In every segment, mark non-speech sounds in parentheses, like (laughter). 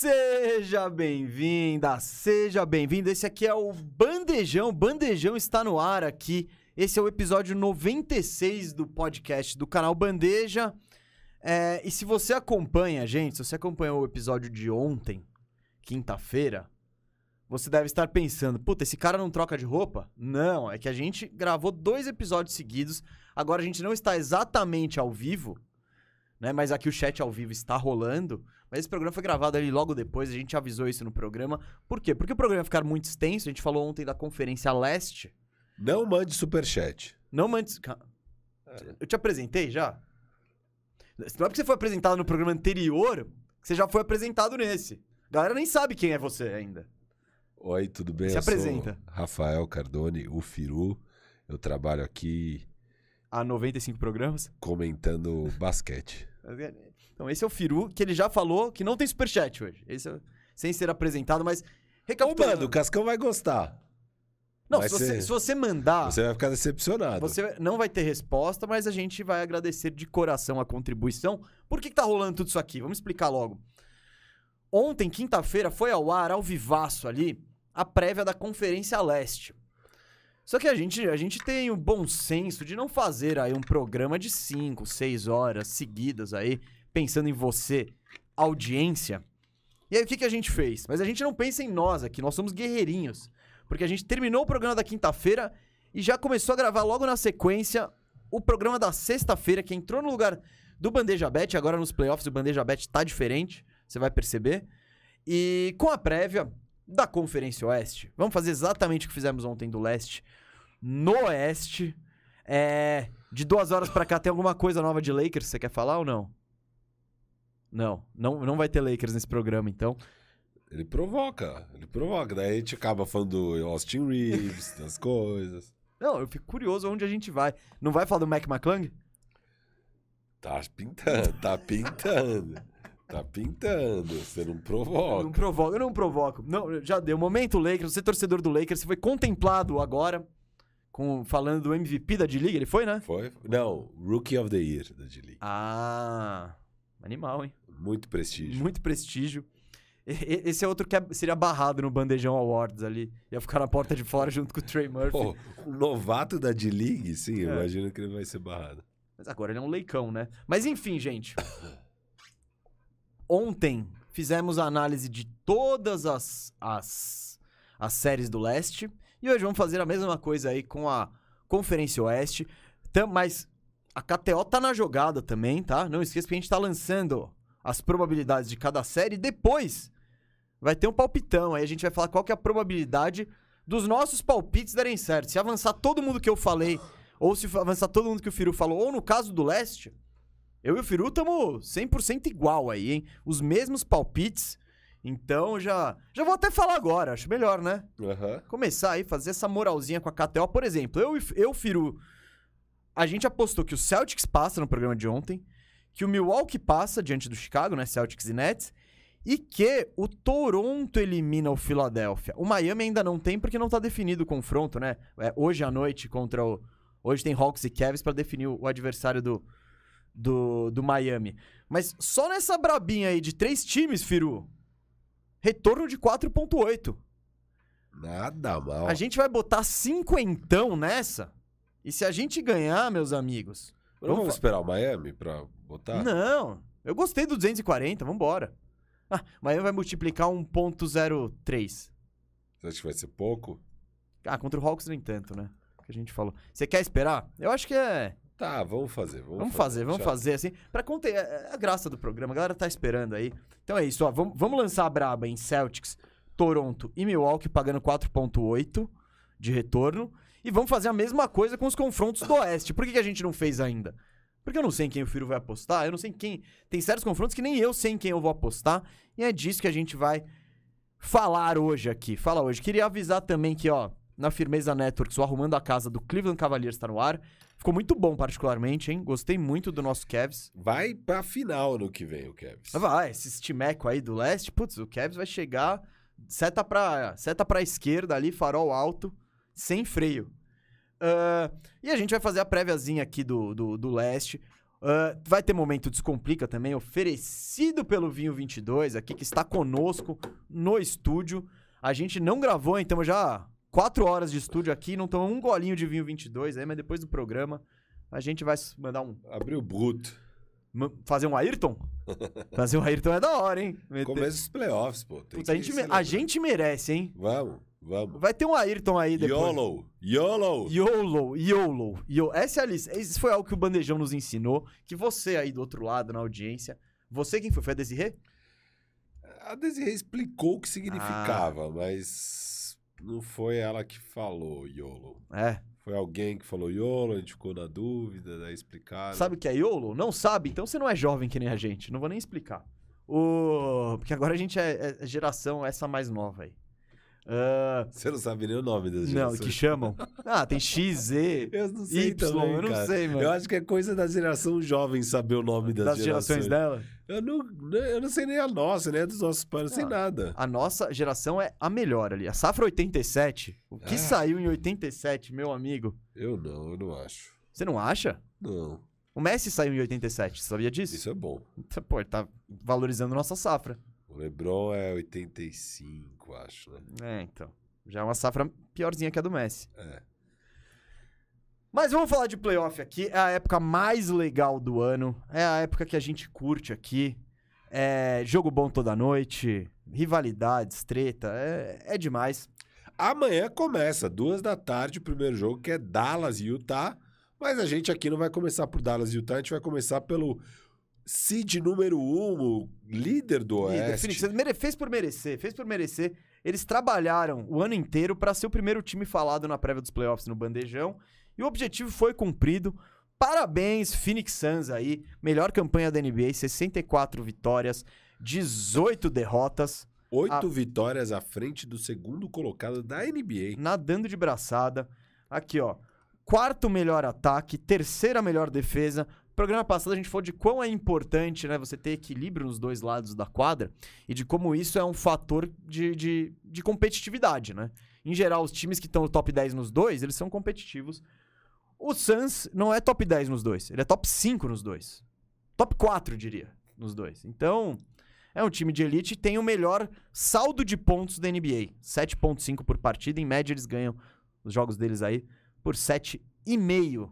Seja bem-vinda, seja bem-vindo. Esse aqui é o Bandejão. Bandejão está no ar aqui. Esse é o episódio 96 do podcast do canal Bandeja. É, e se você acompanha, gente, se você acompanhou o episódio de ontem, quinta-feira, você deve estar pensando: puta, esse cara não troca de roupa? Não, é que a gente gravou dois episódios seguidos. Agora a gente não está exatamente ao vivo, né? Mas aqui o chat ao vivo está rolando. Mas esse programa foi gravado ali logo depois, a gente avisou isso no programa. Por quê? Porque o programa ia ficar muito extenso, a gente falou ontem da Conferência Leste. Não mande superchat. Não mande. Eu te apresentei já? Não é porque você foi apresentado no programa anterior que você já foi apresentado nesse. A galera nem sabe quem é você ainda. Oi, tudo bem? Se Eu apresenta. Rafael Cardone, o Firu. Eu trabalho aqui Há 95 programas. comentando basquete. Então, esse é o Firu, que ele já falou que não tem superchat hoje. Esse é- sem ser apresentado, mas. Ô, Recapitulando. mano, o Cascão vai gostar. não, vai se você, ser- se você mandar. Você vai ficar decepcionado. Você não vai ter resposta, mas a gente vai agradecer de coração a contribuição. Por que, que tá rolando tudo isso aqui? Vamos explicar logo. Ontem, quinta-feira, foi ao ar, ao vivaço ali, a prévia da Conferência Leste. Só que a gente, a gente tem o bom senso de não fazer aí um programa de 5, 6 horas seguidas aí, pensando em você, audiência. E aí, o que, que a gente fez? Mas a gente não pensa em nós aqui, nós somos guerreirinhos. Porque a gente terminou o programa da quinta-feira e já começou a gravar logo na sequência o programa da sexta-feira, que entrou no lugar do Bandeja Bet. Agora nos playoffs o Bandeja Bet tá diferente, você vai perceber. E com a prévia da Conferência Oeste, vamos fazer exatamente o que fizemos ontem do Leste no Oeste. É, de duas horas pra cá tem alguma coisa nova de Lakers que você quer falar ou não? Não, não, não vai ter Lakers nesse programa, então. Ele provoca, ele provoca. Daí a gente acaba falando do Austin Reeves, (laughs) das coisas. Não, eu fico curioso onde a gente vai. Não vai falar do Mac McClung? Tá pintando, tá pintando. Tá pintando. Você não Eu provoca. não provoco, eu não provoco. Não, já deu. Momento Lakers, você é torcedor do Lakers, você foi contemplado agora com falando do MVP da D-League, ele foi, né? Foi? Não, Rookie of the Year da D-League. Ah, animal, hein? Muito prestígio. Muito prestígio. Esse é outro que é- seria barrado no Bandejão Awards ali. Ia ficar na porta de fora junto com o Trey Murphy. Pô, um novato da D-League, sim, eu É. imagino que ele vai ser barrado. Mas agora ele é um leicão, né? Mas enfim, gente. (coughs) Ontem fizemos a análise de todas as, as, as séries do leste. E hoje vamos fazer a mesma coisa aí com a Conferência Oeste. Tam- mas a KTO tá na jogada também, tá? Não esqueça que a gente tá lançando as probabilidades de cada série. Depois vai ter um palpitão. Aí a gente vai falar qual que é a probabilidade dos nossos palpites darem certo. Se avançar todo mundo que eu falei, ou se avançar todo mundo que o Firu falou, ou no caso do leste, eu e o Firu estamos 100% igual aí, hein? Os mesmos palpites. Então já já vou até falar agora, acho melhor, né? Aham. Começar aí, fazer essa moralzinha com a KTO. Por exemplo, eu e eu, Firu, a gente apostou que o Celtics passa no programa de ontem, que o Milwaukee passa diante do Chicago, né? Celtics e Nets. E que o Toronto elimina o Philadelphia. O Miami ainda não tem porque não tá definido o confronto, né? É, hoje à noite contra o. Hoje tem Hawks e Cavs pra definir o adversário do, do, do Miami. Mas só nessa brabinha aí de três times, Firu. Retorno de 4,8. Nada mal. A gente vai botar cinquentão nessa. E se a gente ganhar, meus amigos. Vamos vamos esperar o Miami pra botar? Não, eu gostei do 240, vambora. Ah, Miami vai multiplicar 1.03. Você acha que vai ser pouco? Ah, contra o Hawks nem tanto, né? Que a gente falou. Você quer esperar? Eu acho que é. Tá, vamos fazer. Vamos, Vamos fazer, vamos Já- fazer assim. Pra conter. A graça do programa, a galera tá esperando aí. Então é isso, ó. Vamos, vamos lançar a braba em Celtics, Toronto e Milwaukee pagando 4,8 de retorno. E vamos fazer a mesma coisa com os confrontos do Oeste. Por que, que a gente não fez ainda? Porque eu não sei em quem o Firo vai apostar, eu não sei em quem. Tem certos confrontos que nem eu sei em quem eu vou apostar. E é disso que a gente vai falar hoje aqui. Fala hoje. Queria avisar também que, ó, na Firmeza Networks, o Arrumando a Casa do Cleveland Cavaliers tá no ar. Ficou muito bom, particularmente, hein? Gostei muito do nosso Cavs. Vai pra final no que vem o Kevs. Mas vai, esse estimeco aí do leste, putz, o Cavs vai chegar, seta pra, seta pra esquerda ali, farol alto, sem freio. Ah, e a gente vai fazer a préviazinha aqui do, do, do leste. Ah, vai ter momento Descomplica também, oferecido pelo Vinho 22 aqui, que está conosco no estúdio. A gente não gravou, então já quatro horas de estúdio aqui, não tomamos um golinho de Vinho 22 aí, mas depois do programa a gente vai mandar um... Abriu o bruto. Fazer um Ayrton? (laughs) Fazer um Ayrton é da hora, hein? Meter- Começo dos playoffs, pô. Que a, gente, me- a gente merece, hein? Vamos, vamos. Vai ter um Ayrton aí depois. YOLO, YOLO. YOLO, YOLO, YOLO. Essa é a lista. Isso foi algo que o Bandejão nos ensinou. Que você aí do outro lado, na audiência. Você quem foi? Foi a Desirê? A Desirê explicou o que Ah. significava, mas não foi ela que falou YOLO. É. Foi alguém que falou YOLO, a gente ficou na dúvida, daí explicaram. Sabe o que é YOLO? Não sabe? Então você não é jovem que nem a gente. Não vou nem explicar. O... Porque agora a gente é, é geração essa mais nova aí. Ah, Você não sabe nem o nome das não, gerações. que chamam. (laughs) Ah, tem X, Z, Eu não sei Y, também, eu não cara. sei, mano. Eu acho que é coisa da geração jovem saber o nome das, das gerações dela. Eu não, eu não sei nem a nossa, nem a dos nossos pais, não sei Ah. nada. A nossa geração é a melhor ali. A safra 87, o que Ah. saiu em 87, meu amigo. Eu não, eu não acho. Você não acha? Não, O Messi saiu em 87, você sabia disso? isso é bom. Então, Pô, ele tá valorizando nossa safra. O LeBron é 85, acho, né? É, então. Já é uma safra piorzinha que a do Messi. É. Mas vamos falar de playoff aqui. É a época mais legal do ano. É a época que a gente curte aqui. É jogo bom toda noite. Rivalidades, treta. É, é demais. Amanhã começa, duas da tarde, o primeiro jogo, que é Dallas e Utah. Mas a gente aqui não vai começar por Dallas e Utah, a gente vai começar pelo seed número um, o líder do Líder, Oeste. Mere- fez por merecer, fez por merecer. Eles trabalharam o ano inteiro pra ser o primeiro time falado na prévia dos playoffs no Bandejão. E o objetivo foi cumprido. Parabéns, Phoenix Suns aí. Melhor campanha da NBA, 64 vitórias, 18 derrotas, Oito a- vitórias à frente do segundo colocado da NBA. nadando de braçada. Aqui, ó. Quarto melhor ataque, terceira melhor defesa. Programa passado a gente falou de quão é importante, né, você ter equilíbrio nos dois lados da quadra e de como isso é um fator de, de, de competitividade, né? Em geral, os times que estão no top 10 nos dois, eles são competitivos. O Suns não é top 10 nos dois, ele é top 5 nos dois. Top 4, diria, nos dois. Então, é um time de elite tem o melhor saldo de pontos da NBA. 7.5 por partida, em média eles ganham os jogos deles aí por 7,5.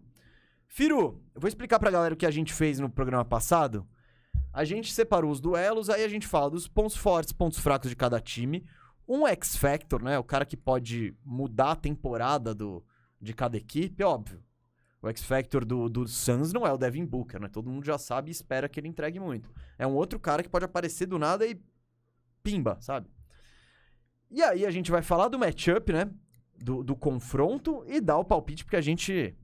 Firu, eu vou explicar pra galera o que a gente fez no programa passado. A gente separou os duelos, aí a gente fala dos pontos fortes, pontos fracos de cada time. Um X-Factor, né? O cara que pode mudar a temporada do, de cada equipe, óbvio. O X-Factor do, do Suns não é o Devin Booker, né? Todo mundo já sabe e espera que ele entregue muito. É um outro cara que pode aparecer do nada e pimba, sabe? E aí a gente vai falar do matchup, né? Do, do confronto e dar o palpite, porque a gente.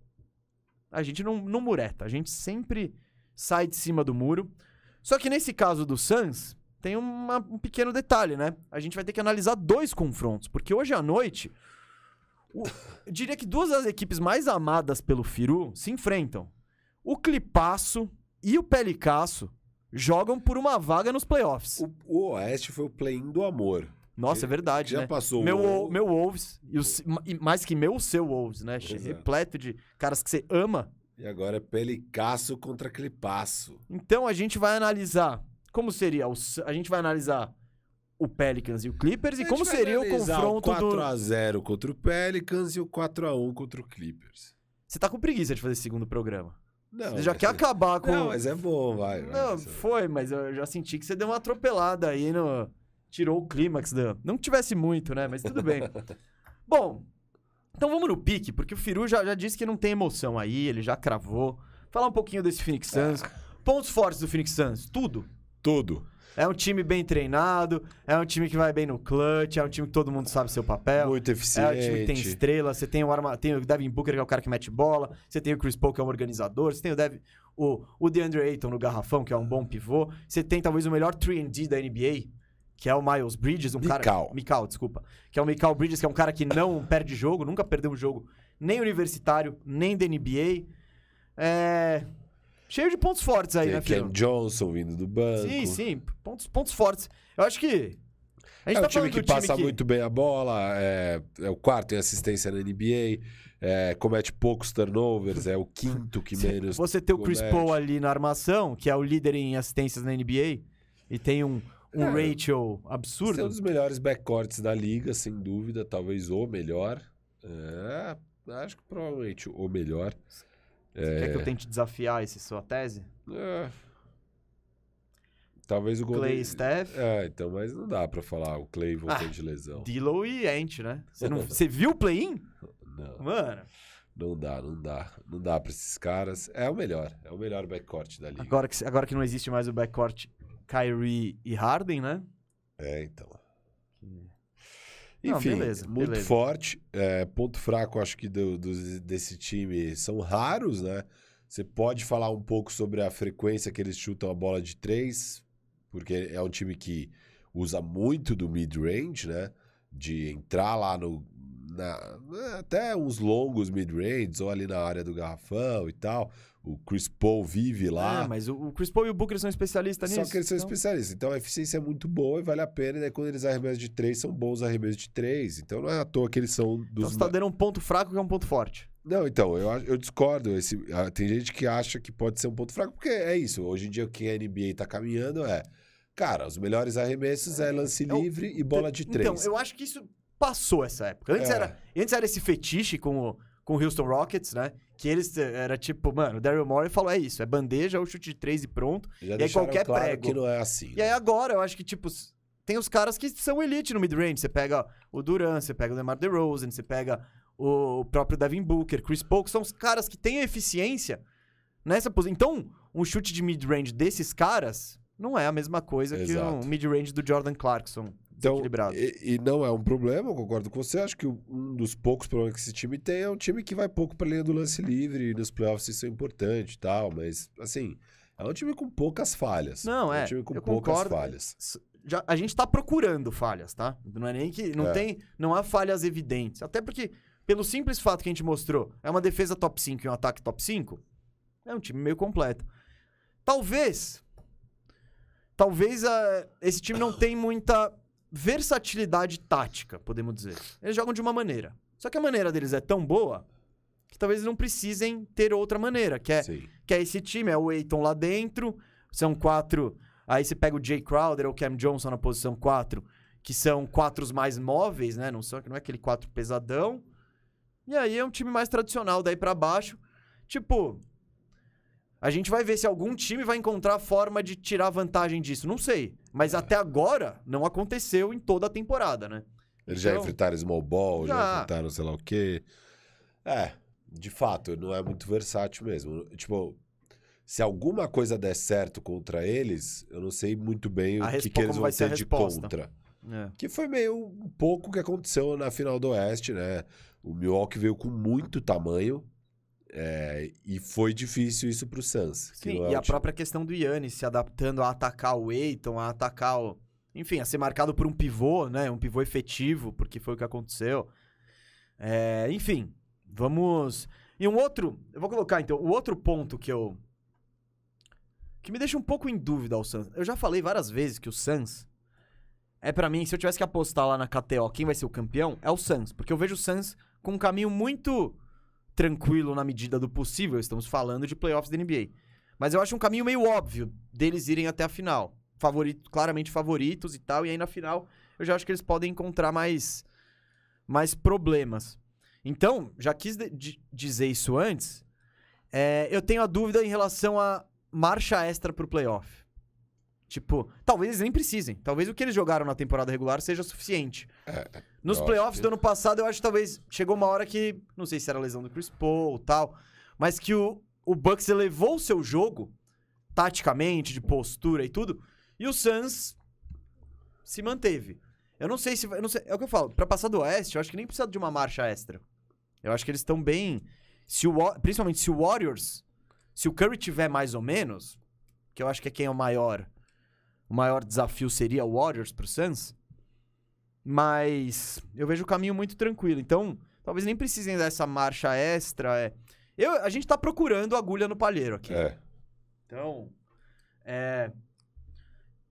A gente não, não mureta. A gente sempre sai de cima do muro. Só que nesse caso do Suns, tem uma- um pequeno detalhe, né? A gente vai ter que analisar dois confrontos, porque hoje à noite. O- eu diria que duas das equipes mais amadas pelo Firu se enfrentam. O Clipaço e o Pelicasso jogam por uma vaga nos playoffs. O, o Oeste foi o play-in do amor. Nossa, é verdade, Já né? passou Meu, o... meu Wolves, e o e mais que meu, o seu Wolves, né? Exato. Repleto de caras que você ama. E agora é Pelicasso contra Clipaço. Então a gente vai analisar como seria o. A gente vai analisar o Pelicans e o Clippers e A como seria o confronto o do. 4x0 contra o Pelicans e o 4x1 contra o Clippers. Você tá com preguiça de fazer esse segundo programa. Não, Você já quer acabar com. Não, mas é bom, vai. vai. Não, foi, mas eu já senti que você deu uma atropelada aí no. Tirou o clímax da. Não que tivesse muito, né? Mas tudo bem. (laughs) Bom, então vamos no pique, porque o Firu já, já disse que não tem emoção aí, ele já cravou. Falar um pouquinho desse Phoenix Suns. Pontos fortes do Phoenix Suns, tudo. Tudo. É um time bem treinado, é um time que vai bem no clutch, é um time que todo mundo sabe seu papel. Muito É eficiente. um time que tem estrela, você tem o, arma, tem o Devin Booker, que é o cara que mete bola, você tem o Chris Paul, que é um organizador, você tem o, Devin, o, o DeAndre Ayton no garrafão, que é um bom pivô, você tem talvez o melhor 3D da NBA, que é o Miles Bridges, um cara... Mikal. Mikal, desculpa. Que é o Mikal Bridges, que é um cara que não perde jogo, nunca perdeu um jogo nem universitário, nem da NBA. É... Cheio de pontos fortes aí, Tem né, Cam? Johnson vindo do banco. Sim, sim, pontos, pontos fortes. Eu acho que... A gente É tá um time que passa muito bem a bola, é, é o quarto em assistência na NBA, é, comete poucos turnovers, é o quinto que (laughs) menos. Você tem o Chris. Paul ali na armação, que é o líder em assistências na NBA, e tem um, um É. ratio é um absurdo. dos melhores backcourts da liga, sem dúvida, talvez o melhor. É, acho que provavelmente o melhor. Quer que eu tente desafiar essa sua tese? É. Talvez o Clay Golden... e Steph, É, então, mas não dá pra falar o Clay voltando Ah, de lesão. D'Lo e Ant, né? Você, não, (laughs) você viu o play-in? Não, Mano, não dá, não dá. Não dá pra esses caras. É o melhor, é o melhor backcourt da liga. agora que, agora que não existe mais o backcourt Kyrie e Harden, né? É, então. Não, Enfim, beleza, muito beleza. forte. É, ponto fraco, acho que do, dos- desse time são raros, né? Você pode falar um pouco sobre a frequência que eles chutam a bola de três, porque é um time que usa muito do mid-range, né? De entrar lá no. na- até uns longos mid-range, ou ali na área do garrafão e tal. O Chris Paul vive lá. É, mas o, Chris Paul e o Booker são especialistas Só nisso. que eles são então- especialistas. Então a eficiência é muito boa e vale a pena. E daí quando eles arremessam de três, são bons arremessos de três. Então não é à toa que eles são Então dos. você tá dando um ponto fraco que é um ponto forte. Não, então, eu, eu discordo. Esse, ah, tem gente que acha que pode ser um ponto fraco, porque é isso. Hoje em dia, o que a NBA tá caminhando é. Cara, os melhores arremessos é lance É o- livre e bola de três. Então, eu acho que isso passou essa época. Antes, É. era, antes era esse fetiche com o, com o Houston Rockets, né? Que eles eh, era tipo, mano, o Daryl Morey falou: é isso, é bandeja, o chute de três e pronto. Já aí deixaram qualquer claro prego. que não é assim. E aí agora, eu acho que, tipo, tem os caras que são elite no mid-range. Você pega o Duran, você pega o DeMar DeRozan, você pega o próprio Devin Booker, Chris Paul, que são os caras que têm eficiência nessa posição. Então, um chute de mid-range desses caras não é a mesma coisa que Exato. um mid-range do Jordan Clarkson. Então, desequilibrado. e, e não é um problema, eu concordo com você. Acho que um dos poucos problemas que esse time tem é um time que vai pouco pra linha do lance livre e nos playoffs isso é importante e tal, mas assim, é um time com poucas falhas. Não, um é, time com poucas concordo. falhas. Já- a gente tá procurando falhas, tá? Não é nem que. Não É. tem. Não há falhas evidentes. Até porque, pelo simples fato que a gente mostrou, é uma defesa top 5 e um ataque top 5, é um time meio completo. Talvez. Talvez ah, esse time não tem muita versatilidade tática, podemos dizer. Eles jogam de uma maneira. Só que a maneira deles é tão boa que talvez eles não precisem ter outra maneira, que é Sim. que é esse time, é o Eiton lá dentro, são quatro. Aí você pega o Jay Crowder ou o Cam Johnson na posição 4, que são quatro os mais móveis, né? Não, são, não é aquele quatro pesadão. E aí é um time mais tradicional daí pra baixo. Tipo, a gente vai ver se algum time vai encontrar forma de tirar vantagem disso. Não sei. Mas até agora não aconteceu em toda a temporada, né? Eles já Então- enfrentaram small ball, já. Já. enfrentaram sei lá o quê. É, de fato, não é muito versátil mesmo. Tipo, se alguma coisa der certo contra eles, eu não sei muito bem A o que, que eles vão ter de contra. É. Que foi meio um pouco o que aconteceu na final do Oeste, né? O Milwaukee veio com muito tamanho é, e foi difícil isso pro Suns. Sim, é e a time- própria questão do Yannis se adaptando a atacar o Eiton, a atacar o. Enfim, a ser marcado por um pivô, né? Um pivô efetivo, porque foi o que aconteceu. É, enfim, vamos. E um outro. Eu vou colocar então. O outro ponto que eu. Que me deixa um pouco em dúvida ao Suns. Eu já falei várias vezes que o Suns. É pra mim, se eu tivesse que apostar lá na KTO quem vai ser o campeão, é o Suns. Porque eu vejo o Suns com um caminho muito tranquilo na medida do possível. Estamos falando de playoffs da NBA. Mas eu acho um caminho meio óbvio deles irem até a final. Favorito, claramente favoritos e tal. E aí na final eu já acho que eles podem encontrar mais, mais problemas. Então, já quis dizer isso antes. é, eu tenho a dúvida em relação a marcha extra pro playoff. Tipo, talvez eles nem precisem. Talvez o que eles jogaram na temporada regular seja suficiente. Nos eu acho playoffs que- do ano passado, eu acho que talvez chegou uma hora que, não sei se era a lesão do Chris Paul tal, mas que o, o Bucks elevou o seu jogo, taticamente, de postura e tudo, e o Suns se manteve. Eu não sei se. não sei, é o que eu falo, pra passar do Oeste, eu acho que nem precisa de uma marcha extra. Eu acho que eles estão bem. Se o, principalmente se o Warriors, se o Curry tiver mais ou menos, que eu acho que é quem é o maior. O maior desafio seria o Warriors pro Suns. Mas eu vejo o caminho muito tranquilo. Então, talvez nem precisem dessa marcha extra. É. Eu, a gente tá procurando agulha no palheiro aqui. É. Então, é...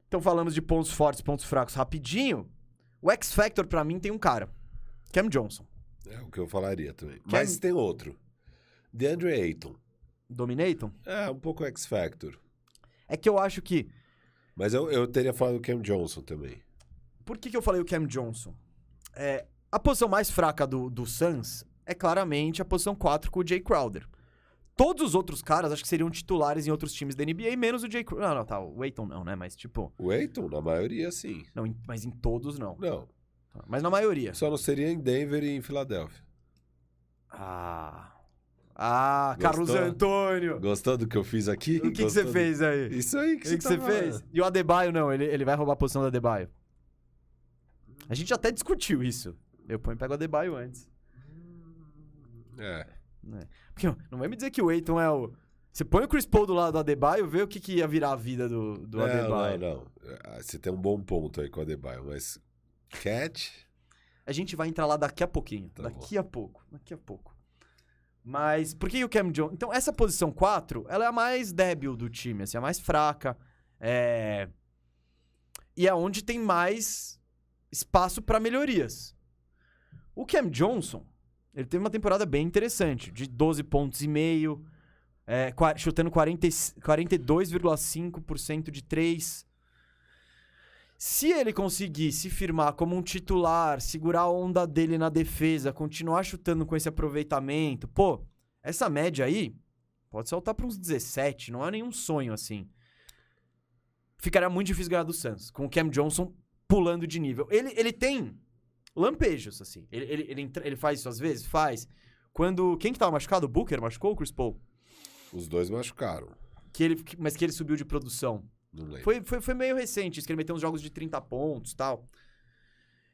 Então falamos de pontos fortes, pontos fracos rapidinho. O X Factor pra mim tem um cara, Cam Johnson. É o que eu falaria também. Mas tem outro. DeAndre Ayton. Dominaton? É, um pouco X Factor. É que eu acho que. Mas eu, eu teria falado do Cam Johnson também. Por que, que eu falei o Cam Johnson? É, a posição mais fraca do, do Suns é claramente a posição 4 com o Jay Crowder. Todos os outros caras acho que seriam titulares em outros times da NBA, menos o Jay Crowder. Não, não, tá. O Aiton não, né? Mas tipo. O Ayton, na maioria, sim. Não, em- mas em todos não. Não. Mas na maioria. Só não seria em Denver e em Filadélfia. Ah. Ah, Carlos Gostou? Antônio. Gostou do que eu fiz aqui? O que, que você do- fez aí? Isso aí O que, que, que você tava- fez? E o Adebayo não, ele, ele vai roubar a posição do Adebayo. A gente até discutiu isso. Eu ponho pego o Adebayo antes. É. Porque ó, não vai me dizer que o Aiton é o. Você põe o Chris Paul do lado do Adebayo, vê o que, que ia virar a vida do, do não, Adebayo. não, não. Ah, Você tem um bom ponto aí com o Adebayo, mas... Cat... A gente vai entrar lá daqui a pouquinho. Tá daqui a pouco. Daqui a pouco. Mas por que o Cam Johnson? Então, essa posição 4, ela é a mais débil do time, assim, a mais fraca. É... E é onde tem mais espaço para melhorias. O Cam Johnson, ele teve uma temporada bem interessante, de 12 pontos e meio, é, chutando 40 e- 42,5% de 3. Se ele conseguir se firmar como um titular, segurar a onda dele na defesa, continuar chutando com esse aproveitamento, pô, essa média aí pode saltar para uns 17, não é nenhum sonho assim. Ficaria muito difícil ganhar do Suns, com o Cam Johnson pulando de nível. Ele, ele tem lampejos, assim. Ele, ele, ele, ele faz isso às vezes? Faz. Quando. Quem que tava machucado? O Booker machucou ou o Chris Paul? Os dois machucaram. Que ele, mas que ele subiu de produção. Foi, foi, foi meio recente, isso que ele meteu uns jogos de 30 pontos tal.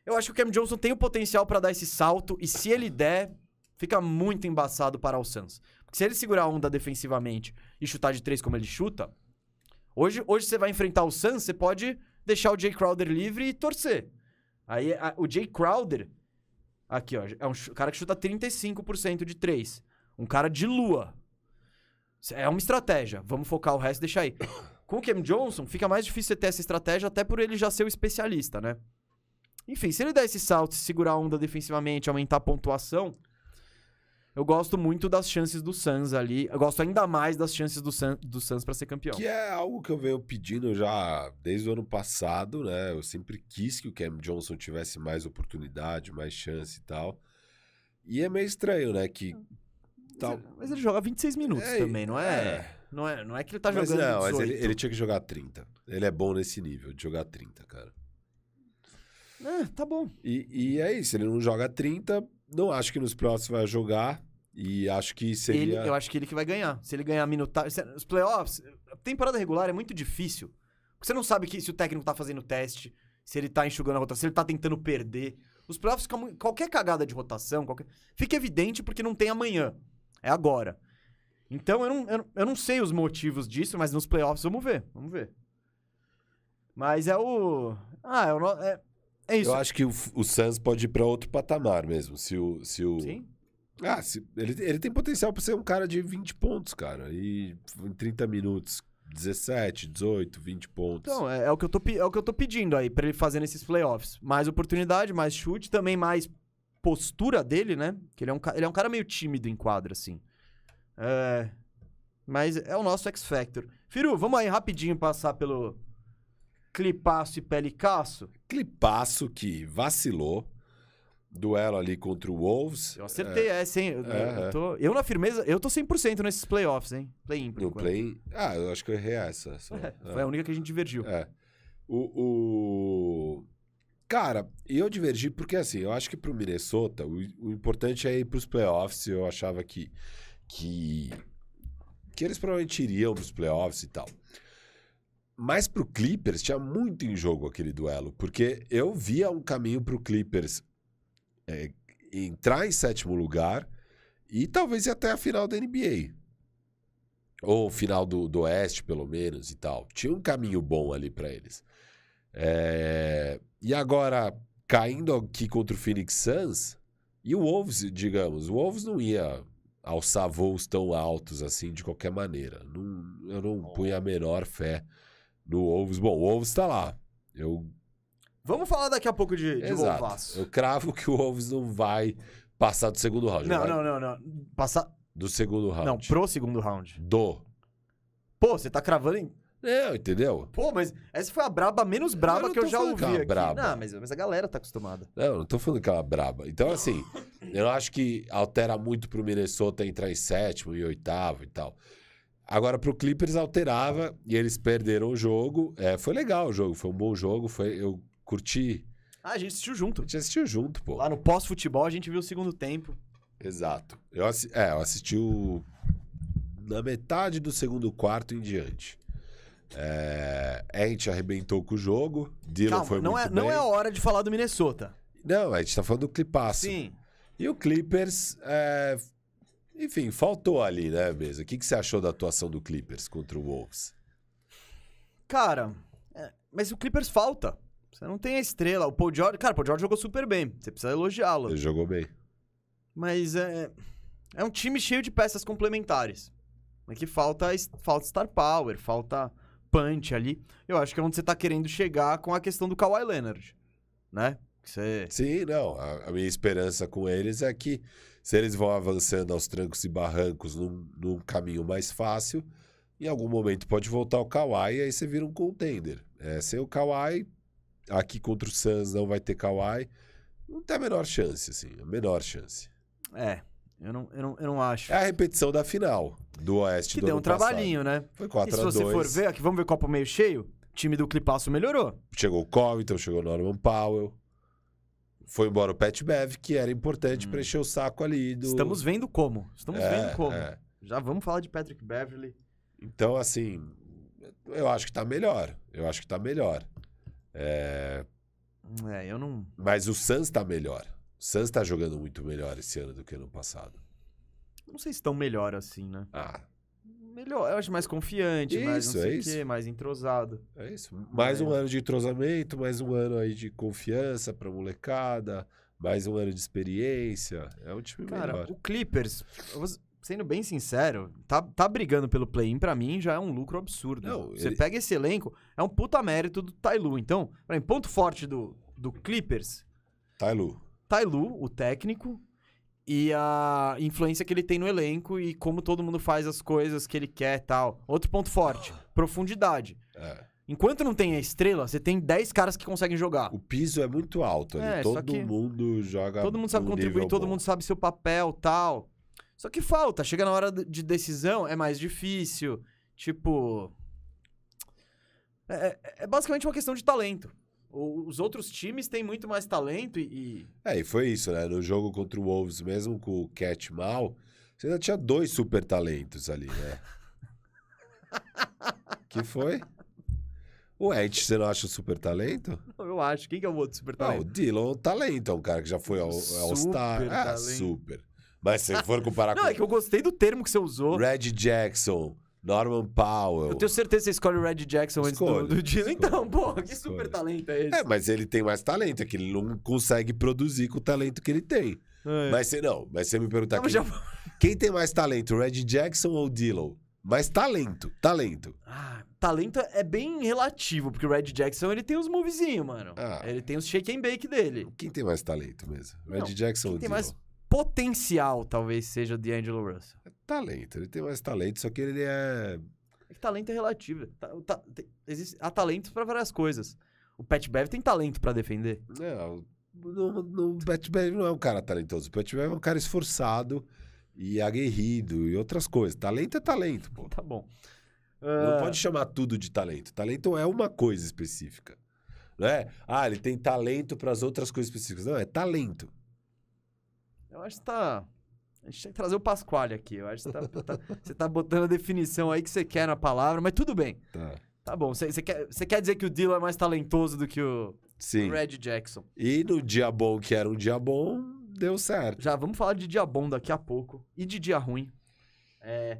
Eu acho que o Cam Johnson tem o potencial pra dar esse salto, e se ele der, fica muito embaçado para o Suns. Porque se ele segurar a onda defensivamente e chutar de três como ele chuta, hoje, hoje você vai enfrentar o Suns, você pode deixar o Jay Crowder livre e torcer. Aí a- o Jay Crowder, aqui ó, é um cara que chuta 35% de três. Um cara de lua. É uma estratégia. Vamos focar o resto e deixar aí. Com o Cam Johnson, fica mais difícil você ter essa estratégia, até por ele já ser o especialista, né? Enfim, se ele der esse salto, se segurar a onda defensivamente, aumentar a pontuação, eu gosto muito das chances do Suns ali. Eu gosto ainda mais das chances do, Sun, do Suns pra ser campeão. Que é algo que eu venho pedindo já desde o ano passado, né? Eu sempre quis que o Cam Johnson tivesse mais oportunidade, mais chance e tal. E é meio estranho, né? Que. Tal... Mas ele joga 26 minutos É, também, não é? é. Não é, não é que ele tá mas jogando não, mas 18. ele, ele tinha que jogar 30. Ele é bom nesse nível de jogar 30, cara. É, tá bom. E, e é isso, ele não joga 30, não acho que nos próximos vai jogar. E acho que Ele, seria. eu acho que ele que vai ganhar. Se ele ganhar minutagem. Os playoffs, temporada regular é muito difícil. Porque você não sabe que, se o técnico tá fazendo teste, se ele tá enxugando a rotação, se ele tá tentando perder. Os playoffs Qualquer cagada de rotação, qualquer... fica evidente porque não tem amanhã. É agora. Então eu não, eu, eu não sei os motivos disso, mas nos playoffs vamos ver. Vamos ver. Mas é o. Ah, é o. É, é isso. Eu acho que o, o Suns pode ir pra outro patamar mesmo. Se o. Se o... Sim. Ah, se- ele, ele tem potencial pra ser um cara de 20 pontos, cara. E em 30 minutos, 17, 18, 20 pontos. Então, é, é o que eu tô, é o que eu tô pedindo aí pra ele fazer nesses playoffs. Mais oportunidade, mais chute, também mais postura dele, né? Que ele é um, ele é um cara meio tímido em quadra, assim. É, mas é o nosso X Factor. Firu, vamos aí rapidinho passar pelo clipaço e pelicaço. Clipaço que vacilou. Duelo ali contra o Wolves. Eu acertei essa, hein? Eu, É, eu é. tô, eu na firmeza, eu tô 100% nesses playoffs, hein? Play-in, por No play. Ah, eu acho que eu errei essa. só. É, É. foi a única que a gente divergiu. É. O, o- Cara, eu divergi porque, assim, eu acho que pro Minnesota, o, o importante é ir pros playoffs. Eu achava que, que, que eles provavelmente iriam pros playoffs e tal. Mas pro Clippers tinha muito em jogo aquele duelo, porque eu via um caminho pro Clippers é, entrar em sétimo lugar e talvez ir até a final da NBA. Ou final do, do Oeste, pelo menos, e tal. Tinha um caminho bom ali pra eles. É, E agora, caindo aqui contra o Phoenix Suns, e o Wolves, digamos, o Wolves não ia alçar voos tão altos assim de qualquer maneira. Não- eu não punha a menor fé no Wolves. Bom, o Wolves tá lá. Eu, Vamos falar daqui a pouco de, de exato. Wolvaço. Eu cravo que o Wolves não vai Passar do segundo round. Não, vai- não, não, não. Passar. Do segundo round. Não, pro segundo round. Do. Pô, você tá cravando em. Não, entendeu? Pô, mas essa foi a braba menos braba que eu já ouvi que é aqui. braba. Não, mas, mas a galera tá acostumada. Não, não tô falando que é uma braba. Então, assim, (laughs) eu não acho que altera muito pro Minnesota entrar em sétimo e oitavo e tal. Agora, pro Clippers alterava e eles perderam o jogo. É, foi legal o jogo, foi um bom jogo. Foi, eu curti. Ah, a gente assistiu junto. A gente assistiu junto, pô. Lá no pós-futebol a gente viu o segundo tempo. Exato. Eu, é, eu assisti o... na metade do segundo quarto em diante. É, a gente arrebentou com o jogo. Dylan Calma, foi não muito é, não bem. é a hora de falar do Minnesota. Não, a gente tá falando do clipaço. Sim. E o Clippers, é, enfim, faltou ali, né, mesmo? O que, que você achou da atuação do Clippers contra o Wolves? Cara, é, mas o Clippers falta. Você não tem a estrela. O Paul George. Cara, o Paul George jogou super bem. Você precisa elogiá-lo. Ele jogou bem. Mas é. É um time cheio de peças complementares. Mas que falta, falta star power, falta punch ali. Eu acho que é onde você tá querendo chegar com a questão do Kawhi Leonard. Né? Você. Sim, não. A, a minha esperança com eles é que se eles vão avançando aos trancos e barrancos num, num caminho mais fácil, em algum momento pode voltar o Kawhi e aí você vira um contender. É, sem o Kawhi, aqui contra o Suns não vai ter Kawhi, não tem a menor chance, assim, a menor chance. É. Eu não, eu não, eu não acho. É a repetição da final do Oeste que do deu um ano passado. trabalhinho, né? Foi E 4 se a 2 você for ver, aqui, vamos ver o copo meio cheio? O time do Clipaço melhorou. Chegou o Covington, chegou o Norman Powell. Foi embora o Pat Bev, que era importante Hum. pra encher o saco ali do... Estamos vendo como. Estamos É, vendo como. é. Já vamos falar de Patrick Beverly. Então, assim, eu acho que tá melhor. Eu acho que tá melhor. É, É, eu não. Mas o Suns tá melhor. O Suns tá jogando muito melhor esse ano do que ano passado. Não sei se tão melhor assim, né? Ah, Melhor, eu acho mais confiante, mais Isso, não sei é o quê, mais entrosado. é isso. Mais É. um ano de entrosamento, mais um ano aí de confiança pra molecada, mais um ano de experiência. É um time Cara, melhor. o Clippers, sendo bem sincero, tá, tá brigando pelo play-in, pra mim já é um lucro absurdo. Não, Você ele- pega esse elenco, é um puta mérito do Tailu. Então, pra mim, ponto forte do, do Clippers, Tailu. Tailu, o técnico, e a influência que ele tem no elenco e como todo mundo faz as coisas que ele quer e tal. Outro ponto forte, profundidade. É. Enquanto não tem a estrela, você tem 10 caras que conseguem jogar. O piso é muito alto ali. É, todo mundo joga. Todo mundo sabe contribuir, todo bom. mundo sabe seu papel tal. Só que falta, chega na hora de decisão, é mais difícil. Tipo. É, é- é basicamente uma questão de talento. O- Os outros times têm muito mais talento e. e- É, e foi isso, né? No jogo contra o Wolves, mesmo com o Cat mal, você ainda tinha dois super talentos ali, né? (laughs) que foi? O Ed, você não acha um super talento? Eu acho. Quem que é o outro super Não, o talento? Dylan é um talento, é um cara que já foi ao All-Star. Super Ah, talento. super. Mas se for comparar Não, é que eu gostei do termo que você usou. com Red Jackson, Norman Powell. Eu tenho certeza que você escolhe o Red Jackson antes do, Escolho, do Dylan. escolho, Então, porra, que escolho. super talento é esse? É, mas ele tem mais talento, é que ele não consegue produzir com o talento que ele tem. É. Mas você não, mas você me perguntar Não, mas quem, já- quem tem mais talento, Red Jackson ou Dylan? Mais talento, talento. Ah, talento é bem relativo, porque o Red Jackson ele tem os movezinhos, mano. Ah. Ele tem os shake and bake dele. Quem tem mais talento mesmo? Red Não, Jackson quem ou tem Dylan? mais- Potencial, talvez, seja o D'Angelo Russell. Talento, ele tem mais talento, só que ele é... É talento é relativo. Ta- o ta- tem- existe, há talentos pra várias coisas. O Pat Bev tem talento pra defender. Não, no, no, o Pat Bev não é um cara talentoso. O Pat Bev é um cara esforçado e aguerrido e outras coisas. Talento é talento, pô. (laughs) Tá bom. Não Ah, pode chamar tudo de talento. Talento é uma coisa específica. Não é? Ah, ele tem talento para as outras coisas específicas. Não, é talento. Eu acho que tá. A gente tem que trazer o Pasquale aqui. Eu acho que você tá, tá- você tá botando a definição aí que você quer na palavra, mas tudo bem. Tá. Tá bom. Você, você quer, você quer dizer que o Dylan é mais talentoso do que o Sim. Red Jackson? E no dia bom, que era um dia bom, deu certo. Já vamos falar de dia bom daqui a pouco. E de dia ruim. É.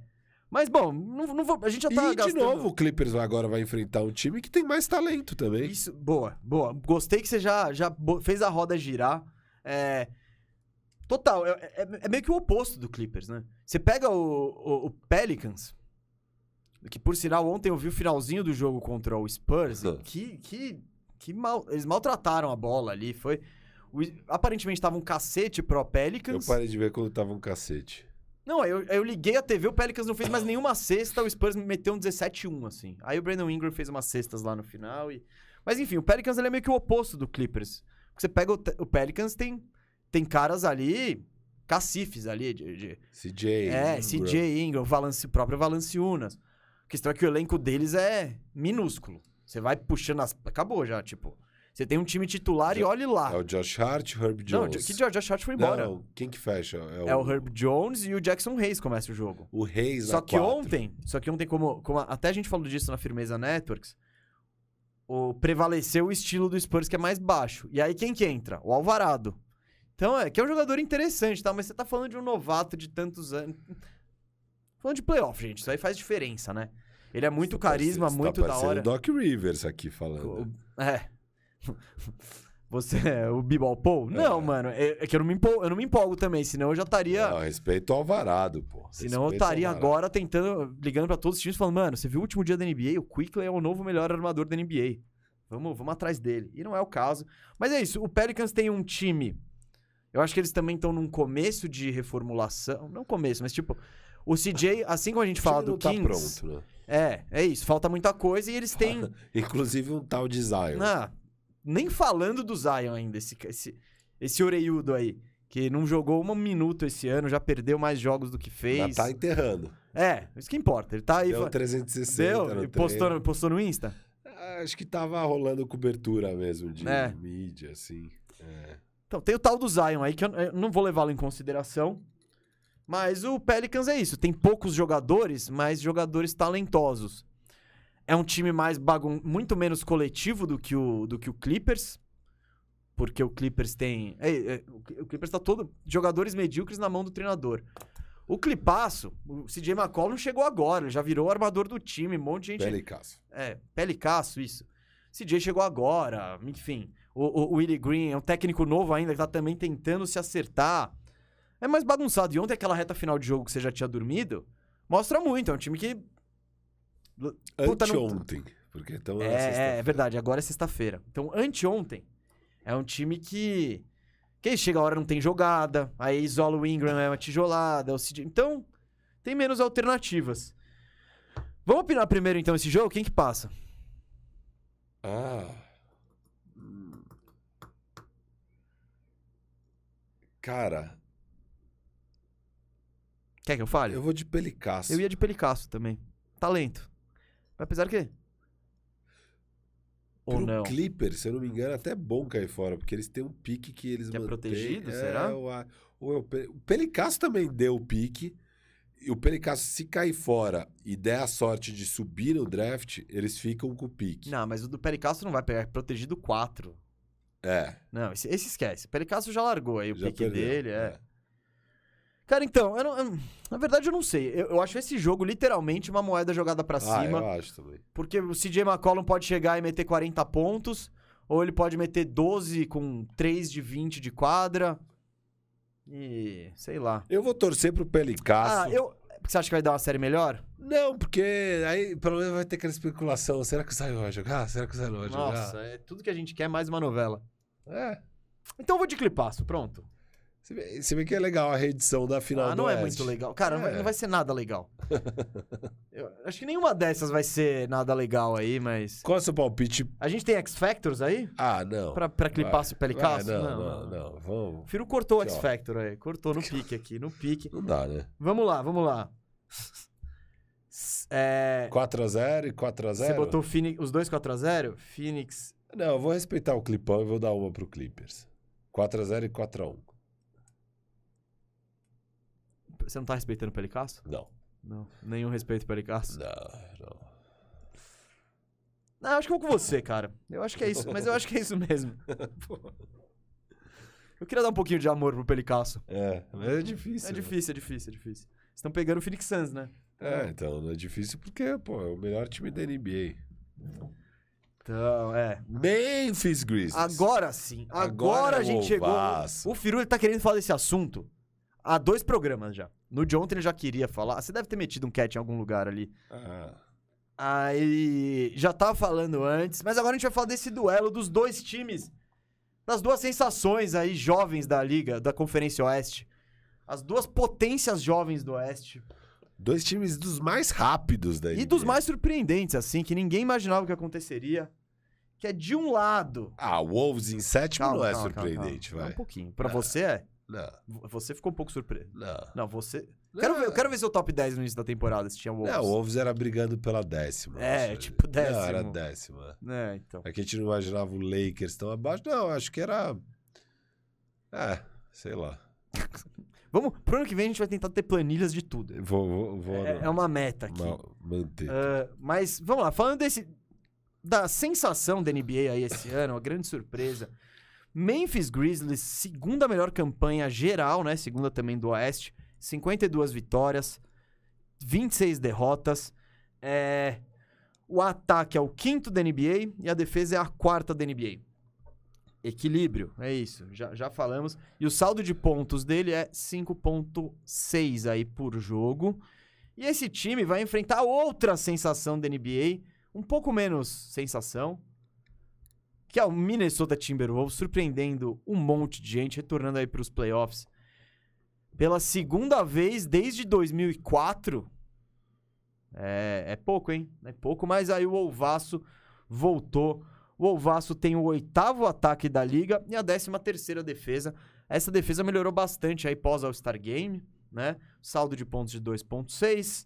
Mas, bom, não, não vou, a gente já tá e de gastando... novo, o Clippers agora vai enfrentar um time que tem mais talento também. Isso, boa, boa. Gostei que você já, já fez a roda girar. É. Total, é, é- é meio que o oposto do Clippers, né? Você pega o, o- o Pelicans, que por sinal ontem eu vi o finalzinho do jogo contra o Spurs, e Hum. que, que, que mal, eles maltrataram a bola ali. Foi o- aparentemente tava um cacete pro Eu Pelicans. parei de ver quando tava um cacete. Não, eu, eu liguei a TV, o Pelicans não fez mais nenhuma cesta, o Spurs me meteu um 17-1, assim. Aí o Brandon Ingram fez umas cestas lá no final e... Mas enfim, o Pelicans é meio que o oposto do Clippers. Você pega o, o Pelicans, tem, tem caras ali, cacifes ali, de... de- CJ. é, Ingram. CJ Ingram, o Valance, o próprio Valanciunas. A questão é que o elenco deles é minúsculo. Você vai puxando as... Acabou já, tipo... Você tem um time titular e Já- olhe lá. É o Josh Hart, Herb Não, Jones. que Josh Hart foi embora. Não, quem que fecha? É o Herb Jones e o Jackson Hayes começa o jogo. O Reis Só que quatro. ontem, só que ontem, como, como até a gente falou disso na Firmeza Networks, o, prevaleceu o estilo do Spurs que é mais baixo. E aí quem que entra? O Alvarado. Então é que é um jogador interessante, tá? Mas você tá falando de um novato de tantos anos. Falando de playoff, gente. Isso aí faz diferença, né? Ele é muito tá carisma, parecendo- muito tá da hora. o Doc Rivers aqui falando. O- É. (laughs) Você é o B-Ball Paul? Não, mano. É, é que eu não, me empolgo, eu não me empolgo também, senão eu já estaria. Não, respeito ao Alvarado, pô. Senão eu Respeito estaria agora tentando, ligando pra todos os times, falando, mano, você viu o último dia da NBA? O Quickly é o novo melhor armador da NBA. Vamos, vamos atrás dele. E não é o caso. Mas é isso, o Pelicans tem um time. Eu acho que eles também estão num começo de reformulação. Não começo, mas tipo, o CJ, assim como a gente fala do não Kings. tá pronto, né? É, é isso. Falta muita coisa e eles têm. (laughs) Inclusive um tal de Zion. Ah, nem falando do Zion ainda, esse, esse, esse oreiudo aí. Que não jogou um minuto esse ano, já perdeu mais jogos do que fez. Mas tá enterrando. É, isso que importa. Ele tá aí. Deu fa- 360 Deu, no e postou, no- postou no Insta? Acho que tava rolando cobertura mesmo de É. mídia, assim. É. Então, tem o tal do Zion aí, que eu, eu não vou levá-lo em consideração. Mas o Pelicans é isso. Tem poucos jogadores, mas jogadores talentosos. É um time mais bagun muito menos coletivo do que o, do que o Clippers. Porque o Clippers tem. é, é, o Cl- o Clippers tá todo. Jogadores medíocres na mão do treinador. O Clipaço, o CJ McCollum chegou agora, ele já virou o armador do time, um monte de gente. Pelicasso. É, Pelicasso, isso. CJ chegou agora, enfim. O, o, Willie Green é um técnico novo ainda, que tá também tentando se acertar. É mais bagunçado. E ontem aquela reta final de jogo que você já tinha dormido, mostra muito. É um time que. Puta, não- Anteontem. Porque então É, é, é verdade, agora é sexta-feira. Então, anteontem, é um time que. Que aí chega a hora não tem jogada, aí isola o Ingram, é uma tijolada, CJ. Então, tem menos alternativas. Vamos opinar primeiro então esse jogo? Quem que passa? Ah. Cara, Quer que eu fale? eu vou de Pelicasso. Eu ia de Pelicasso também. Talento. Mas apesar que. Ou Pro não? Clippers, se eu não me engano, é até bom cair fora, porque eles têm um pique que eles Que é mantêm. protegido, É, será? o é o, Pe- o Pelicasso também deu o pique. E o Pelicasso, se cair fora e der a sorte de subir no draft, eles ficam com o pique. Não, mas o do Pelicasso não vai pegar. É protegido 4. É. Não, esse, esse esquece. O Pelicasso já largou aí o já pique perdeu, dele, é. Cara, então, eu não- eu- na verdade eu não sei. Eu, eu acho esse jogo literalmente uma moeda jogada pra Ah, cima. eu acho também. Porque o CJ McCollum pode chegar e meter 40 pontos. Ou ele pode meter 12 com 3 de 20 de quadra. E. sei lá. Eu vou torcer pro Pelicasso. Ah, eu. Você acha que vai dar uma série melhor? Não, porque aí pelo menos vai ter aquela especulação. Será que o Zion vai jogar? Será que o Zion vai Nossa, jogar? é tudo que a gente quer, mais uma novela. É. Então eu vou de clipaço, pronto. Você vê, você vê que é legal a reedição da final ah, do não é Oeste. muito legal. Cara, não vai- É. não vai ser nada legal. (laughs) Eu acho que nenhuma dessas vai ser nada legal aí, mas. Qual é o seu palpite? A gente tem X-Factors aí? Ah, não. Pra, pra clipaço e Vai, pelicaço? não, não, não, Vamos. O Firo cortou o. X-Factor aí. Cortou no pique aqui, no pique. Não dá, né? Vamos lá, vamos lá. É, 4x0 e 4x0? você botou Phoenix, os dois 4x0? Phoenix. Não, eu vou respeitar o Clipão e vou dar uma pro Clippers. 4x0 e 4x1. Você não tá respeitando o Pelicasso? Não. Não. Nenhum respeito ao Pelicasso. Não, não. Não, eu acho que vou com você, cara. Eu acho que é isso, mas eu acho que é isso mesmo. (laughs) Eu queria dar um pouquinho de amor pro Pelicasso. É, mas é difícil. É né? difícil, é difícil, é difícil. Estão pegando o Phoenix Suns, né? É, então, não é difícil porque, pô, é o melhor time da NBA. Então, é. Memphis Grizzlies. Agora sim. Agora, Agora a é gente chegou. O Firu ele tá querendo falar desse assunto há dois programas já. No de ontem ele já queria falar. Você deve ter metido um cat em algum lugar ali. Ah, Aí já tava falando antes, mas agora a gente vai falar desse duelo dos dois times das duas sensações aí jovens da liga, da Conferência Oeste. As duas potências jovens do Oeste. Dois times dos mais rápidos da E dos mais surpreendentes, assim, que ninguém imaginava que aconteceria. Que é de um lado. Ah, Wolves em sétimo Calma, não é calma, surpreendente, calma. vai. Um pouquinho. Pra Ah. você é. Não, Você ficou um pouco surpreso. não. Não, você. Quero ver, eu quero ver seu top 10 no início da temporada, se tinha Wolves. Não, o Wolves era brigando pela décima. É, tipo, Não, era décima. É, então. Aqui a gente não imaginava o Lakers tão abaixo. Não, acho que era. É, sei lá. (laughs) Vamos, pro ano que vem a gente vai tentar ter planilhas de tudo. Vou, vou, vou É, é uma meta aqui. ma- manter. Ah, mas vamos lá, falando desse da sensação da NBA aí esse (laughs) ano, uma grande surpresa. Memphis Grizzlies, segunda melhor campanha geral, né? Segunda também do Oeste. 52 vitórias, 26 derrotas. É, o ataque é o quinto da NBA e a defesa é a quarta da NBA. Equilíbrio, é isso, já, já falamos. E o saldo de pontos dele é 5.6 aí por jogo. E esse time vai enfrentar outra sensação da NBA, um pouco menos sensação, que é o Minnesota Timberwolves, surpreendendo um monte de gente, retornando aí para os playoffs. Pela segunda vez desde 2004. É, é pouco, hein? É pouco, mas aí o Wolvaço voltou. O Wolvaço tem o oitavo ataque da liga e a décima terceira defesa. Essa defesa melhorou bastante aí pós All-Star Game, né? Saldo de pontos de 2.6.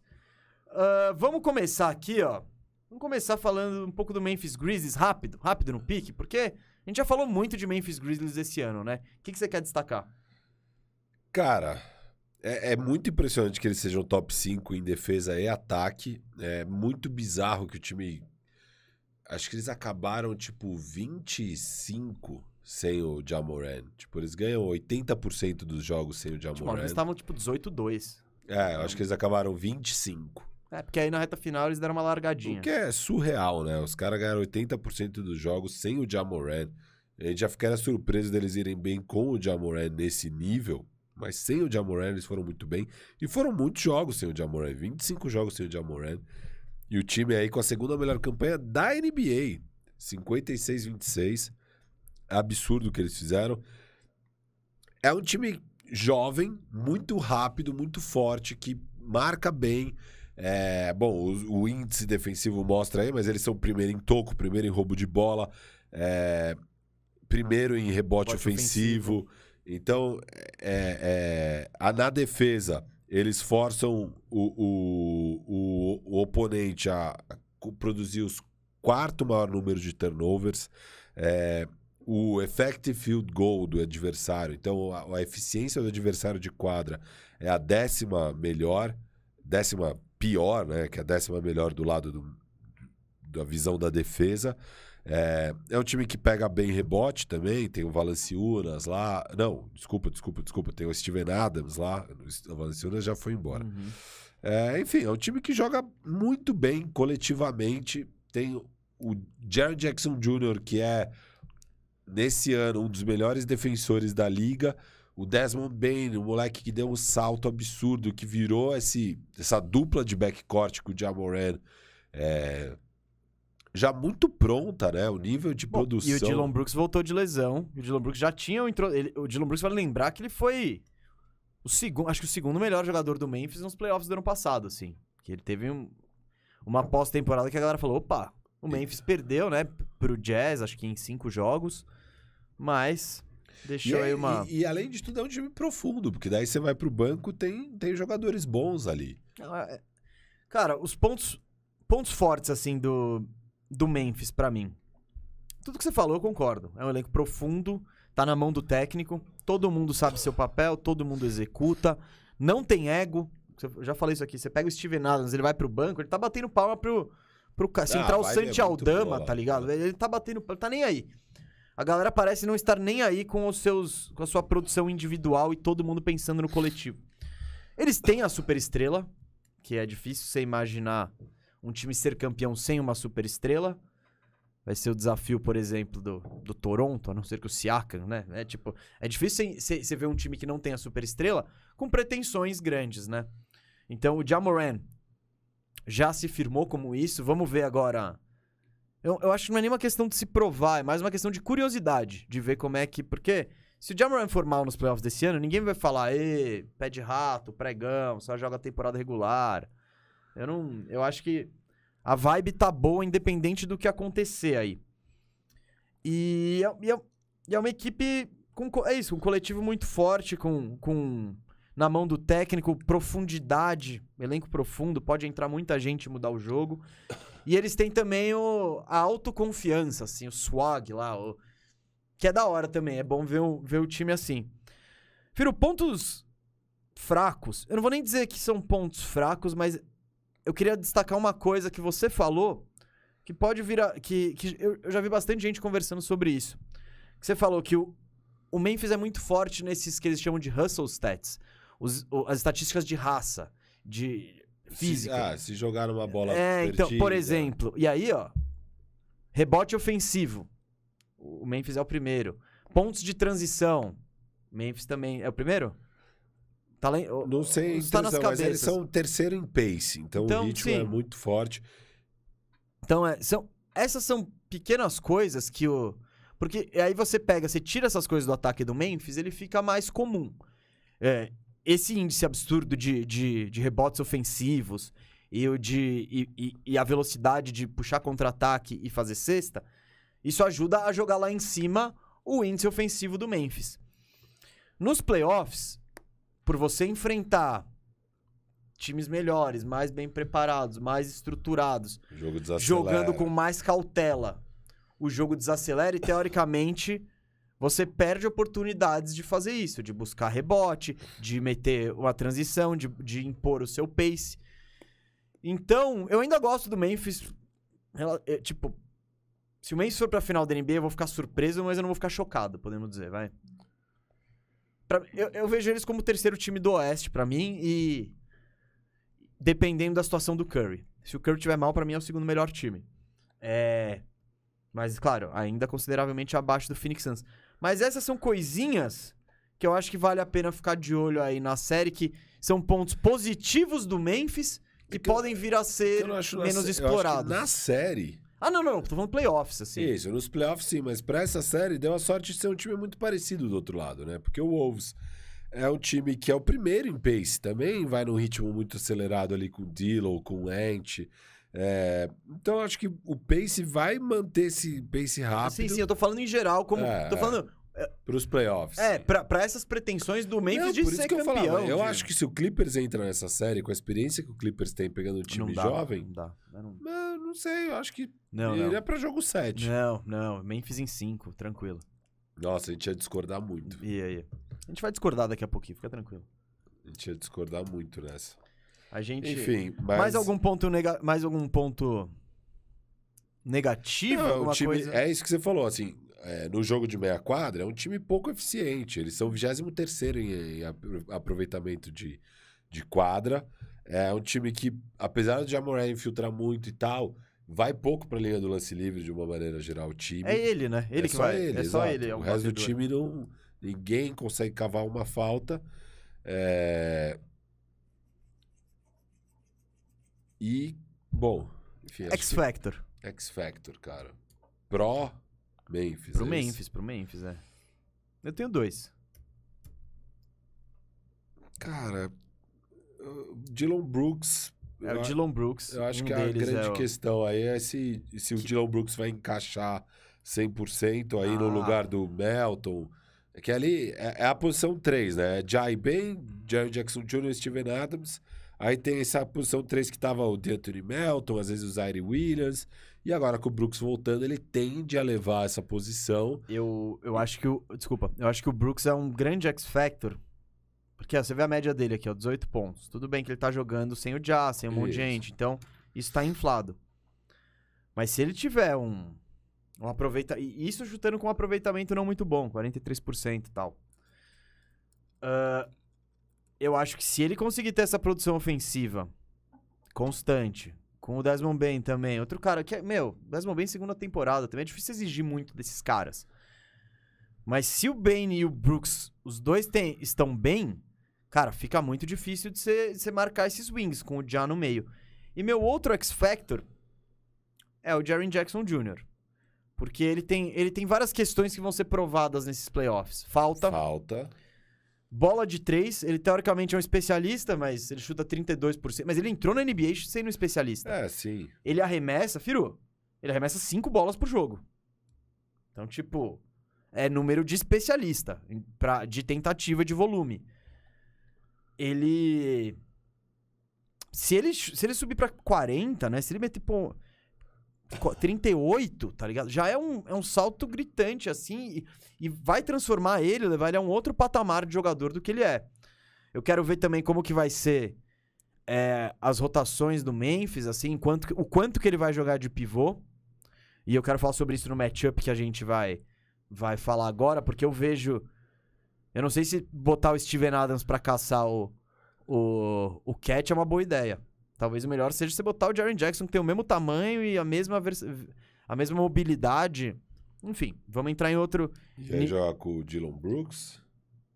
Ah, vamos começar aqui, ó. Vamos começar falando um pouco do Memphis Grizzlies, rápido, rápido no pique, porque a gente já falou muito de Memphis Grizzlies esse ano, né? O que, que você quer destacar? Cara, é, é muito impressionante que eles sejam top 5 em defesa e ataque. É muito bizarro que o time. Acho que eles acabaram, tipo, 25 sem o Jamoran. Tipo, eles ganham 80% dos jogos sem o Tipo, Jamoran. eles estavam tipo 18-2. É, eu acho que eles acabaram 25. É, porque aí na reta final eles deram uma largadinha. O que é surreal, né? Os caras ganharam 80% dos jogos sem o Jamoran. A gente já ficaria surpreso deles irem bem com o Jamoran nesse nível, mas sem o Jamoran eles foram muito bem. E foram muitos jogos sem o Jamoran, 25 jogos sem o Jamoran. E o time aí com a segunda melhor campanha da NBA, 56-26. Absurdo o que eles fizeram. É um time jovem, muito rápido, muito forte, que marca bem. É, bom, o, o índice defensivo mostra aí, mas eles são primeiro em toco, primeiro em roubo de bola, é, primeiro em rebote Rebote ofensivo. Então, é, é, a- na defesa, eles forçam o, o, o, o oponente a, produzir os quarto maior número de turnovers. É, o effective field goal do adversário, então a, a eficiência do adversário de quadra é a décima melhor, décima pior, né? Que é a décima melhor do lado do- da visão da defesa. É, é um time que pega bem rebote também, tem o Valanciunas lá. Não, desculpa, desculpa, desculpa. Tem o Steven Adams lá. O Valanciunas já foi embora. Uhum. É, enfim, é um time que joga muito bem coletivamente. Tem o Jared Jackson Jr., que é, nesse ano, um dos melhores defensores da liga. O Desmond Bain, um moleque que deu um salto absurdo, que virou esse, essa dupla de backcourt com o Jamoran. É, já muito pronta, né? O nível de Bom, produção. E o Dylan Brooks voltou de lesão. O Dylan Brooks já tinha. o Intro... ele- O Dylan Brooks vai lembrar que ele foi o segundo, acho que o segundo melhor jogador do Memphis nos playoffs do ano passado, assim. Que ele teve um- uma pós-temporada que a galera falou: opa, o Memphis perdeu, né? Pro Jazz, acho que em cinco jogos. Mas deixou e, aí é- uma. e- e além de tudo, é um time profundo, porque daí você vai pro banco, tem, tem jogadores bons ali. Ah, é- Cara, os pontos, pontos fortes, assim, do, do Memphis, pra mim. Tudo que você falou, eu concordo. É um elenco profundo, tá na mão do técnico, todo mundo sabe seu papel, todo mundo executa, não tem ego. Eu já falei isso aqui, você pega o Steven Adams, ele vai pro banco, ele tá batendo palma pro, pro ca- Central é Santi muito Aldama, tá ligado? Ele tá batendo, ele tá nem aí. A galera parece não estar nem aí com os seus com a sua produção individual e todo mundo pensando no coletivo. Eles têm a superestrela, que é difícil você imaginar um time ser campeão sem uma superestrela. Vai ser o desafio, por exemplo, do, do Toronto, a não ser que o Siakam, né? É, tipo, é difícil você ver um time que não tem a superestrela com pretensões grandes, né? Então o Jamoran já se firmou como isso. Vamos ver agora Eu, eu acho que não é nem uma questão de se provar, é mais uma questão de curiosidade, de ver como é que. Porque se o Jamoran for mal nos playoffs desse ano, ninguém vai falar, ê, pé de rato, pregão, só joga temporada regular. Eu não. Eu acho que a vibe tá boa, independente do que acontecer aí. E, é- e é, e é uma equipe. Com, co- é isso, um coletivo muito forte, com, com. Na mão do técnico, profundidade, elenco profundo, pode entrar muita gente mudar o jogo. E eles têm também o, a autoconfiança, assim, o swag lá, o- que é da hora também. É bom ver o, ver o time assim. Firo, pontos fracos. Eu não vou nem dizer que são pontos fracos, mas eu queria destacar uma coisa que você falou que pode virar. Que, que eu, eu já vi bastante gente conversando sobre isso. Que você falou que o, o Memphis é muito forte nesses que eles chamam de hustle stats. Os- o- as estatísticas de raça, de física. Se, ah, se jogar uma bola É, então, por perdida. exemplo, e aí, ó, rebote ofensivo. O Memphis é o primeiro. Pontos de transição. Memphis também é o primeiro? Tá lá em, Não sei, Está nas mas eles são terceiro em pace, então, Então, o ritmo é sim. muito forte. Então, é, são, essas são pequenas coisas que o. Porque aí você pega, você tira essas coisas do ataque do Memphis, ele fica mais comum. É, esse índice absurdo de, de, de rebotes ofensivos e, o de, e, e- e a velocidade de puxar contra-ataque e fazer cesta, isso ajuda a jogar lá em cima o índice ofensivo do Memphis. Nos playoffs, por você enfrentar times melhores, mais bem preparados, mais estruturados, jogando com mais cautela, o jogo desacelera e, teoricamente, você perde oportunidades de fazer isso, de buscar rebote, de meter uma transição, de, de impor o seu pace. Então, eu ainda gosto do Memphis. É, Tipo, se o Memphis for pra final da NBA, eu vou ficar surpreso, mas eu não vou ficar chocado, podemos dizer, vai. Pra- eu, eu vejo eles como o terceiro time do Oeste pra mim e. Dependendo da situação do Curry. Se o Curry tiver mal, pra mim é o segundo melhor time. É. Mas, claro, ainda consideravelmente abaixo do Phoenix Suns. Mas essas são coisinhas que eu acho que vale a pena ficar de olho aí na série, que são pontos positivos do Memphis que É que podem vir a ser menos explorados. na série. Ah, não, não, tô falando playoffs, assim. Isso, nos playoffs sim, mas pra essa série deu a sorte de ser um time muito parecido do outro lado, né? Porque o Wolves é um time que é o primeiro em pace, também vai num ritmo muito acelerado ali com o Dillon, com o Ant. É, então acho que o pace vai manter esse pace rápido Sim, sim, eu tô falando em geral, como. É, tô é. Falando. pros playoffs. É, pra, pra essas pretensões do Memphis Não, de por ser isso que eu campeão. falava. Eu acho que se o Clippers entra nessa série, com a experiência que o Clippers tem pegando um time não dá, jovem, Não dá. Não, não, não sei, eu acho que não. ele Não, é pra jogo 7. não, não. Memphis em 5, tranquilo. Nossa, a gente ia discordar muito. E aí? A gente vai discordar daqui a pouquinho, fica tranquilo. A gente ia discordar muito nessa. A gente. Enfim, mas... Mais algum ponto nega... mais algum ponto negativo? Não, alguma time, coisa? É isso que você falou, assim, é, no jogo de meia quadra, é um time pouco eficiente. Eles são 23 em, em apro- aproveitamento de, de quadra. É um time que, apesar de Jamoran infiltrar muito e tal, vai pouco pra linha do lance livre de uma maneira geral o time. É ele, né? Ele É que só vai. ele, é só exato. ele. É o um resto do time não. Ninguém consegue cavar uma falta. É... E, bom, enfim, X que- Factor. X Factor, cara. Pro Memphis. Pro é isso? Memphis, pro Memphis, é. Eu tenho dois. Cara, o Dylan Brooks. É eu o Dylan Brooks. Eu acho um que a grande é o... questão aí é se, se o Dylan Brooks vai encaixar 100% aí no Ah. lugar do Melton. É que ali é, é a posição 3, né? É Jai Ben, Jerry Jackson Jr., Steven Adams. Aí tem essa posição 3 que tava o D'Anthony Melton, às vezes o Zaire Williams. E agora com o Brooks voltando, ele tende a levar essa posição. Eu, eu acho que o. Desculpa. Eu acho que o Brooks é um grande X Factor. Porque ó, você vê a média dele aqui, ó, 18 pontos. Tudo bem que ele tá jogando sem o Jazz, sem um monte de gente. Então, isso tá inflado. Mas se ele tiver um. Um aproveita... e Isso chutando com um aproveitamento não muito bom, 43% e tal. Ah, eu acho que se ele conseguir ter essa produção ofensiva constante, com o Desmond Bain também, outro cara que é, meu, Desmond Bain segunda temporada, também é difícil exigir muito desses caras. Mas se o Bain e o Brooks, os dois têm- estão bem, cara, fica muito difícil de você, marcar esses wings com o Ja no meio. E meu outro X Factor é o Jaren Jackson Jr. Porque ele tem, ele tem várias questões que vão ser provadas nesses playoffs. Falta, Falta. Bola de três. Ele teoricamente é um especialista, mas ele chuta 32%. Mas ele entrou na NBA sendo um especialista. É, sim. Ele arremessa, Firu, ele arremessa cinco bolas por jogo. Então, tipo, é número de especialista, pra, de tentativa de volume. Ele. Se ele, se ele subir pra 40, né? Se ele meter, pô, co- 38, tá ligado? Já é um, é um salto gritante, assim, e, e vai transformar ele, levar ele a um outro patamar de jogador do que ele é. Eu quero ver também como que vai ser é, as rotações do Memphis, assim, quanto, o quanto que ele vai jogar de pivô. E eu quero falar sobre isso no matchup que a gente vai, vai falar agora, porque eu vejo. Eu não sei se botar o Steven Adams pra caçar o, o, o Cat é uma boa ideia. Talvez o melhor seja você botar o Jaren Jackson, que tem o mesmo tamanho e a mesma, vers- a mesma mobilidade. Enfim, vamos entrar em outro. Aí Ni- jogar com o Dylan Brooks.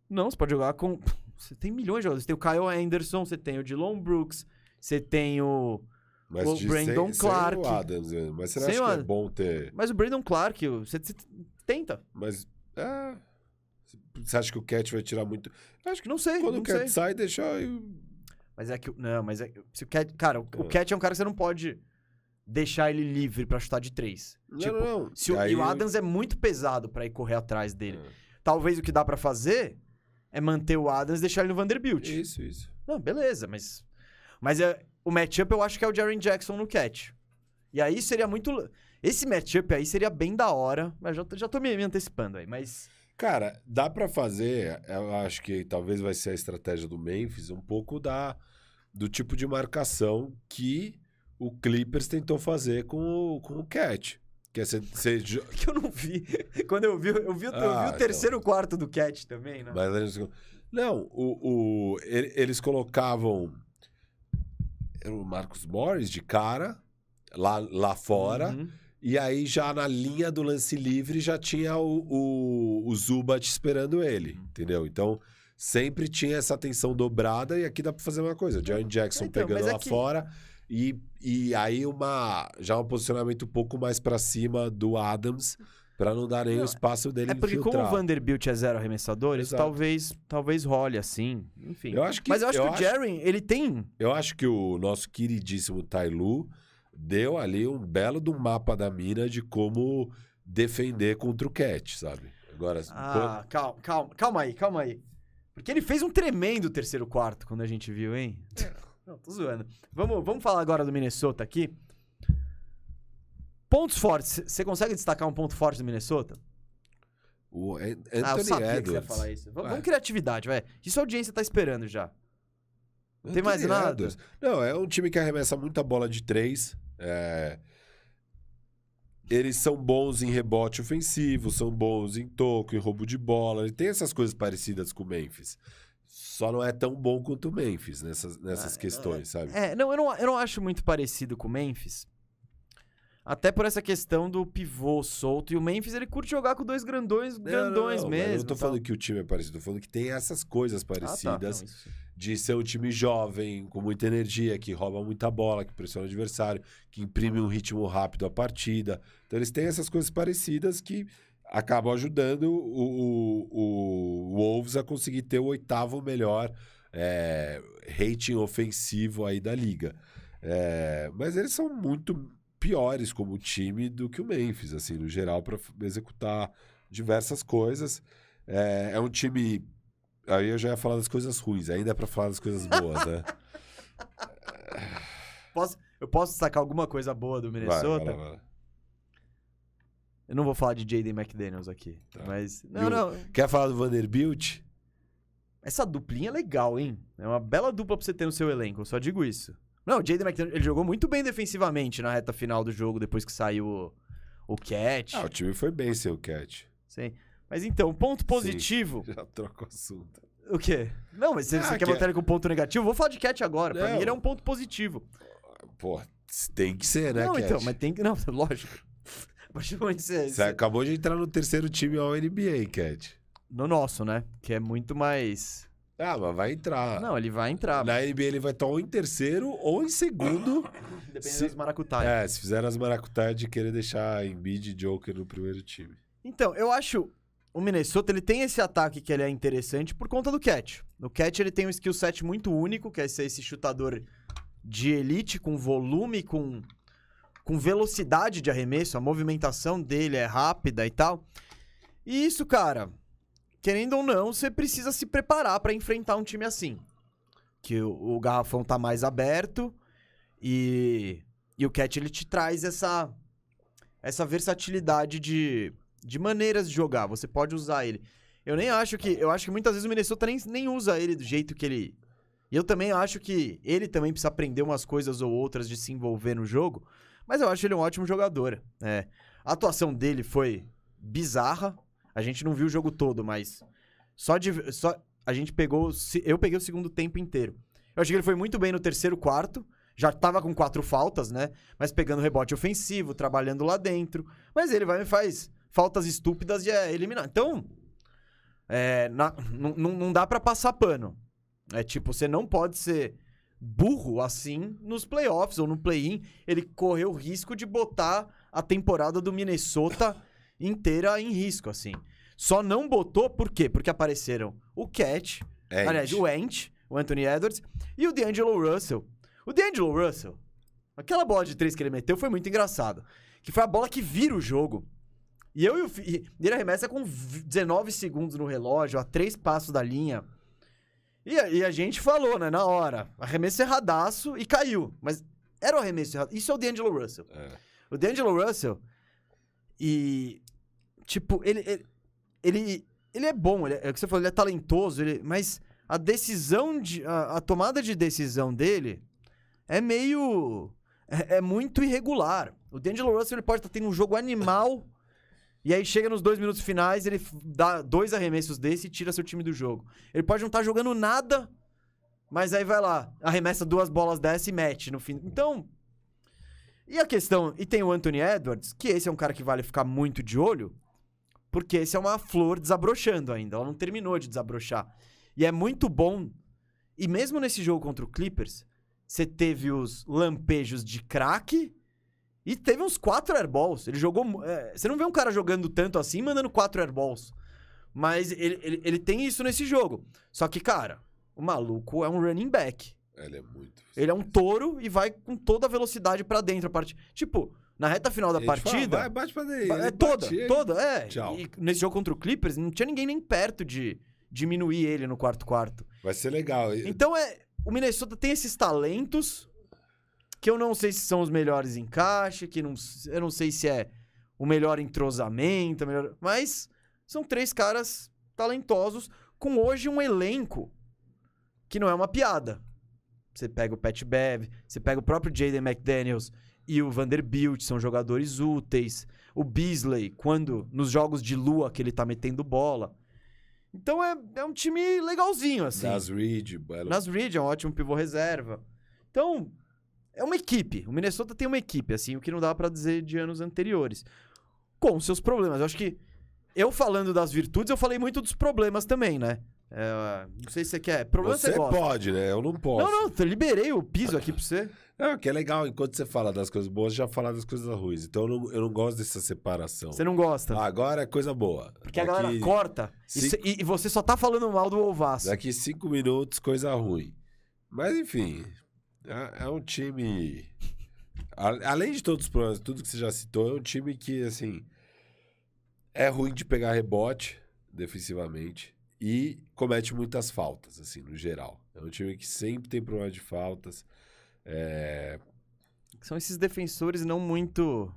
Não, você pode jogar com. (laughs) Você tem milhões de jogadores. Você tem o Kyle Anderson, você tem o Dylan Brooks, você tem o. Mas O Brandon sem, sem Clark. o Adams, né? Mas você não Sem acha o que é bom ter. Mas o Brandon Clark, você, você tenta. Mas. É. Você acha que o Cat vai tirar muito. Eu acho que Não sei, quando não o Cat sei. sai, deixa. eu- Mas é que. o- Não, mas é. Se o Cat, cara, o, o É. Cat é um cara que você não pode deixar ele livre pra chutar de três. Não, tipo, não. Se o, Aí e o Adams é muito pesado pra ir correr atrás dele. É. Talvez o que dá pra fazer é manter o Adams e deixar ele no Vanderbilt. Isso, isso. Não, beleza, mas. Mas é, o matchup eu acho que é o Jaren Jackson no catch. E aí seria muito. Esse matchup aí seria bem da hora. Mas já, tô- já tô me, me antecipando aí. Mas. Cara, dá pra fazer, eu acho que talvez vai ser a estratégia do Memphis, um pouco da do tipo de marcação que o Clippers tentou fazer com o, com o Cat. Que é você jo- (laughs) Que eu não vi. (laughs) Quando eu vi, eu vi, o- eu vi Ah, o terceiro quarto do catch também, né? Mas eles- não, o, o- ele- eles colocavam o Marcos Morris de cara lá, lá fora. Uhum. E aí, já na linha do lance livre, já tinha o, o, o Zubat esperando ele, Uhum. entendeu? Então, sempre tinha essa atenção dobrada e aqui dá pra fazer uma coisa. Jaren Jackson Então, pegando lá que- fora e, e aí uma já um posicionamento um pouco mais pra cima do Adams pra não dar nem Não, o espaço dele É porque como infiltrar. o Vanderbilt é zero arremessadores, Exato. talvez, talvez role assim. Enfim. Eu acho que- Mas eu acho eu que o acho- Jaren, ele tem. Eu acho que o nosso queridíssimo Tailu deu ali um belo do mapa da mina de como defender contra o Cat, sabe? Agora, Ah, calma, calma, calma aí, calma aí. Porque ele fez um tremendo terceiro quarto quando a gente viu, hein? (laughs) Não, tô zoando. Vamos, vamos falar agora do Minnesota aqui. Pontos fortes. Você consegue destacar um ponto forte do Minnesota? o An- Anthony ah, eu sabia Edwards. que você ia falar isso. Vamos, Ué. vamos criatividade, vai. Isso a audiência tá esperando já. Tem mais nada? Não, é um time que arremessa muita bola de três. é, Eles são bons em rebote ofensivo, são bons em toco, em roubo de bola. Ele tem essas coisas parecidas com o Memphis. Só não é tão bom quanto o Memphis nessas, nessas Ah, questões, sabe? É, não eu, não, eu não acho muito parecido com o Memphis. Até por essa questão do pivô solto. E o Memphis, ele curte jogar com dois grandões, grandões não, não, mesmo. Eu não tô falando que o time é parecido, tô falando que tem essas coisas Ah, tá, parecidas isso- de ser um time jovem, com muita energia, que rouba muita bola, que pressiona o adversário, que imprime um ritmo rápido à partida. Então eles têm essas coisas parecidas que acabam ajudando o, o, o Wolves a conseguir ter o oitavo melhor é, rating ofensivo aí da liga. É, mas eles são muito piores como time do que o Memphis, assim, no geral, para executar diversas coisas. É, é um time. Aí eu já ia falar das coisas ruins, ainda é para falar das coisas boas, né? (laughs) Posso, eu posso destacar alguma coisa boa do Vai, Minnesota? vai vai lá. Eu não vou falar de Jaden McDaniels aqui. Tá. Mas. Não, o- não. Quer falar do Vanderbilt? Essa duplinha é legal, hein? É uma bela dupla pra você ter no seu elenco, eu só digo isso. Não, o Jaden McDaniels, ele jogou muito bem defensivamente na reta final do jogo, depois que saiu o, o catch. Ah, o time foi bem sem o Cat. Sim. Mas então, ponto positivo. (laughs) Já troca o assunto. O quê? Não, mas você, Ah, você quer que- botar ele com ponto negativo? Vou falar de catch agora. Pra Não. mim, ele é um ponto positivo. Pô, tem que ser, né, não, Cat? então, mas tem que. Não, (laughs) lógico. Você você- acabou de entrar no terceiro time ao NBA, Cat. No nosso, né? Que é muito mais. Ah, mas vai entrar. Não, ele vai entrar. Na NBA ele vai estar ou em terceiro ou em segundo. (coughs) Dependendo se- dos maracutaias. é, se fizer as maracutaias de querer deixar Embiid e Joker no primeiro time. Então, eu acho o Minnesota, ele tem esse ataque que ele é interessante por conta do Cat. O Cat, ele tem um skill set muito único, que é ser esse chutador de elite, com volume, com, com velocidade de arremesso, a movimentação dele é rápida e tal. E isso, cara, querendo ou não, você precisa se preparar pra enfrentar um time assim. Que o, o garrafão tá mais aberto e, e o Cat, ele te traz essa, essa versatilidade de, de maneiras de jogar. Você pode usar ele. Eu nem acho que. Eu acho que muitas vezes o Minnesota nem, nem usa ele do jeito que ele. E eu também acho que ele também precisa aprender umas coisas ou outras de se envolver no jogo. Mas eu acho ele um ótimo jogador. É. A atuação dele foi bizarra. A gente não viu o jogo todo, mas só de. Só, a gente pegou. Eu peguei o segundo tempo inteiro. Eu achei que ele foi muito bem no terceiro quarto. Já tava com quatro faltas, né? Mas pegando rebote ofensivo, trabalhando lá dentro. Mas ele vai e faz faltas estúpidas e é eliminar. Então, é, na- não- dá pra passar pano. É tipo, você não pode ser burro assim nos playoffs ou no play-in. Ele correu o risco de botar a temporada do Minnesota inteira em risco, assim. Só não botou por quê? Porque apareceram o Cat, É, aliás, o Ent, o Anthony Edwards e o D'Angelo Russell. O D'Angelo Russell, aquela bola de três que ele meteu foi muito engraçado. Que foi a bola que vira o jogo. E eu e o e ele arremessa com v- 19 segundos no relógio, a três passos da linha. E a, e a gente falou, né, na hora. Arremesso erradaço e caiu. Mas era o arremesso errado. Isso é o D'Angelo Russell. É. O D'Angelo Russell. E. Tipo, ele. Ele, ele, ele é bom, ele é, é o que você falou, ele é talentoso, ele, mas a decisão de. A, a tomada de decisão dele é meio. É, é muito irregular. O D'Angelo Russell ele pode estar tendo um jogo animal. E aí chega nos dois minutos finais, ele dá dois arremessos desse e tira seu time do jogo. Ele pode não estar jogando nada, mas aí vai lá, arremessa duas bolas dessa e mete no fim. Então, e a questão, e tem o Anthony Edwards, que esse é um cara que vale ficar muito de olho, porque esse é uma flor desabrochando ainda, ela não terminou de desabrochar. E é muito bom, e mesmo nesse jogo contra o Clippers, você teve os lampejos de craque e teve uns quatro airballs. Ele jogou. é, você não vê um cara jogando tanto assim, mandando quatro airballs. Mas ele, ele, ele tem isso nesse jogo. Só que, cara, o maluco é um running back. Ele é muito. Ele é um touro e vai com toda a velocidade pra dentro. A part... Tipo, na reta final da Ele fala, partida. vai, bate pra dentro. é toda, toda, é. Tchau. E nesse jogo contra o Clippers, não tinha ninguém nem perto de diminuir ele no quarto quarto. Vai ser legal. Então é. O Minnesota tem esses talentos que eu não sei se são os melhores em caixa, que não, eu não sei se é o melhor entrosamento, melhor, mas são três caras talentosos com hoje um elenco que não é uma piada. Você pega o Pat Bev, você pega o próprio Jaden McDaniels e o Vanderbilt, são jogadores úteis. O Beasley, quando nos jogos de lua que ele tá metendo bola. Então é, é um time legalzinho, assim. Nas Reed, Belo- Nas Reed é um ótimo pivô reserva. Então, é uma equipe. O Minnesota tem uma equipe, assim, o que não dá pra dizer de anos anteriores. Com seus problemas. Eu acho que eu falando das virtudes, eu falei muito dos problemas também, né? É, não sei se você quer. Problema você, Você gosta. pode, né? Eu não posso. Não, não, eu liberei o piso aqui pra você. Não, que é legal, enquanto você fala das coisas boas, já falar das coisas ruins. Então eu não, eu não gosto dessa separação. Você não gosta. Ah, agora é coisa boa. porque a galera corta e, cinco- e- e você só tá falando mal do Ovaço. Daqui cinco minutos, coisa ruim. Mas enfim, é, é um time. a- Além de todos os problemas, tudo que você já citou, é um time que, assim. É ruim de pegar rebote defensivamente e comete muitas faltas, assim, no geral. É um time que sempre tem problema de faltas. É, São esses defensores não muito.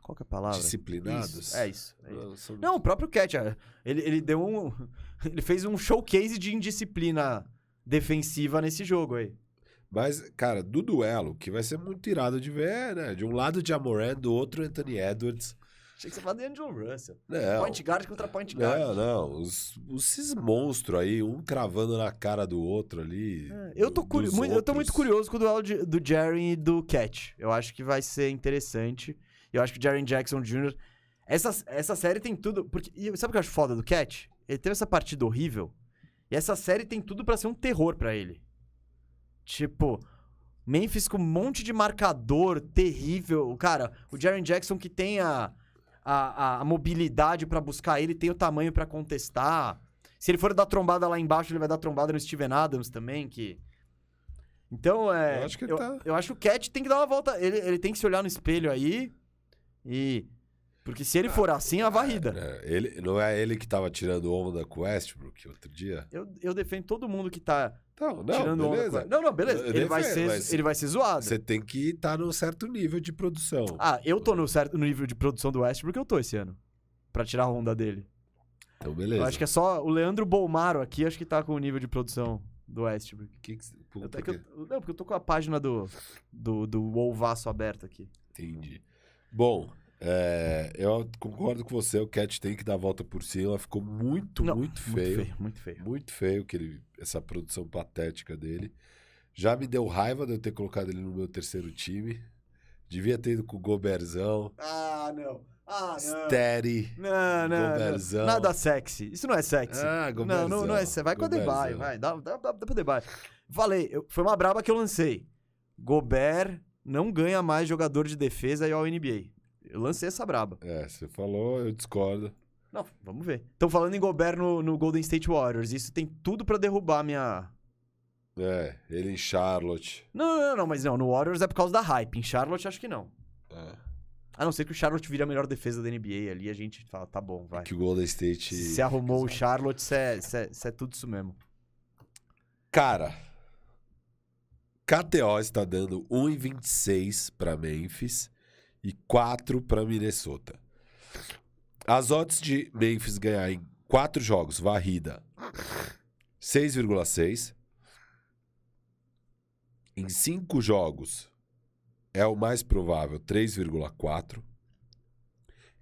Qual que é a palavra? disciplinados. Isso, é isso. é isso. Não, o próprio Cat, é, ele, ele deu um. (laughs) Ele fez um showcase de indisciplina defensiva nesse jogo aí. Mas, cara, do duelo, que vai ser muito irado de ver, né? De um lado de Amoran, do outro Anthony Edwards. Achei que você falava de Angelo Russell. Não, Point guard contra point guard. não, não. Os, esses monstros aí, um cravando na cara do outro ali. É, eu, tô curi- muito, eu tô muito curioso com o duelo de- do Jerry e do Cat. Eu acho que vai ser interessante. Eu acho que o Jerry Jackson Jr. Essa, essa série tem tudo. Porque, sabe o que eu acho foda do Cat? Ele teve essa partida horrível. E essa série tem tudo pra ser um terror pra ele. Tipo, Memphis com um monte de marcador terrível. Cara, o Jaren Jackson que tem a, a, a mobilidade pra buscar ele, tem o tamanho pra contestar. Se ele for dar trombada lá embaixo, ele vai dar trombada no Steven Adams também, que... Então, é... Eu acho que eu, tá- eu acho que o Cat tem que dar uma volta... Ele, ele tem que se olhar no espelho aí e... Porque se ele for assim, é a varrida. É, ele, não é ele que tava tirando onda com o Westbrook outro dia? Eu, eu defendo todo mundo que tá Não, não, tirando onda. beleza. com- Não, não, beleza. Eu Ele vai, defendo, ser, mas ele vai ser zoado. Você tem que estar num certo nível de produção. Ah, eu tô no, certo, no nível de produção do Westbrook, eu tô esse ano. Pra tirar a onda dele. Então, beleza. Eu acho que é só o Leandro Bolmaro aqui, acho que tá com o nível de produção do Westbrook. Que que, por, Eu, por é que eu- não, porque eu tô com a página do, do, do Wolvaço aberta aqui. Entendi. Bom, é, eu concordo com você. O Cat tem que dar a volta por cima. Ficou muito, Não, muito feio. Muito feio, muito feio. Muito feio que ele, essa produção patética dele. Já me deu raiva de eu ter colocado ele no meu terceiro time. Devia ter ido com o Goberzão, Ah, não. Ah, Steady. Não, não, Goberzão. não. Nada sexy. Isso não é sexy. Ah, não, não, não é Goberzão, sexy. Vai com a Debye, Goberzão. vai. Dá, dá, dá, dá pra Debye. Falei, eu- foi uma braba que eu lancei. Gobert não ganha mais jogador de defesa e ao NBA. Eu lancei essa braba. É, você falou, eu discordo. Não, vamos ver. Estão falando em Gobert no, no Golden State Warriors. Isso tem tudo pra derrubar minha. É, ele em Charlotte. Não, não, não, mas não. No Warriors é por causa da hype. Em Charlotte, acho que não. É, A não ser que o Charlotte vire a melhor defesa da NBA ali, a gente fala, tá bom, vai. que o Golden State. Se arrumou o Charlotte, isso é, é- é tudo isso mesmo. Cara, KTO está dando 1,26 para Memphis e 4 para Minnesota. As odds de Memphis ganhar em 4 jogos, varrida, 6,6. Em 5 jogos, é o mais provável, 3,4.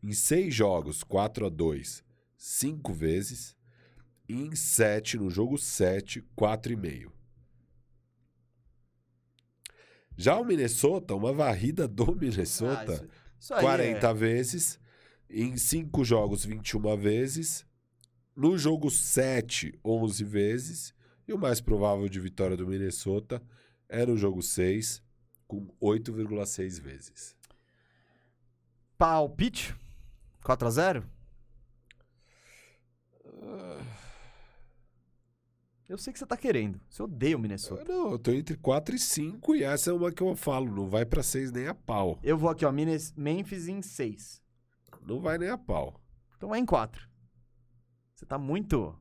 Em 6 jogos, 4 a 2, 5 vezes. E em 7, no jogo 7, 4,5. Já o Minnesota, uma varrida do (laughs) Ah, Minnesota, isso, isso aí 40 é- vezes. Em 5 jogos, 21 vezes. No jogo 7, 11 vezes. E o mais provável de vitória do Minnesota era o jogo 6, com 8,6 vezes. Palpite? 4x0? Eu sei que você tá querendo. Você odeia o Minnesota. Eu Não, eu tô entre 4 e 5 e essa é uma que eu falo, não vai pra 6 nem a pau. Eu vou aqui, ó. Minas- Memphis em 6. Não vai nem a pau. Então vai em 4. Você tá muito.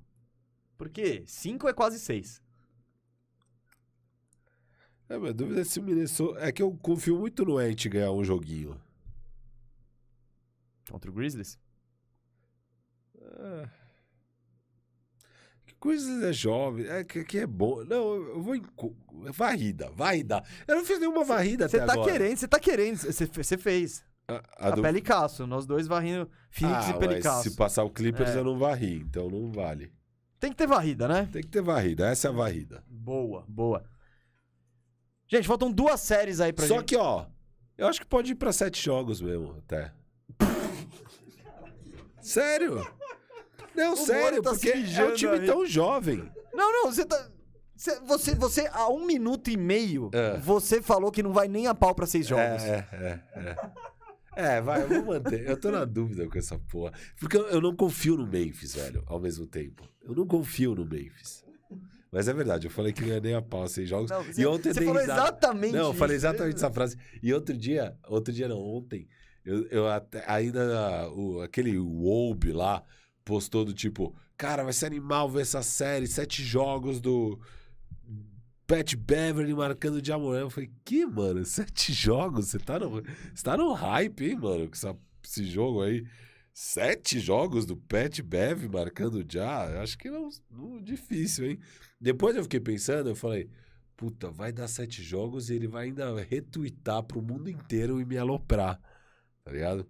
Por quê? 5 é quase 6. É, minha dúvida é se o Minnesota. É que eu confio muito no Ant ganhar um joguinho. Contra o Grizzlies? Que coisa é jovem, é que, que é bom. Não, eu vou em. Varrida, varrida. Eu não fiz nenhuma varrida Você até tá agora. querendo, você tá querendo. Você fez. A, A, a do- Pelicasso. Nós dois varrindo Phoenix ah, e Pelicasso. se passar o Clippers É. eu não varri, então não vale. Tem que ter varrida, né? Tem que ter varrida, essa é a varrida. Boa, boa. Gente, faltam duas séries aí pra Só gente. que, ó, eu acho que pode ir pra sete jogos mesmo, até. (laughs) sério? Não, O sério, tá porque é um time aí. tão jovem. Não, não, você tá. Você, você, há um minuto e meio, É. você falou que não vai nem a pau pra seis jogos. É, é, é. É, vai, eu vou manter. Eu tô na dúvida com essa porra. Porque eu, eu não confio no Memphis, velho, ao mesmo tempo. Eu não confio no Memphis. Mas é verdade, eu falei que não ia nem a pau seis jogos. Não, e ontem você falou risada. exatamente Não, eu falei isso. exatamente essa frase. E outro dia, outro dia não, ontem, eu, eu até, ainda, o, aquele Wolbe lá postou do tipo, cara, vai ser animal ver essa série, sete jogos do Pat Beverly marcando de Amorã. Eu falei, que, mano, sete jogos? Você tá no, você tá no hype, hein, mano, com essa- esse jogo aí. Sete jogos do Pat Bev marcando já? Eu Acho que não, não difícil, hein? Depois eu fiquei pensando, eu falei, puta, vai dar sete jogos e ele vai ainda retweetar pro mundo inteiro e me aloprar. Tá ligado?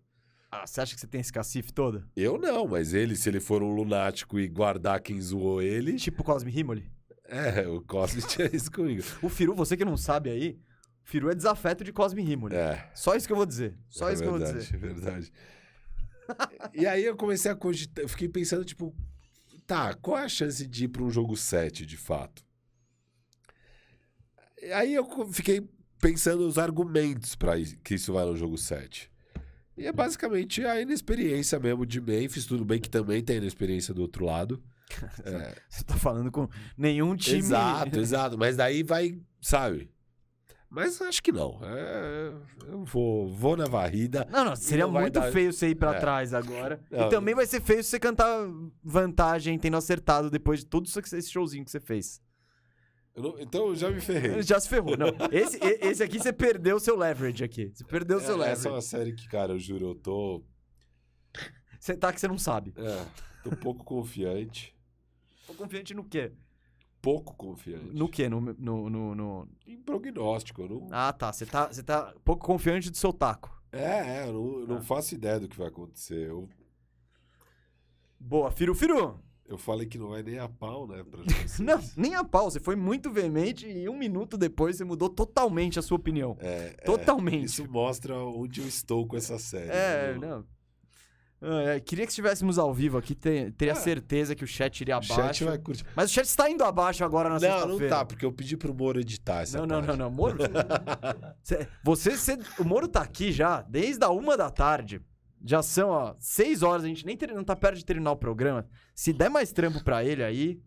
Ah, você acha que você tem esse cacife todo? Eu não, mas ele, se ele for um lunático e guardar quem zoou ele, Tipo Cosme Rimoli? é, o Cosme (laughs) tinha isso comigo. O Firu, você que não sabe aí, o Firu é desafeto de Cosme Rimoli. É. Só isso que eu vou dizer. Só é isso que eu vou verdade, dizer. É verdade. e aí eu comecei a cogitar, eu fiquei pensando, tipo, tá, qual é a chance de ir para um jogo 7, de fato? Aí eu fiquei pensando os argumentos para que isso vai no jogo 7. E é basicamente a inexperiência mesmo de Memphis, tudo bem que também tem a inexperiência do outro lado. (laughs) É, Você tá falando com nenhum time. Exato, (laughs) exato. Mas daí vai, sabe? Mas acho que não. É, eu vou, vou na varrida. Não, não, seria Não muito dar- feio você ir pra É. trás agora. Não, e também vai ser feio se você cantar vantagem tendo acertado depois de todo esse showzinho que você fez. Não- então eu já me ferrei. Já se ferrou. Não, esse, esse aqui você perdeu o seu leverage aqui. Você perdeu o seu É, essa é leverage. uma série que, cara, eu juro, eu tô. Você tá que você não sabe. É, tô pouco confiante. (laughs) Tô confiante no quê? Pouco confiante. No quê? No, no, no, no- Em prognóstico. Não... Ah, tá. Você tá, tá pouco confiante do seu taco. É, é, eu não, não Ah. faço ideia do que vai acontecer. Eu, Boa, Firu Firu. Eu falei que não vai nem a pau, né? (laughs) Não, nem a pau. Você foi muito veemente e um minuto depois você mudou totalmente a sua opinião. É, é, Totalmente. isso mostra onde eu estou com essa série. É, Eu- não. Ah, é, queria que estivéssemos ao vivo aqui, te- teria É. certeza que o chat iria O abaixo. chat vai curtir. Mas o chat está indo abaixo agora na Não, sexta-feira. não tá, porque eu pedi pro Moro editar essa Não, não, não, não, Moro. Cê- você, (laughs) cê- o Moro tá aqui já desde a uma da tarde. Já são, ó, seis horas, a gente nem ter- não tá perto de terminar o programa. Se der mais trampo pra ele aí,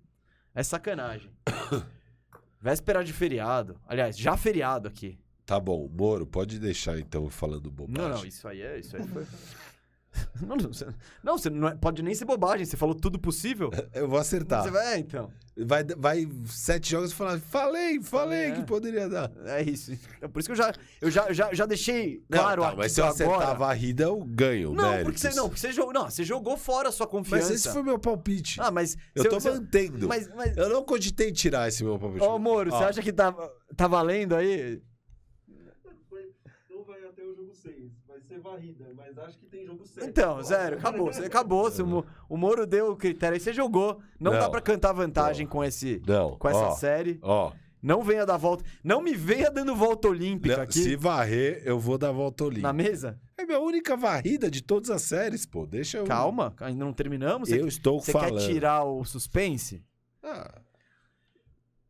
é sacanagem. (coughs) Véspera de feriado. Aliás, já feriado aqui. Tá bom, Moro, pode deixar então falando bobagem. Não, não, isso aí é. Isso aí foi. (laughs) (laughs) Não, não, você, não, você não é- pode nem ser bobagem, você falou tudo possível. Eu vou acertar. Você vai, é, então. Vai, vai sete jogos e falar, falei, falei É. que poderia dar. É isso. Então, por isso que eu já, eu já, já, já deixei claro não, tá, mas se eu acertar agora. a varrida, eu ganho, Não, méritos. porque você, não, porque você jogou. Não, você jogou fora a sua confiança. Mas esse foi meu palpite. Ah, mas. eu tô mantendo. Mas, mas. Eu não cogitei tirar esse meu palpite. Ô, Moro, você Ó, acha que tá, tá valendo aí? Foi- Não vai até o jogo 6, vai ser varrida, mas acho que tem jogo 7. Então, zero, acabou. Você acabou. você- o o Moro deu o critério aí, você jogou. Não, dá Não. pra cantar vantagem com, esse, Não, com essa ó, série. Ó, Não venha dar volta. Não me venha dando volta olímpica não, aqui se varrer, eu vou dar a volta na olímpica. mesa. É minha única varrida de todas as séries, pô. Deixa eu... Calma, ainda não terminamos. Você, Eu estou você falando. quer tirar o suspense? Ah,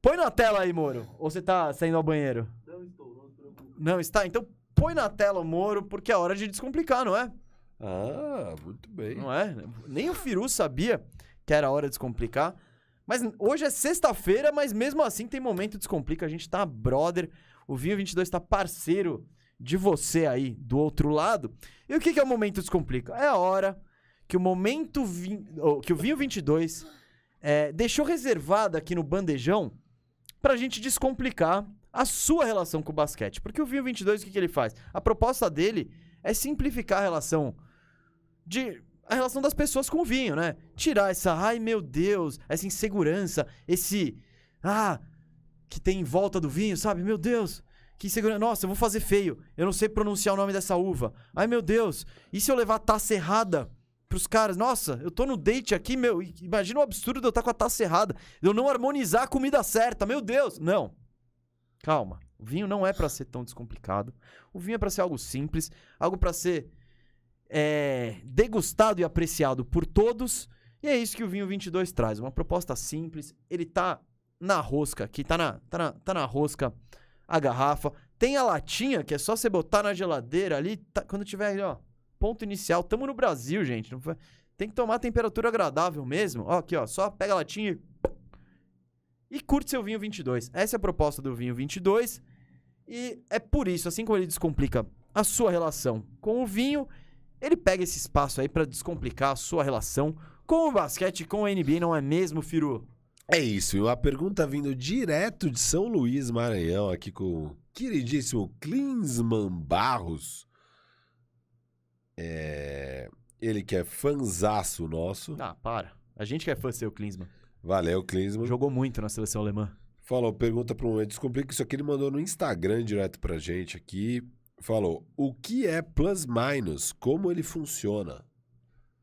Põe na tela aí, Moro. Ou você tá saindo ao banheiro? Não estou, não se preocupe. Não, está. Então põe na tela o Moro, porque é hora de descomplicar, não é? ah, muito bem. Não é? Nem o Firu sabia que era hora de descomplicar. Mas hoje é sexta-feira, mas mesmo assim tem momento de descomplica. A gente tá brother. O Vinho 22 tá parceiro de você aí do outro lado. E o que, que é o momento descomplica? É a hora que o momento vin... ou, que o Vinho 22 é, deixou reservado aqui no bandejão pra gente descomplicar a sua relação com o basquete. Porque o Vinho 22, o que, que ele faz? A proposta dele é simplificar a relação de a relação das pessoas com o vinho, né? Tirar essa, ai meu Deus, essa insegurança, esse ah, que tem em volta do vinho, sabe? Meu Deus, que insegurança. Nossa, eu vou fazer feio. Eu não sei pronunciar o nome dessa uva. Ai meu Deus, e se eu levar a taça errada pros caras? Nossa, eu tô no date aqui, meu, imagina o absurdo de eu estar com a taça errada, eu não harmonizar a comida certa. Meu Deus, não. Calma. O vinho não é pra ser tão descomplicado. O vinho é pra ser algo simples, algo pra ser é, degustado e apreciado por todos. E é isso que o Vinho 22 traz. Uma proposta simples. Ele tá na rosca aqui, tá na, tá na, tá na rosca a garrafa. Tem a latinha, que é só você botar na geladeira ali. tá- quando tiver ali, ó, ponto inicial. Tamo no Brasil, gente. foi- tem que tomar temperatura agradável mesmo. Ó, aqui, ó, só pega a latinha e... E curte seu vinho 22. Essa é a proposta do vinho 22. E é por isso, assim como ele descomplica a sua relação com o vinho, ele pega esse espaço aí pra descomplicar a sua relação com o basquete, com a NBA, não é mesmo, Firu? É isso, e uma pergunta vindo direto de São Luís, Maranhão, aqui com o queridíssimo Klinsman Barros. É, Ele que é fanzaço nosso. Ah, para. A gente que é fã seu, Klinsmann. Valeu, Klinsman. Jogou muito na seleção alemã. Falou, pergunta para um Descomplica isso aqui, ele mandou no Instagram direto pra gente aqui. Falou, o que é plus minus? Como ele funciona?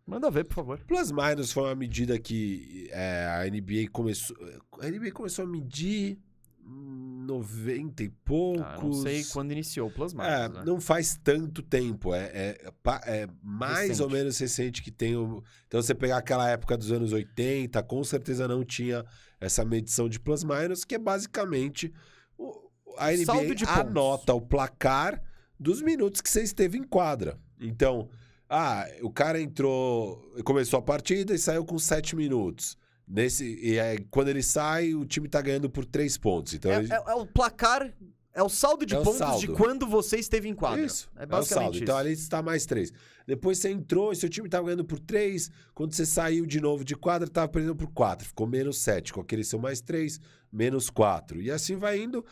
Manda ver, por favor. Plus minus foi uma medida que é, a NBA começou. A NBA começou a medir 90 e poucos. Ah, não sei quando iniciou o Plus É, né? não faz tanto tempo. É, é, é mais Recente. ou menos recente que tem o. Então, você pegar aquela época dos anos 80, com certeza não tinha essa medição de plus minus, que é basicamente o- a NBA anota o placar dos minutos que você esteve em quadra. Então, ah, o cara entrou, começou a partida e saiu com 7 minutos. Nesse, e aí, quando ele sai, o time tá ganhando por 3 pontos. Então, É, ele- é- é o placar, é o saldo de É pontos saldo. de quando você esteve em quadra. Isso. É o basicamente saldo. isso. Então ali está mais três. Depois você entrou e seu time estava ganhando por três. Quando você saiu de novo de quadra, estava perdendo por quatro. Ficou menos sete. Com aquele seu mais três, menos quatro. E assim vai indo.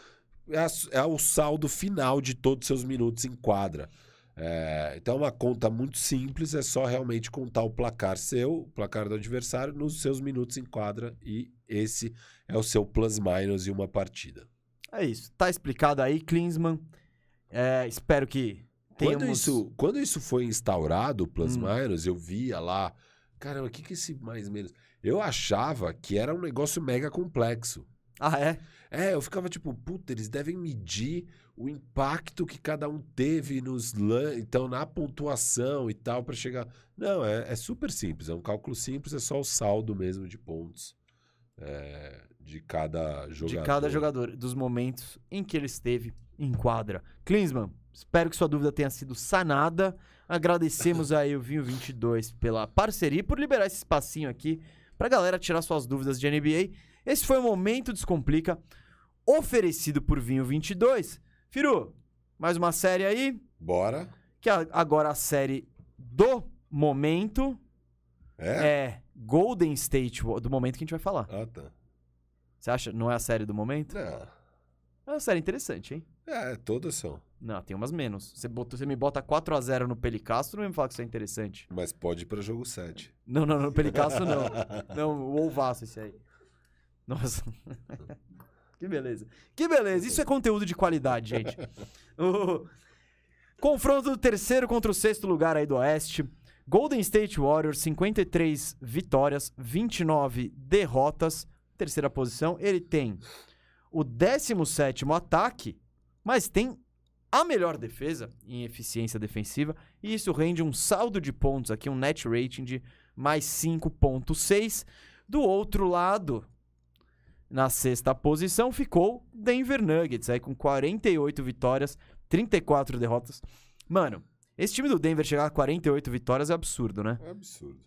É, é o saldo final de todos os seus minutos em quadra. É, então é uma conta muito simples. É só realmente contar o placar seu, o placar do adversário, nos seus minutos em quadra. E esse é o seu plus-minus em uma partida. É isso. Tá explicado aí, Klinsmann. É, espero que tenhamos... Quando isso, quando isso foi instaurado, o Plus Hum. Minus, eu via lá, caramba, o que que esse mais menos? Eu achava que era um negócio mega complexo. Ah, é? É, eu ficava tipo, puta, eles devem medir o impacto que cada um teve nos lan- então na pontuação e tal para chegar. Não, é, é super simples, é um cálculo simples, é só o saldo mesmo de pontos é, de cada jogador. De cada jogador, dos momentos em que ele esteve em quadra. Klinsmann, espero que sua dúvida tenha sido sanada. Agradecemos (laughs) aí o Vinho 22 pela parceria e por liberar esse espacinho aqui pra galera tirar suas dúvidas de NBA. Esse foi o Momento Descomplica, oferecido por Vinho 22. Firu, mais uma série aí, Bora. que a- agora a série do momento É? é Golden State, do momento que a gente vai falar. Ah, tá. Você acha? Não é a série do momento? Não. É uma série interessante, hein? É, todas são. Não, tem umas menos. Você, botou, você me bota 4x0 no Pelicasso, não me falar que isso é interessante. Mas pode ir para jogo 7. Não, não, no Pelicasso não. (laughs) Não, o Ovaço esse aí. Nossa. (laughs) que beleza. Que beleza. Isso é conteúdo de qualidade, gente. (laughs) O confronto do terceiro contra o sexto lugar aí do Oeste. Golden State Warriors, 53 vitórias, 29 derrotas. Terceira posição. Ele tem o 17º ataque, mas tem a melhor defesa em eficiência defensiva. E isso rende um saldo de pontos aqui, um net rating de mais 5.6. Do outro lado, na sexta posição, ficou Denver Nuggets, aí com 48 vitórias, 34 derrotas. Mano, esse time do Denver chegar a 48 vitórias é absurdo, né? É absurdo.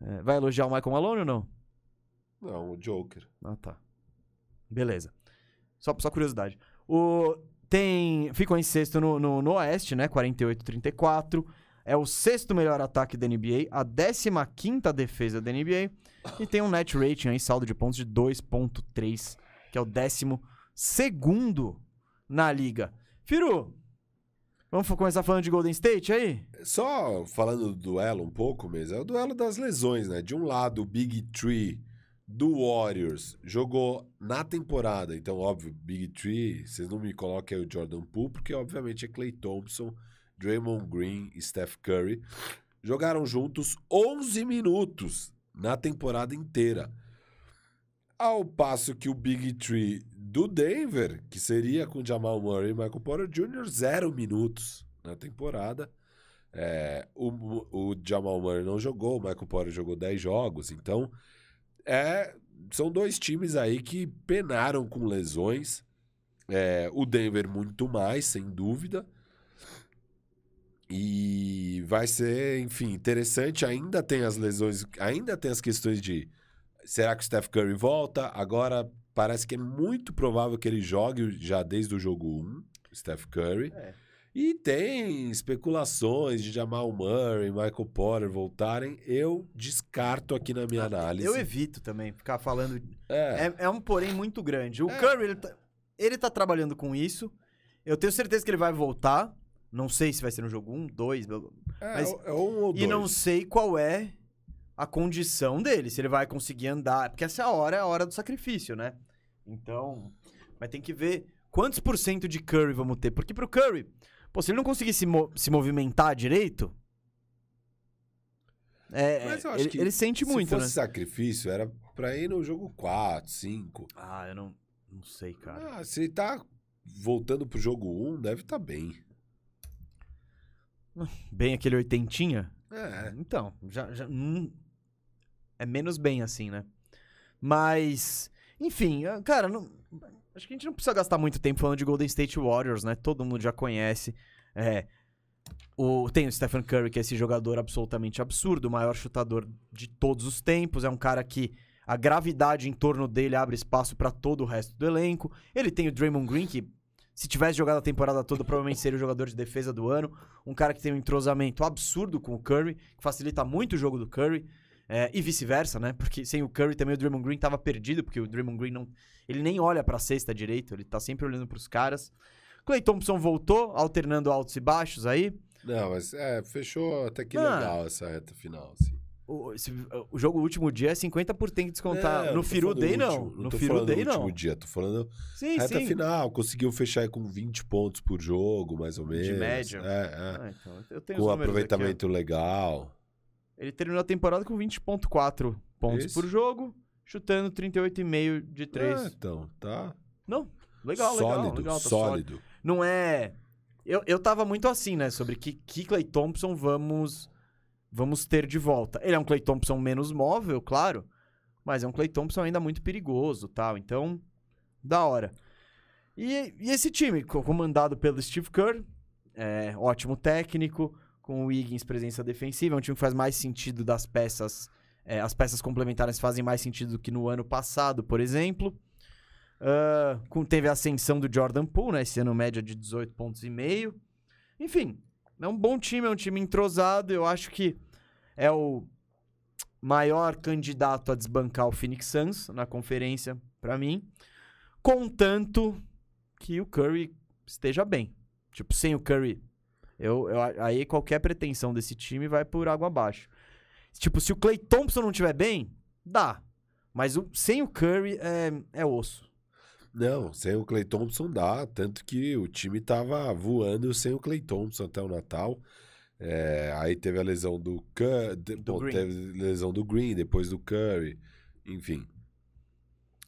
É, vai elogiar o Michael Malone ou não? Não, o Joker. Ah, tá. Beleza. Só, só curiosidade. O, tem, ficou em sexto no, no, no Oeste, né? 48-34. É o sexto melhor ataque da NBA, a 15 defesa da NBA. E tem um net rating aí, saldo de pontos de 2.3, que é o décimo segundo na liga. Firu, vamos começar falando de Golden State aí? Só falando do duelo um pouco mesmo, é o duelo das lesões, né? De um lado, o Big Tree do Warriors jogou na temporada, então, óbvio, Big Tree, vocês não me coloquem aí o Jordan Poole, porque obviamente é Clay Thompson, Draymond Green e Steph Curry. Jogaram juntos 11 minutos na temporada inteira. Ao passo que o Big Tree do Denver, que seria com Jamal Murray e Michael Porter Jr., zero minutos na temporada. É, o, o Jamal Murray não jogou, o Michael Porter jogou 10 jogos, então é, são dois times aí que penaram com lesões. É, o Denver muito mais, sem dúvida. E vai ser, enfim, interessante. Ainda tem as lesões, ainda tem as questões de será que o Steph Curry volta? Agora parece que é muito provável que ele jogue já desde o jogo 1, o Steph Curry. É. E tem especulações de Jamal Murray, Michael Porter voltarem. Eu descarto aqui na minha análise. Eu evito também ficar falando É, É, é um porém muito grande. O É. Curry, ele tá, ele tá trabalhando com isso. Eu tenho certeza que ele vai voltar. Não sei se vai ser no jogo 1, 2. é, mas- é um ou E dois. não sei qual é a condição dele. Se ele vai conseguir andar. Porque essa hora é a hora do sacrifício, né? Então. Mas tem que ver quantos por cento de Curry vamos ter. Porque pro Curry, pô, se ele não conseguir se, mo- se movimentar direito. É, Mas eu é, acho ele, que ele sente Se muito, fosse né? sacrifício, era pra ir no jogo 4, 5. Ah, eu não. Não sei, cara. Ah, se ele tá voltando pro jogo 1, deve estar tá bem. (laughs) Bem aquele oitentinha? É. Então, já, já hum, é menos bem assim, né? Mas, enfim, ah, cara, não, acho que a gente não precisa gastar muito tempo falando de Golden State Warriors, né? Todo mundo já conhece. É, o, tem o Stephen Curry, que é esse jogador absolutamente absurdo, o maior chutador de todos os tempos. É um cara que a gravidade em torno dele abre espaço para todo o resto do elenco. Ele tem o Draymond Green, que se tivesse jogado a temporada toda, provavelmente seria o jogador de defesa do ano. Um cara que tem um entrosamento absurdo com o Curry, que facilita muito o jogo do Curry. É, e vice-versa, né? Porque sem o Curry também o Draymond Green tava perdido, porque o Draymond Green não. Ele nem olha pra cesta direito, ele tá sempre olhando pros caras. Clay Thompson voltou, alternando altos e baixos aí. Não, mas é, fechou até que Ah. legal essa reta final, assim. O, esse- o jogo último dia é 50 por tem que descontar. É, no Firu Day, do não. último- No Firu Day, não. último dia, tô falando Sim, reta sim. final, conseguiu fechar aí com 20 pontos por jogo, mais ou De menos. média. É, é. Ah, então, eu tenho Com um números aqui, aproveitamento legal. Ele terminou a temporada com 20.4 pontos Isso. por jogo, chutando 38,5 de 3. É, então, tá Não, legal, sólido, legal, legal. Tá sólido. Não é... Eu, eu tava muito assim, né? Sobre que, Clay Thompson vamos, vamos ter de volta. Ele é um Clay Thompson menos móvel, claro. Mas é um Clay Thompson ainda muito perigoso tal. Então, da hora. E, e esse time, co- comandado pelo Steve Kerr, é, ótimo técnico, com o Wiggins presença defensiva, é um time que faz mais sentido das peças. é, as peças complementares fazem mais sentido do que no ano passado, por exemplo. Ah, com, teve a ascensão do Jordan Poole, né? Esse ano média de 18 pontos e meio. Enfim, é um bom time, é um time entrosado. Eu acho que é o maior candidato a desbancar o Phoenix Suns na conferência, pra mim. Contanto que o Curry esteja bem. Tipo, sem o Curry, eu, eu- aí qualquer pretensão desse time vai por água abaixo. Tipo, se o Clay Thompson não estiver bem, dá. Mas o- sem o Curry é, é osso. Não, sem o Clay Thompson dá, tanto que o time tava voando sem o Clay Thompson até o Natal. É, aí teve a lesão do Curry, Do Green. teve lesão do Green, depois do Curry, enfim.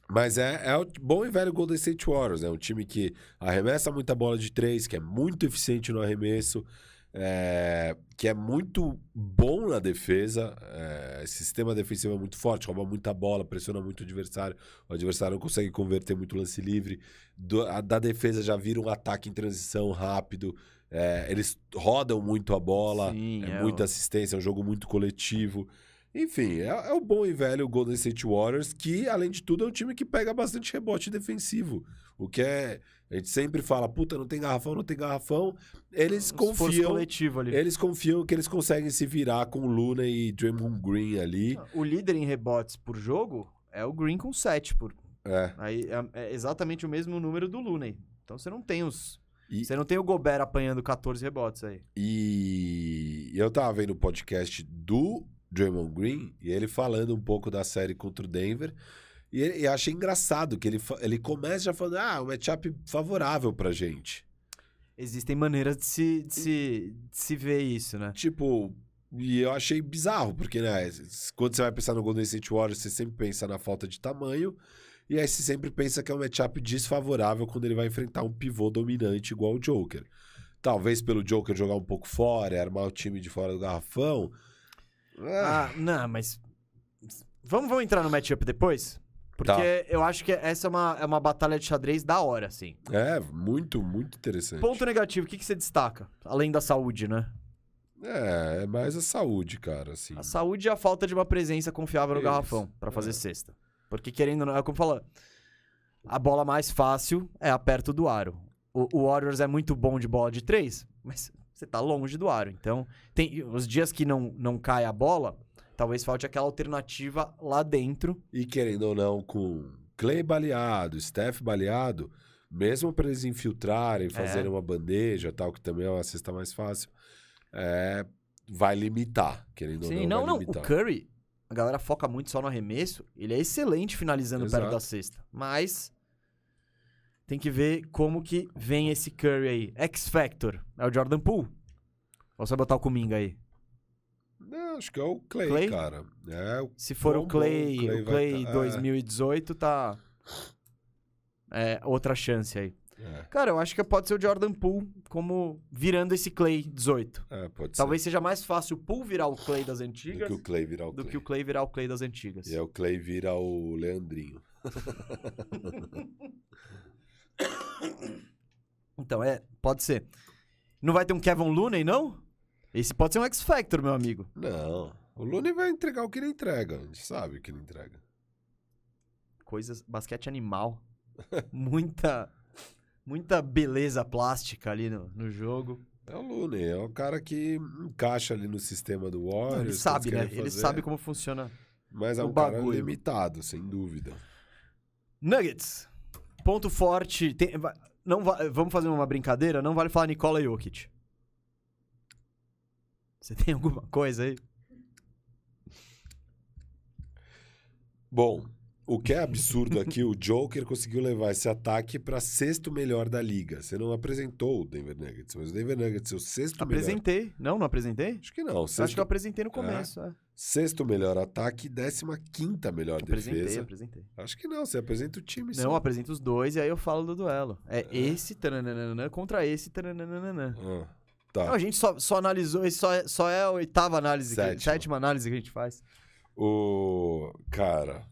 Mas é, é o bom e velho Golden State Warriors, é um time que arremessa muita bola de três, que é muito eficiente no arremesso, é, que é muito bom na defesa, é, sistema defensivo é muito forte, rouba muita bola, pressiona muito o adversário, o adversário não consegue converter muito lance livre, do- a- da defesa já vira um ataque em transição rápido, é, eles rodam muito a bola, Sim, é, é muita assistência, é um jogo muito coletivo. Enfim, é, é o bom e velho Golden State Warriors, que, além de tudo, é um time que pega bastante rebote defensivo. O que é. A gente sempre fala, puta, não tem garrafão, não tem garrafão. Eles Esforço confiam. coletivo ali. Eles confiam que eles conseguem se virar com Luna e Draymond Green ali. O líder em rebotes por jogo é o Green com 7 por. É. Aí é, é exatamente o mesmo número do Looney. Então você não tem os. E, Você não tem o Gobert apanhando 14 rebotes aí. e eu tava vendo o podcast do Draymond Green e ele falando um pouco da série contra o Denver. E, ele- e achei engraçado que ele, ele começa já falando: ah, um matchup favorável pra gente. Existem maneiras de se, de se, de se ver isso, né? Tipo, e eu achei bizarro, porque, né, quando você vai pensar no Golden State Warriors, você sempre pensa na falta de tamanho, e aí você sempre pensa que é um matchup desfavorável quando ele vai enfrentar um pivô dominante igual o Joker. Talvez pelo Joker jogar um pouco fora, armar o time de fora do garrafão. Ah, Ah, não, mas. Vamos, vamos entrar no matchup depois? Porque Tá. eu acho que essa é uma, é uma batalha de xadrez da hora, assim. é, muito, muito interessante. Ponto negativo, o que, que você destaca? Além da saúde, né? É, é mais a saúde, cara, assim. A saúde e a falta de uma presença confiável no Isso, garrafão pra fazer é. cesta. Porque querendo ou não, é como falou, a bola mais fácil é a perto do aro. O, o Warriors é muito bom de bola de três, mas você tá longe do aro. Então, tem os dias que não, não cai a bola, talvez falte aquela alternativa lá dentro. E querendo ou não, com Clay baleado, Steph baleado, mesmo para eles infiltrarem, fazerem uma bandeja tal, que também é uma cesta mais fácil, é, vai limitar, querendo Sim, ou não. não, não. O. Curry, a galera foca muito só no arremesso. Ele é excelente finalizando perto Exato. da cesta. Mas tem que ver como que vem esse Curry aí. X Factor. É o Jordan Poole. Ou você vai botar o Kuminga aí? Não, acho que é o Clay, Clay? cara. É, Se for Bom, o Clay, bom, o Clay o Clay tá- é. 2018 tá... é, outra chance aí. É, Cara, eu acho que pode ser o Jordan Poole como virando esse Clay 18. é, pode Talvez seja mais fácil o Poole virar o Clay das ser. Do antigas que o Clay virar o do Clay. que o Clay virar o Clay das antigas. E aí o Clay vira o Leandrinho. (laughs) Então, é, pode ser. Não vai ter um Kevin Looney, não? Esse pode ser um X-Factor, meu amigo. Não. O Looney vai entregar o que ele entrega. A gente sabe o que ele entrega. Coisas, basquete animal. (laughs) muita, muita beleza plástica ali no, no jogo. É o Looney, é o cara que encaixa ali no sistema do Warriors. ele que eles sabe, né? querem Ele fazer. sabe como funciona. Mas é um cara bagulho. limitado, sem dúvida. Nuggets. Ponto forte. Tem- não va- vamos fazer uma brincadeira? Não vale falar Nikola Jokic. Você tem alguma coisa aí? Bom, o que é absurdo aqui, o Joker conseguiu levar esse ataque para sexto melhor da liga. Você não apresentou o Denver Nuggets, mas o Denver Nuggets é o sexto melhor. Apresentei. Não, não apresentei? Acho que não. Eu Acho Sexto, que eu apresentei no começo. é. sexto melhor ataque e décima quinta melhor Apresentei, defesa. apresentei. Acho que não, você apresenta o time Não, só. apresento os dois e aí eu falo do duelo. É, esse taranana contra esse. Ah, Não, tá. a gente só, só analisou, esse só é, só é a oitava análise, que- Sétima. sétima análise que a gente faz. O. Cara.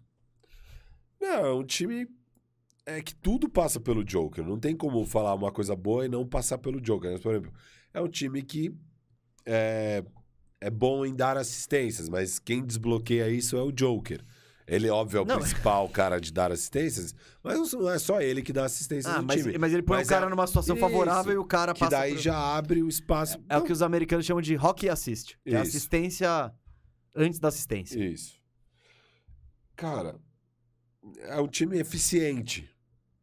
Não, é um time. É que tudo passa pelo Joker. Não tem como falar uma coisa boa e não passar pelo Joker. Mas, por exemplo, é um time que é, é bom em dar assistências, mas quem desbloqueia isso é o Joker. Ele, óbvio, é o Não. principal cara de dar assistências, mas não é só ele que dá assistências Ah, no mas, time. mas ele põe Mas o cara é- numa situação Isso. favorável e o cara Que passa. daí por- já abre o espaço. É o que os americanos chamam de hockey assist. Que é assistência antes da assistência. Isso. Cara, é um time eficiente.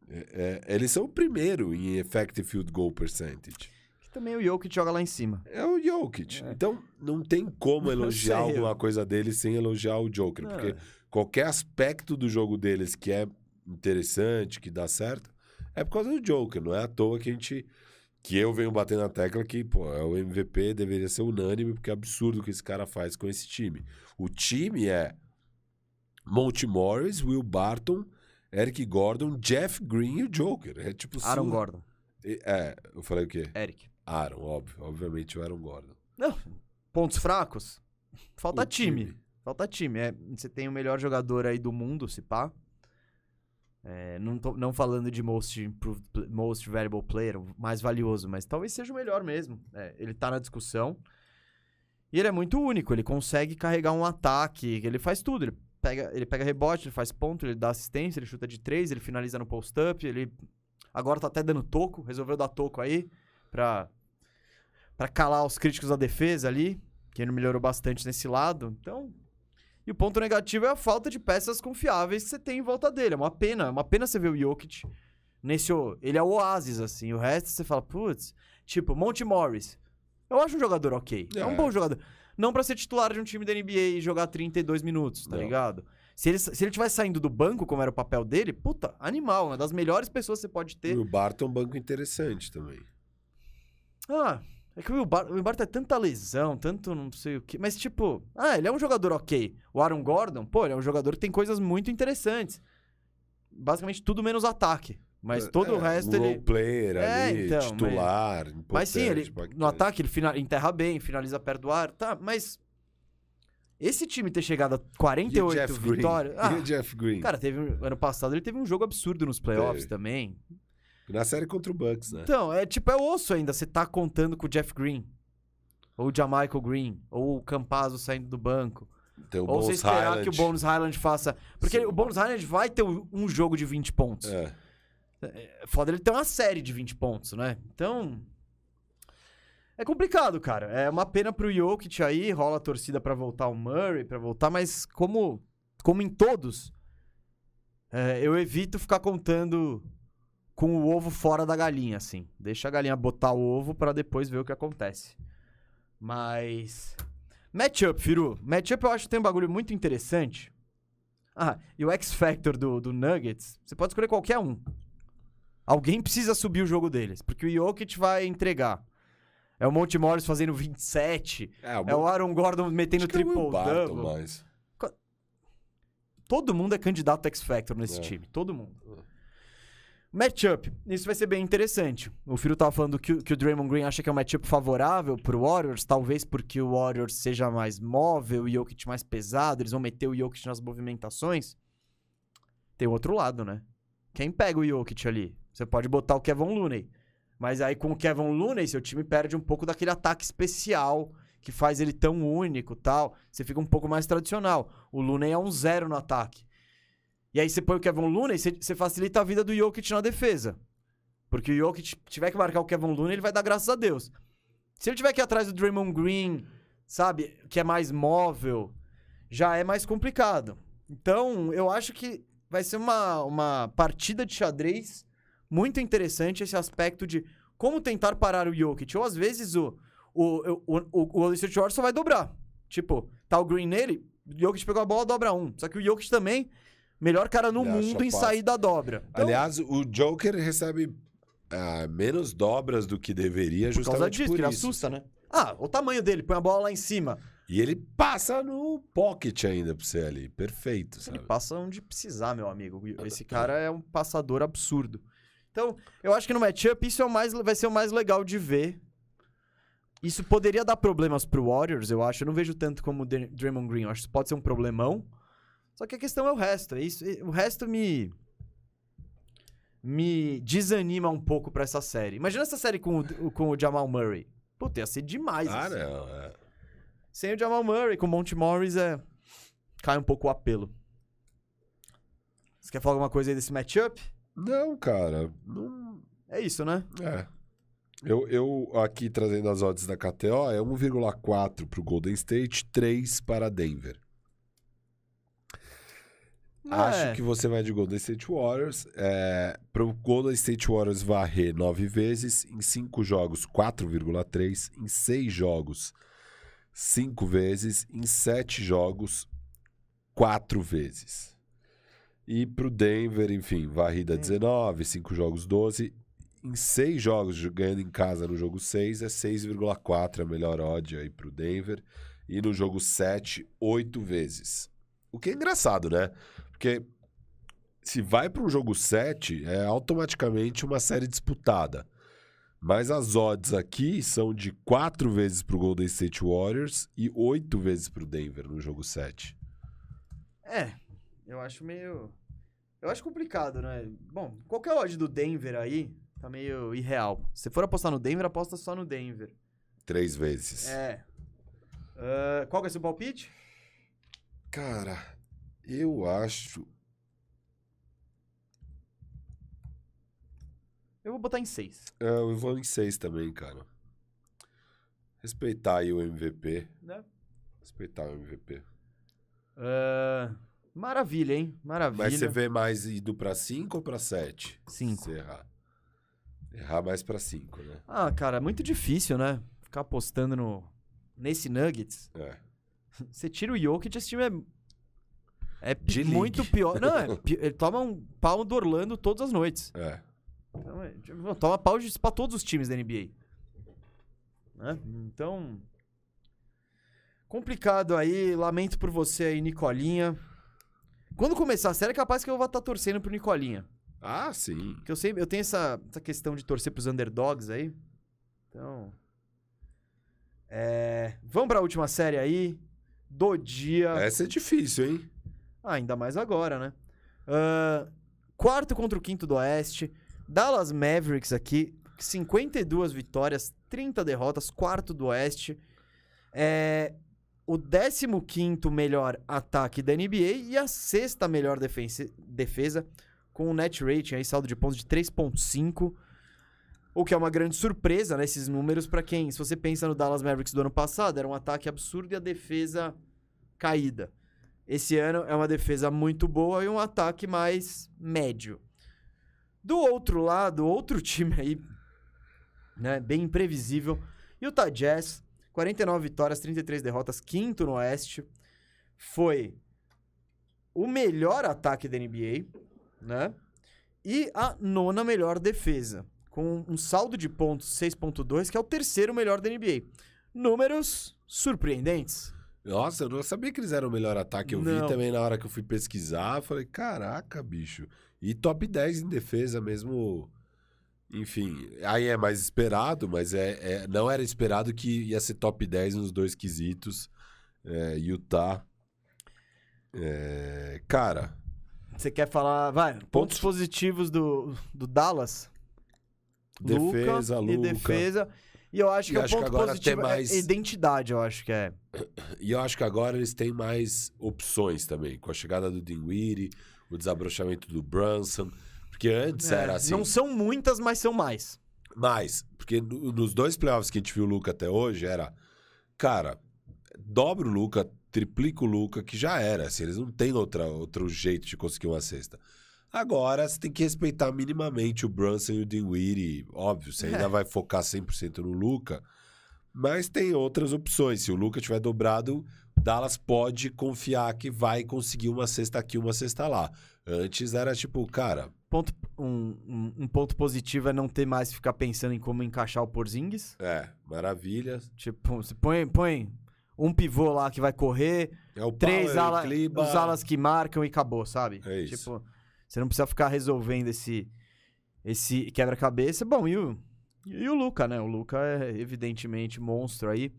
É- é- eles são o primeiro em effective field goal percentage. Que também o Jokic joga lá em cima. É o Jokic. É. Então, não tem como (laughs) elogiar alguma coisa deles sem elogiar o Joker. Porque é. Qualquer aspecto do jogo deles que é interessante, que dá certo, é por causa do Joker. Não é à toa que a gente. Que eu venho batendo na tecla que, pô, é o MVP deveria ser unânime, porque é absurdo o que esse cara faz com esse time. O time é Monty Morris, Will Barton, Eric Gordon, Jeff Green e o Joker. É tipo. Aaron su- Gordon. É, eu falei o quê? Eric. Aaron, óbvio. Obviamente o Aaron Gordon. Não. Pontos fracos? Falta O time. Falta time. É, você tem o melhor jogador aí do mundo, se pá. É, não, tô- não falando de most, most valuable player, o mais valioso, mas talvez seja o melhor mesmo. É, ele tá na discussão. E ele é muito único, ele consegue carregar um ataque, ele faz tudo. Ele pega, ele pega rebote, ele faz ponto, ele dá assistência, ele chuta de três, ele finaliza no post-up, ele agora tá até dando toco, resolveu dar toco aí pra, pra calar os críticos da defesa ali, que ele melhorou bastante nesse lado. Então, e o ponto negativo é a falta de peças confiáveis que você tem em volta dele. É uma pena, é uma pena você ver o Jokic nesse. Ele é o oásis, assim. O resto você fala, putz, tipo, Monte Morris. Eu acho um jogador ok. É, um É. bom jogador. Não pra ser titular de um time da NBA e jogar 32 minutos, tá Não. ligado? Se ele, se ele tivesse saindo do banco, como era o papel dele, puta, animal, uma das melhores pessoas que você pode ter. E o Barton é um banco interessante também. Ah, é que o Bar o é tanta lesão, tanto não sei o que. Mas, tipo, ah, ele é um jogador ok. O Aaron Gordon, pô, ele é um jogador que tem coisas muito interessantes. Basicamente tudo menos ataque. Mas todo o É, resto um ele. role player É, ali, então, titular, Mas sim, ele, no ataque ele fina- enterra bem, finaliza perto do ar. Tá, mas. Esse time ter chegado a E o 48 Jeff Green? vitórias. E Ah, o Jeff Green? cara, teve ano passado ele teve um jogo absurdo nos playoffs Teve. também. Na série contra o Bucks, né? Então, é tipo, é osso ainda. Você tá contando com o Jeff Green. Ou o Jamaica Green. Ou o Campazzo saindo do banco. Tem o ou você Bones esperar Highland. que o Bonus Highland faça. Porque Sim. o Bonus Highland vai ter um jogo de 20 pontos. É. É foda ele ter uma série de 20 pontos, né? Então. É complicado, cara. É uma pena pro Jokic aí, rola a torcida pra voltar o Murray, pra voltar, mas como, como em todos, é, eu evito ficar contando com o ovo fora da galinha, assim. Deixa a galinha botar o ovo pra depois ver o que acontece. Mas. Matchup, Firu. Matchup eu acho que tem um bagulho muito interessante. Ah, e o X Factor do, do Nuggets, você pode escolher qualquer um. Alguém precisa subir o jogo deles, porque o Jokic vai entregar. É o Monte Morris fazendo 27, É, é o Aaron Gordon metendo acho é o Will Barton, triple-double. mas... Todo mundo é candidato X Factor nesse É. time, todo mundo. Matchup. Isso vai ser bem interessante. O Firo tava falando que, que o Draymond Green acha que é um matchup favorável pro Warriors, talvez porque o Warriors seja mais móvel, o Jokic mais pesado, eles vão meter o Jokic nas movimentações. Tem o outro lado, né? Quem pega o Jokic ali? Você pode botar o Kevin Looney. Mas aí com o Kevin Looney, seu time perde um pouco daquele ataque especial que faz ele tão único tal. Você fica um pouco mais tradicional. O Looney é um zero no ataque. E aí você põe o Kevin Looney, você, você facilita a vida do Jokic na defesa. Porque o Jokic tiver que marcar o Kevin Looney, ele vai dar graças a Deus. Se ele tiver que ir atrás do Draymond Green, sabe, que é mais móvel, já é mais complicado. Então, eu acho que vai ser uma, uma partida de xadrez muito interessante esse aspecto de como tentar parar o Jokic. Ou às vezes o, o, o, o, o State Warriors só vai dobrar. Tipo, tá o Green nele, o Jokic pegou a bola, dobra um. Só que o Jokic também, melhor cara no acha mundo em sair da dobra. Então, Aliás, o Joker recebe ah, menos dobras do que deveria por causa justamente disso, por que ele isso. assusta, né? Ah, o tamanho dele, põe a bola lá em cima. E ele passa no pocket ainda pra você ali. Perfeito, sabe? Ele passa onde precisar, meu amigo. Esse cara é um passador absurdo. Então, eu acho que no matchup isso é o mais, vai ser o mais legal de ver. Isso poderia dar problemas pro Warriors, eu acho. Eu não vejo tanto como o Dr- Draymond Green. Eu acho que isso pode ser um problemão. Só que a questão é o resto. É isso, o resto me. Me desanima um pouco pra essa série. Imagina essa série com o, com o Jamal Murray. Puta, ia ser demais. Ah, assim. não. é. Sem o Jamal Murray, com o Monte Morris, é... cai um pouco o apelo. Você quer falar alguma coisa aí desse matchup? Não, cara. Não... É isso, né? É. Eu, eu aqui trazendo as odds da KTO, é 1,4 pro Golden State, 3 para Denver. Acho É. que você vai de Golden State Warriors. É, pro Golden State Warriors varrer 9 vezes, em 5 jogos 4,3, em 6 jogos 5 vezes, em 7 jogos 4 vezes. E pro Denver, enfim, varrida 19, 5 jogos 12. Em 6 jogos, ganhando em casa no jogo 6, é 6,4 a melhor odd aí pro Denver. E no jogo 7, 8 vezes. O que é engraçado, né? Porque se vai para um jogo 7, é automaticamente uma série disputada. Mas as odds aqui são de 4 vezes pro Golden State Warriors e 8 vezes pro Denver no jogo 7. É, eu acho meio... Eu acho complicado, né? Bom, qualquer odd do Denver aí tá meio irreal. Se for apostar no Denver, aposta só no Denver. 3 vezes. É. Ah, qual que é o seu palpite? Cara, eu acho. Eu vou botar em 6. é, Eu vou em 6 também, cara. Respeitar aí o MVP. Né? Respeitar o MVP. Ah, maravilha, hein? Maravilha. Mas você vê mais indo pra 5 ou pra 7? Cinco. Se errar. Errar mais pra 5, né? Ah, cara, é muito difícil, né? Ficar apostando no... nesse Nuggets. É. (laughs) Você tira o Jokic, esse time é, é De league. muito pior. Não, é, (laughs) ele toma um pau do Orlando todas as noites. É. Então, é, tipo, toma pau de- pra todos os times da NBA. Né? Então. Complicado aí. Lamento por você aí, Nicolinha. Quando começar a série, é capaz que eu vou estar torcendo pro Nicolinha. Ah, sim. Porque eu, sempre, eu tenho essa, essa questão de torcer pros underdogs aí. Então. É, vamos pra última série aí. Do dia. Essa é difícil, hein? Ah, ainda mais agora, né? Ah, quarto contra o quinto do Oeste. Dallas Mavericks aqui. 52 vitórias, 30 derrotas. Quarto do Oeste. É o 15 melhor ataque da NBA e a sexta melhor defensa, defesa. Com um net rating aí, saldo de pontos de 3.5. O que é uma grande surpresa, né? Esses números pra quem... Se você pensa no Dallas Mavericks do ano passado, era um ataque absurdo e a defesa caída. Esse ano é uma defesa muito boa e um ataque mais médio. Do outro lado, outro (laughs) time aí, né, bem imprevisível, Utah Jazz, 49 vitórias, 33 derrotas, quinto no Oeste. Foi o melhor ataque da NBA, né? E a nona melhor defesa, com um saldo de pontos 6.2, que é o terceiro melhor da NBA. Números surpreendentes. Nossa, eu não sabia que eles eram o melhor ataque. Eu vi Não. também na hora que eu fui pesquisar. Falei, caraca, bicho. E top 10 em defesa mesmo. Enfim, aí é mais esperado, mas é, é- não era esperado que ia ser top 10 nos dois quesitos. É, Utah. É, cara, Você quer falar, vai, pontos, Pontos- positivos do, do Dallas? defesa, Luka, Luca. e defesa. E eu acho E que o acho que ponto agora positivo tem mais- é identidade, eu acho que é. (clears throat) E eu acho que agora eles têm mais opções também, com a chegada do Dinwiddie, o desabrochamento do Brunson. Porque antes É, era assim. Não são muitas, mas são mais. Mais. Porque no- nos dois playoffs que a gente viu o Luca até hoje, era. Cara, dobra o Luca, triplica o Luca, que já era. Assim, eles não têm outra, outro jeito de conseguir uma cesta. Agora você tem que respeitar minimamente o Brunson e o Dinwiddie. Óbvio, você ainda É. vai focar 100% no Luca. Mas tem outras opções. Se o Luca tiver dobrado, Dallas pode confiar que vai conseguir uma cesta aqui, uma cesta lá. Antes era tipo, cara, Ponto, um, um- ponto positivo é não ter mais que ficar pensando em como encaixar o Porzingis. é, maravilha. Tipo, você põe, põe um pivô lá que vai correr, É o três Powell, ala, Kliba. os alas que marcam e acabou, sabe? É isso. Tipo, você não precisa ficar resolvendo esse, esse quebra-cabeça. Bom, e o, e o Luca, né? O Luca é evidentemente monstro aí.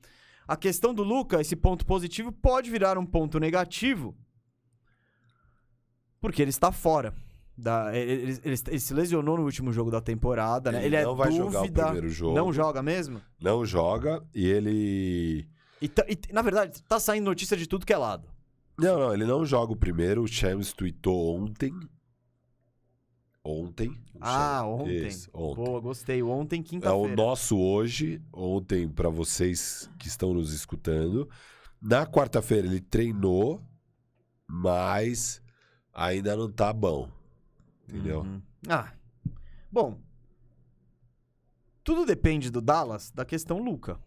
A questão do Luca, esse ponto positivo, pode virar um ponto negativo. Porque ele está fora. Da, ele, ele- ele- se lesionou no último jogo da temporada, né? Ele Ele é não vai jogar o dúvida. primeiro jogo. Não joga mesmo? Não joga e ele. E, tá- e, na verdade, tá saindo notícia de tudo que é lado. Não, não, ele não joga o primeiro. O Shams tweetou ontem. Ontem. Ah, Shams- ontem. Ontem. Boa, gostei. Ontem, É o quinta-feira. nosso hoje, ontem para vocês que estão nos escutando. Na quarta-feira ele treinou, mas ainda não tá bom. Entendeu? Uhum. Ah. Bom. Tudo depende do Dallas, da questão Luca.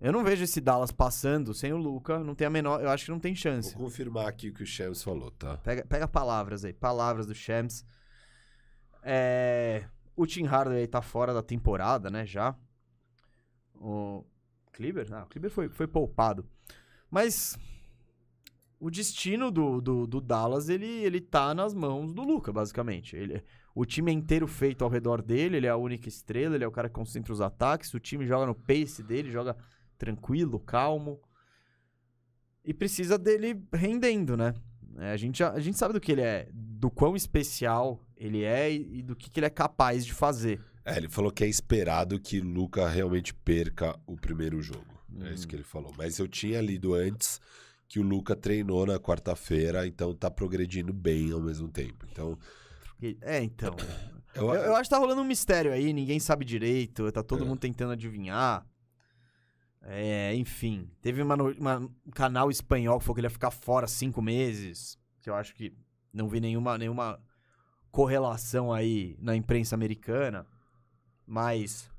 Eu não vejo esse Dallas passando sem o Luca. Não tem a menor. Eu acho que não tem Vou chance. confirmar aqui o que o Shams falou, tá? Pega, pega palavras aí. Palavras do Shams. É, o Tim Hardaway tá fora da temporada, né? Já. O Kleber? Ah, o Kleber foi, foi poupado. Mas o destino do, do, do Dallas, ele, ele tá nas mãos do Luca, basicamente. Ele, o time é inteiro feito ao redor dele, ele é a única estrela, ele é o cara que concentra os ataques, o time joga no pace dele, joga tranquilo, calmo. E precisa dele rendendo, né? É, a, gente, já- a gente sabe do que ele é, do quão especial ele é e, e do que, que ele é capaz de fazer. É, ele falou que é esperado que Luca realmente perca o primeiro jogo. É isso Hum. que ele falou. Mas eu tinha lido antes que o Luca treinou na quarta-feira, então tá progredindo bem ao mesmo tempo. Então, É, então. (coughs) eu, Eu, eu acho que tá rolando um mistério aí, ninguém sabe direito, tá todo É. mundo tentando adivinhar. É, enfim. Teve uma, uma- um canal espanhol que falou que ele ia ficar fora cinco meses. Que eu acho que não vi nenhuma, nenhuma correlação aí na imprensa americana. Mas.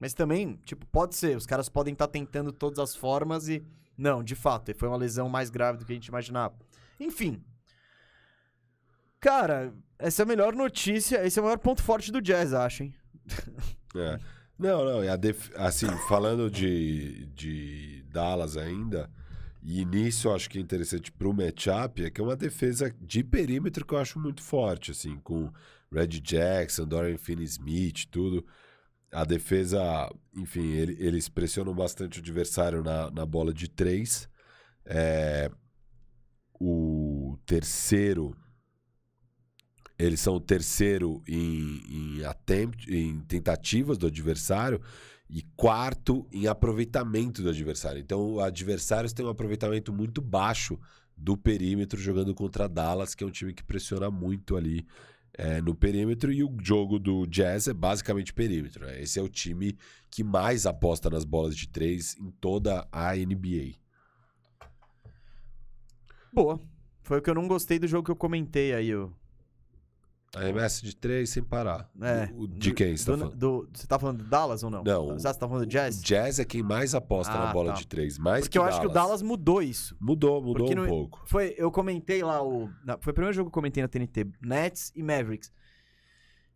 Mas também, tipo, pode ser. Os caras podem estar tentando todas as formas e. Não, de fato, foi uma lesão mais grave do que a gente imaginava. Enfim. Cara, essa é a melhor notícia. Esse é o maior ponto forte do Jazz, acho, hein? (laughs) É. Não, não, assim, falando de, de Dallas ainda, e nisso eu acho que é interessante pro matchup, é que é uma defesa de perímetro que eu acho muito forte, assim, com Red Jackson, Dorian Finney-Smith, tudo. A defesa, enfim, ele- eles pressionam bastante o adversário na, na bola de três. É, o terceiro eles são o terceiro em, em, attempt, em tentativas do adversário e quarto em aproveitamento do adversário. Então, adversários têm um aproveitamento muito baixo do perímetro jogando contra Dallas, que é um time que pressiona muito ali é, no perímetro. E o jogo do Jazz é basicamente perímetro. né? Esse é o time que mais aposta nas bolas de três em toda a NBA. Boa. Foi o que eu não gostei do jogo que eu comentei aí, o. Arremesso de três sem parar. É. O, de quem você tá do- falando? do- você tá falando do Dallas ou não? Não, Você tá falando do Jazz? O Jazz é quem mais aposta Ah, na bola tá. de três. Mais Porque que eu acho que o Dallas mudou isso. Mudou, mudou Porque um no- pouco. Foi, eu comentei lá o. na- foi o primeiro jogo que eu comentei na TNT, Nets e Mavericks.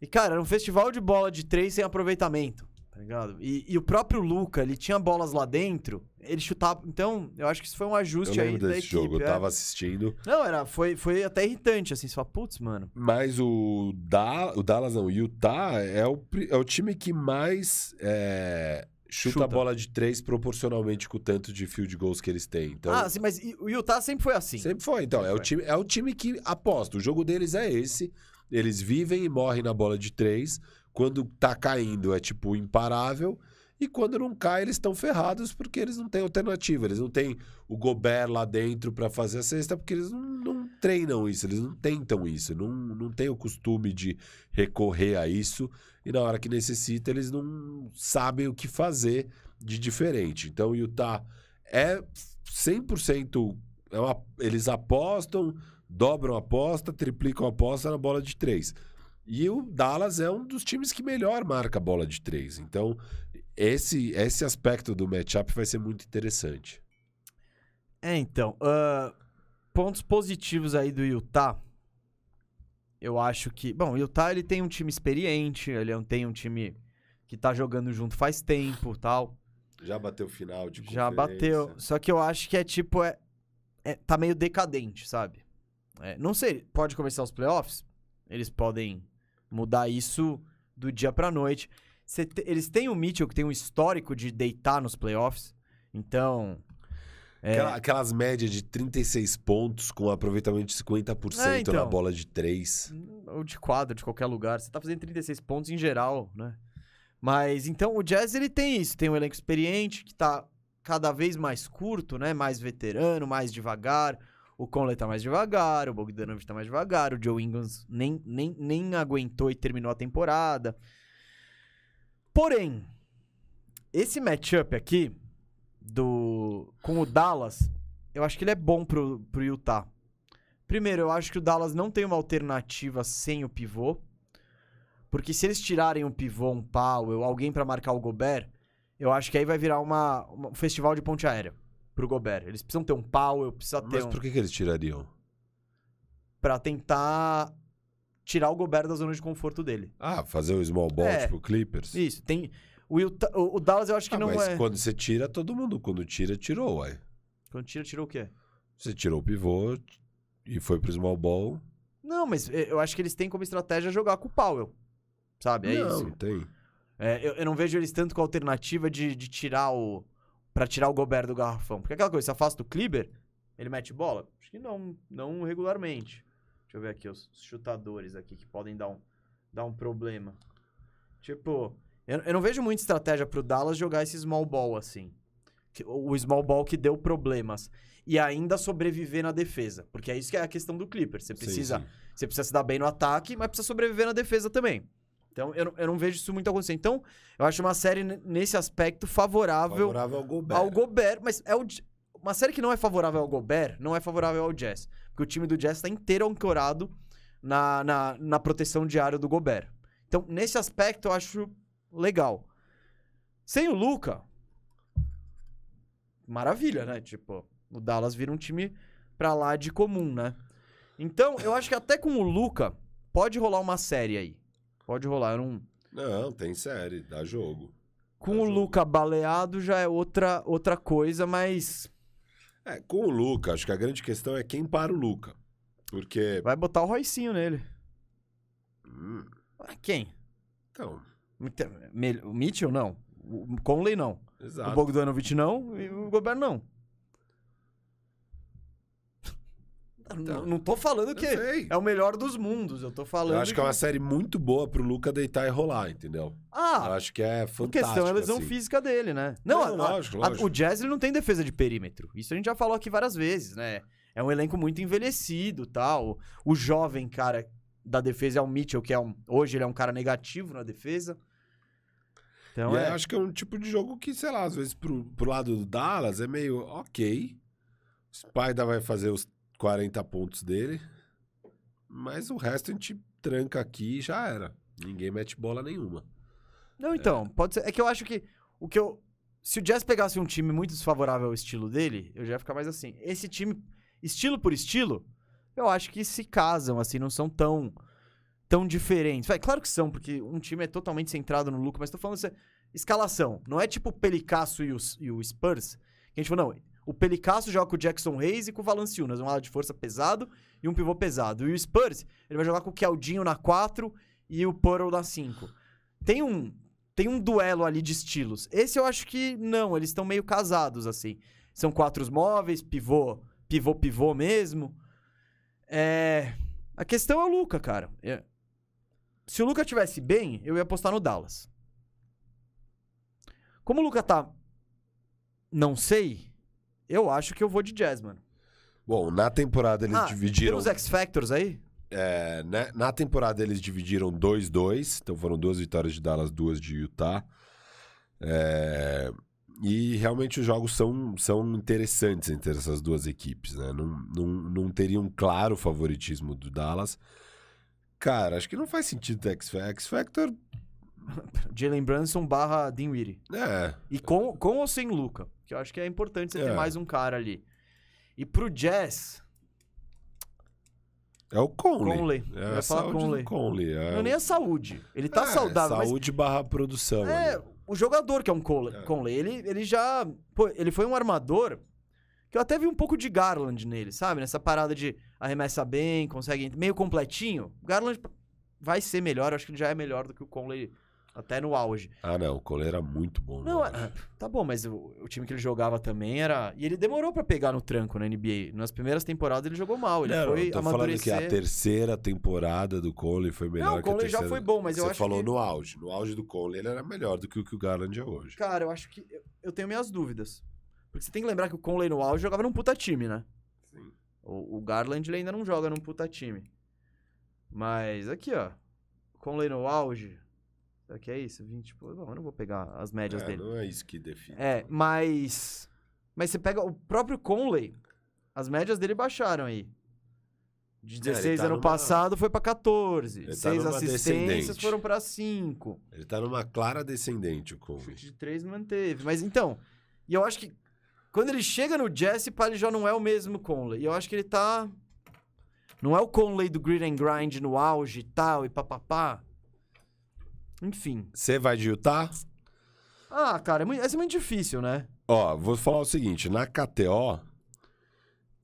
E, cara, era um festival de bola de três sem aproveitamento. Tá ligado? E, e o próprio Luca, ele tinha bolas lá dentro, ele chutava. Então, eu acho que isso foi um Eu ajuste aí lembro da desse equipe. jogo, eu é. tava assistindo. Não, era, foi, foi até irritante, assim. Você fala, putz, mano. Mas o, da, o Dallas, não, o Utah é o, é o time que mais é, chuta, Chuta. a bola de três proporcionalmente com o tanto de field goals que eles têm. Então, ah, sim, mas o Utah sempre foi assim. sempre foi. Então, é, o foi. time, é o time que aposta. O jogo deles é esse. Eles vivem e morrem na bola de três. Quando tá caindo é tipo imparável. E quando não cai, eles estão ferrados porque eles não têm alternativa. Eles não têm o Gobert lá dentro pra fazer a cesta porque eles não, não treinam isso, eles não tentam isso, não, não têm o costume de recorrer a isso. E na hora que necessita, eles não sabem o que fazer de diferente. Então o Utah é 100%. É uma, eles apostam, dobram a aposta, triplicam a aposta na bola de três. E o Dallas é um dos times que melhor marca a bola de três. Então, esse, esse aspecto do matchup vai ser muito interessante. É, então. ah, pontos positivos aí do Utah. Eu acho que. Bom, o Utah ele tem um time experiente, ele é tem um time que tá jogando junto faz tempo tal. Já bateu final de Já bateu. Só que eu acho que é tipo. É, é- tá meio decadente, sabe? É, não sei, pode começar os playoffs? Eles podem mudar isso do dia pra noite. Te- eles têm o Mitchell que tem um histórico de deitar nos playoffs. Então. é, Aquela- aquelas médias de 36 pontos com aproveitamento de 50% É, então. na bola de 3. ou de quadro, de qualquer lugar. Você tá fazendo 36 pontos em geral, né? Mas então o Jazz ele tem isso, tem um elenco experiente que tá cada vez mais curto, né? Mais veterano, mais devagar. O Conley tá mais devagar, o Bogdanovich tá mais devagar, o Joe Ingles nem, nem, nem aguentou e terminou a temporada. Porém, esse matchup aqui do com o Dallas, eu acho que ele é bom pro, pro Utah. Primeiro, eu acho que o Dallas não tem uma alternativa sem o pivô. Porque se eles tirarem um pivô, um Powell, alguém pra marcar o Gobert, eu acho que aí vai virar uma, uma- um festival de ponte aérea pro Gobert. Eles precisam ter um Powell, precisa ter Mas um... por que, que eles tirariam? Pra tentar tirar o Gobert da zona de conforto dele. Ah, fazer o small ball É. tipo Clippers? Isso, tem... O, Utah- o- Dallas eu acho que Ah, não mas é... quando você tira, todo mundo. Quando tira, tirou, ué. Quando tira, tirou o quê? Você tirou o pivô e foi pro small ball. Não, mas eh, eu acho que eles têm como estratégia jogar com o Powell. Sabe? É não, isso. tem. É, eu, eu não vejo eles tanto com a alternativa de, de tirar o. Pra tirar o Gobert do garrafão. Porque aquela coisa, você afasta o Kleber, ele mete bola? Acho que não, não regularmente. Deixa eu ver aqui os chutadores aqui que podem dar um, dar um problema. Tipo, eu, eu não vejo muita estratégia pro Dallas jogar esse small ball assim. O small ball que deu problemas. E ainda sobreviver na defesa. Porque é isso que é a questão do Clipper. Você Sim, precisa sim. você precisa se dar bem no ataque, mas precisa sobreviver na defesa também. Então, eu, não- eu não vejo isso muito acontecer. Então, eu acho uma série, nesse aspecto, favorável, Favorável ao Gobert. ao Gobert. Mas é o, uma série que não é favorável ao Gobert, não é favorável ao Jazz. Porque o time do Jazz está inteiro ancorado na, na, na proteção diária do Gobert. Então, nesse aspecto, eu acho legal. Sem o Luca, maravilha, né? Tipo, o Dallas vira um time pra lá de comum, né? Então, eu acho que até com o Luca, pode rolar uma série aí. Pode rolar. Eu não... Tem série, dá jogo. Com Dá o jogo. Luca baleado já é outra, outra coisa, mas É, com o Luca, acho que a grande questão é quem para o Luca. Porque. vai botar o Roicinho nele. Hum, Ah, Quem? então, O Mitchell, não. O Conley, não. O exato. Bogdanovich, não. E o Gobert, não. Não, não tô falando que Eu é o melhor dos mundos. Eu tô falando. Eu acho que é uma série muito boa pro Luca deitar e rolar, entendeu? Eu Ah, acho que é a fantástico. questão é a lesão assim. física dele, né? Não, Não, a- lógico, a- lógico. o Jazz ele não tem defesa de perímetro. Isso a gente já falou aqui várias vezes, né? É um elenco muito envelhecido tal. O jovem cara da defesa é o Mitchell, que é um. Hoje ele é um cara negativo na defesa. Então é. acho que é um tipo de jogo que, sei lá, às vezes pro, pro lado do Dallas é meio ok. O Spider vai fazer os 40 pontos dele. Mas o resto a gente tranca aqui e já era. Ninguém mete bola nenhuma. Não, então, pode ser. É que eu acho que o que eu. Se o Jazz pegasse um time muito desfavorável ao estilo dele, eu já ia ficar mais assim. Esse time, estilo por estilo, eu acho que se casam, assim, não são tão tão diferentes. Vai, claro que são, porque um time é totalmente centrado no Luca, mas tô falando assim, escalação. Não é tipo o Pelicasso e o, e o Spurs, que a gente falou, não, o Pelicasso joga com o Jackson Hayes e com o Valanciunas, um lado de força pesado e um pivô pesado. E o Spurs, ele vai jogar com o Keldinho na 4 e o Pearl na 5. Tem um, tem um duelo ali de estilos. Esse eu acho que não, eles estão meio casados, assim. São quatro móveis, pivô, pivô, pivô mesmo. É... A questão é o Luca, cara. É- Se o Luca tivesse bem, eu ia apostar no Dallas. Como o Luca tá. Não sei. Eu acho que eu vou de Jazz, mano. Bom, na temporada eles ah, dividiram. Tem uns X-Factors aí? É, né, na temporada eles dividiram 2-2, então foram duas vitórias de Dallas, duas de Utah. É, e realmente os jogos são, são interessantes entre essas duas equipes, né? Não, não, não teria um claro favoritismo do Dallas. Cara, acho que não faz sentido ter X X Factor. (laughs) Jalen Brunson barra Dinwiddie. É, E com, com ou sem Luca? Que eu acho que é importante você ter É. mais um cara ali. E pro Jazz, é o Conley. Conley. É Eu ia falar Conley. Conley. É, não nem a saúde. Ele tá É, saudável, mas Saúde barra produção. É, ali. o jogador que é um Conley, É. Conley, ele, ele já. Pô, ele foi um armador que eu até vi um pouco de Garland nele, sabe? Nessa parada de arremessa bem, consegue. meio completinho. Garland vai ser melhor, eu acho que ele já é melhor do que o Conley até no auge. Ah, não, o Conley era muito bom. Não, é- tá bom, mas o, o time que ele jogava também era. E ele demorou pra pegar no tranco na NBA. Nas primeiras temporadas ele jogou mal, ele Não, foi tô falando que amadurecer. a terceira temporada do Conley foi melhor Não, o que a Conley já terceira... foi bom, mas eu Você acho falou que- no auge. No auge do Conley ele era melhor do que o que o Garland é hoje. Cara, eu acho que. eu- Eu tenho minhas dúvidas. Porque você tem que lembrar que o Conley no auge jogava num puta time, né? Sim. O, o Garland ele ainda não joga num puta time. Mas aqui, ó. Conley no auge. Será que é isso? 20. Pô, não, eu não vou pegar as médias É, dele. não é isso que define. É, mas. Mas você pega o próprio Conley. As médias dele baixaram aí. De ele 16 tá ano numa- passado foi pra 14. Ele tá 6 numa assistências descendente. foram pra 5. Ele tá numa clara descendente, o Conley. Chute de 3 não manteve. Mas então, e eu acho que quando ele chega no Jesse, ele já não é o mesmo Conley. E eu acho que ele tá. Não é o Conley do Grid and Grind no auge e tal, e papapá. Enfim. Você vai de Utah? Ah, cara, é muito, é muito difícil, né? Ó, vou falar o seguinte. Na KTO,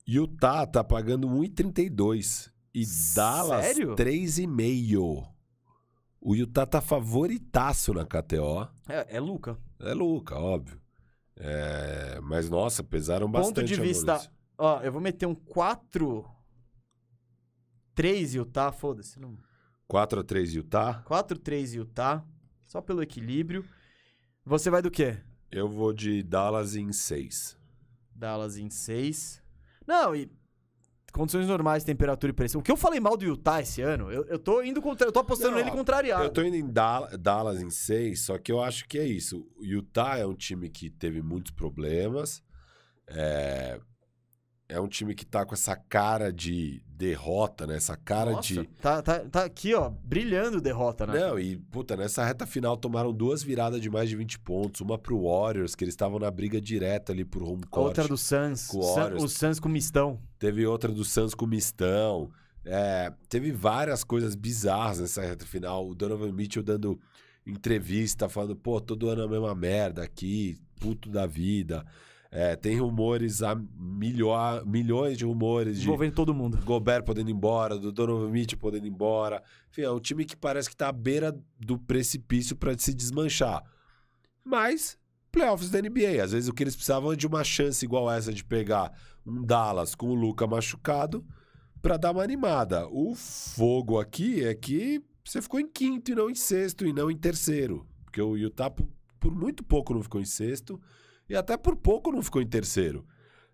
Utah tá pagando 1,32. E Dallas, Sério? 3,5. O Utah tá favoritaço na KTO. É, é Luca. É Luca, óbvio. É, mas, nossa, pesaram Ponto bastante. de a vista-. Ó, eu vou meter um 4. 3 Utah, foda-se. Não... 4 a 3 Utah. 4, 3 Utah. Só pelo equilíbrio. Você vai do quê? Eu vou de Dallas em 6. Dallas em 6. Não, e condições normais, temperatura e pressão. O que eu falei mal do Utah esse ano, eu, eu tô indo contra, eu tô apostando Não, nele contrariado. Eu tô indo em Dal- Dallas em 6, só que eu acho que é isso. O Utah é um time que teve muitos problemas. É, é um time que tá com essa cara de derrota, né? Essa cara Nossa, de. tá, tá, tá aqui, ó, brilhando derrota, né? Não, e puta, nessa reta final tomaram duas viradas de mais de 20 pontos. Uma pro Warriors, que eles estavam na briga direta ali por home court. outra do Suns. com o Sun- Warriors. o Suns com mistão. Teve outra do Suns com mistão. É, teve várias coisas bizarras nessa reta final. O Donovan Mitchell dando entrevista, falando, pô, todo ano a mesma merda aqui, puto da vida. É, tem rumores, há milho- milhões de rumores de Envolvendo todo mundo. Gobert podendo ir embora, do Donovan Mitchell podendo ir embora. Enfim, é um time que parece que tá à beira do precipício para se desmanchar. Mas, playoffs da NBA. Às vezes o que eles precisavam é de uma chance igual essa de pegar um Dallas com o Luca machucado para dar uma animada. O fogo aqui é que você ficou em quinto e não em sexto e não em terceiro. Porque o Utah por muito pouco não ficou em sexto e até por pouco não ficou em terceiro.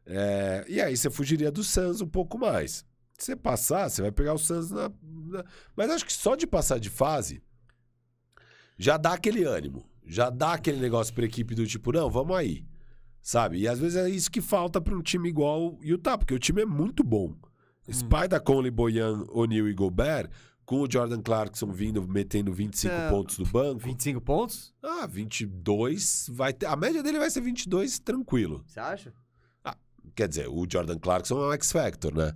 É, e aí você fugiria do Suns um pouco mais. Se você passar, você vai pegar o Suns na, na- Mas acho que só de passar de fase já dá aquele ânimo. Já dá aquele negócio pra equipe do tipo, não, vamos aí. Sabe? E às vezes é isso que falta pra um time igual o Utah, porque o time é muito bom. Spider, Conley, Boyan, O'Neal e Gobert, com o Jordan Clarkson vindo, metendo 25 É, pontos do banco. 25 pontos? Ah, 22 vai ter. A média dele vai ser 22 tranquilo. Você acha? Quer dizer, o Jordan Clarkson é um X-Factor, né?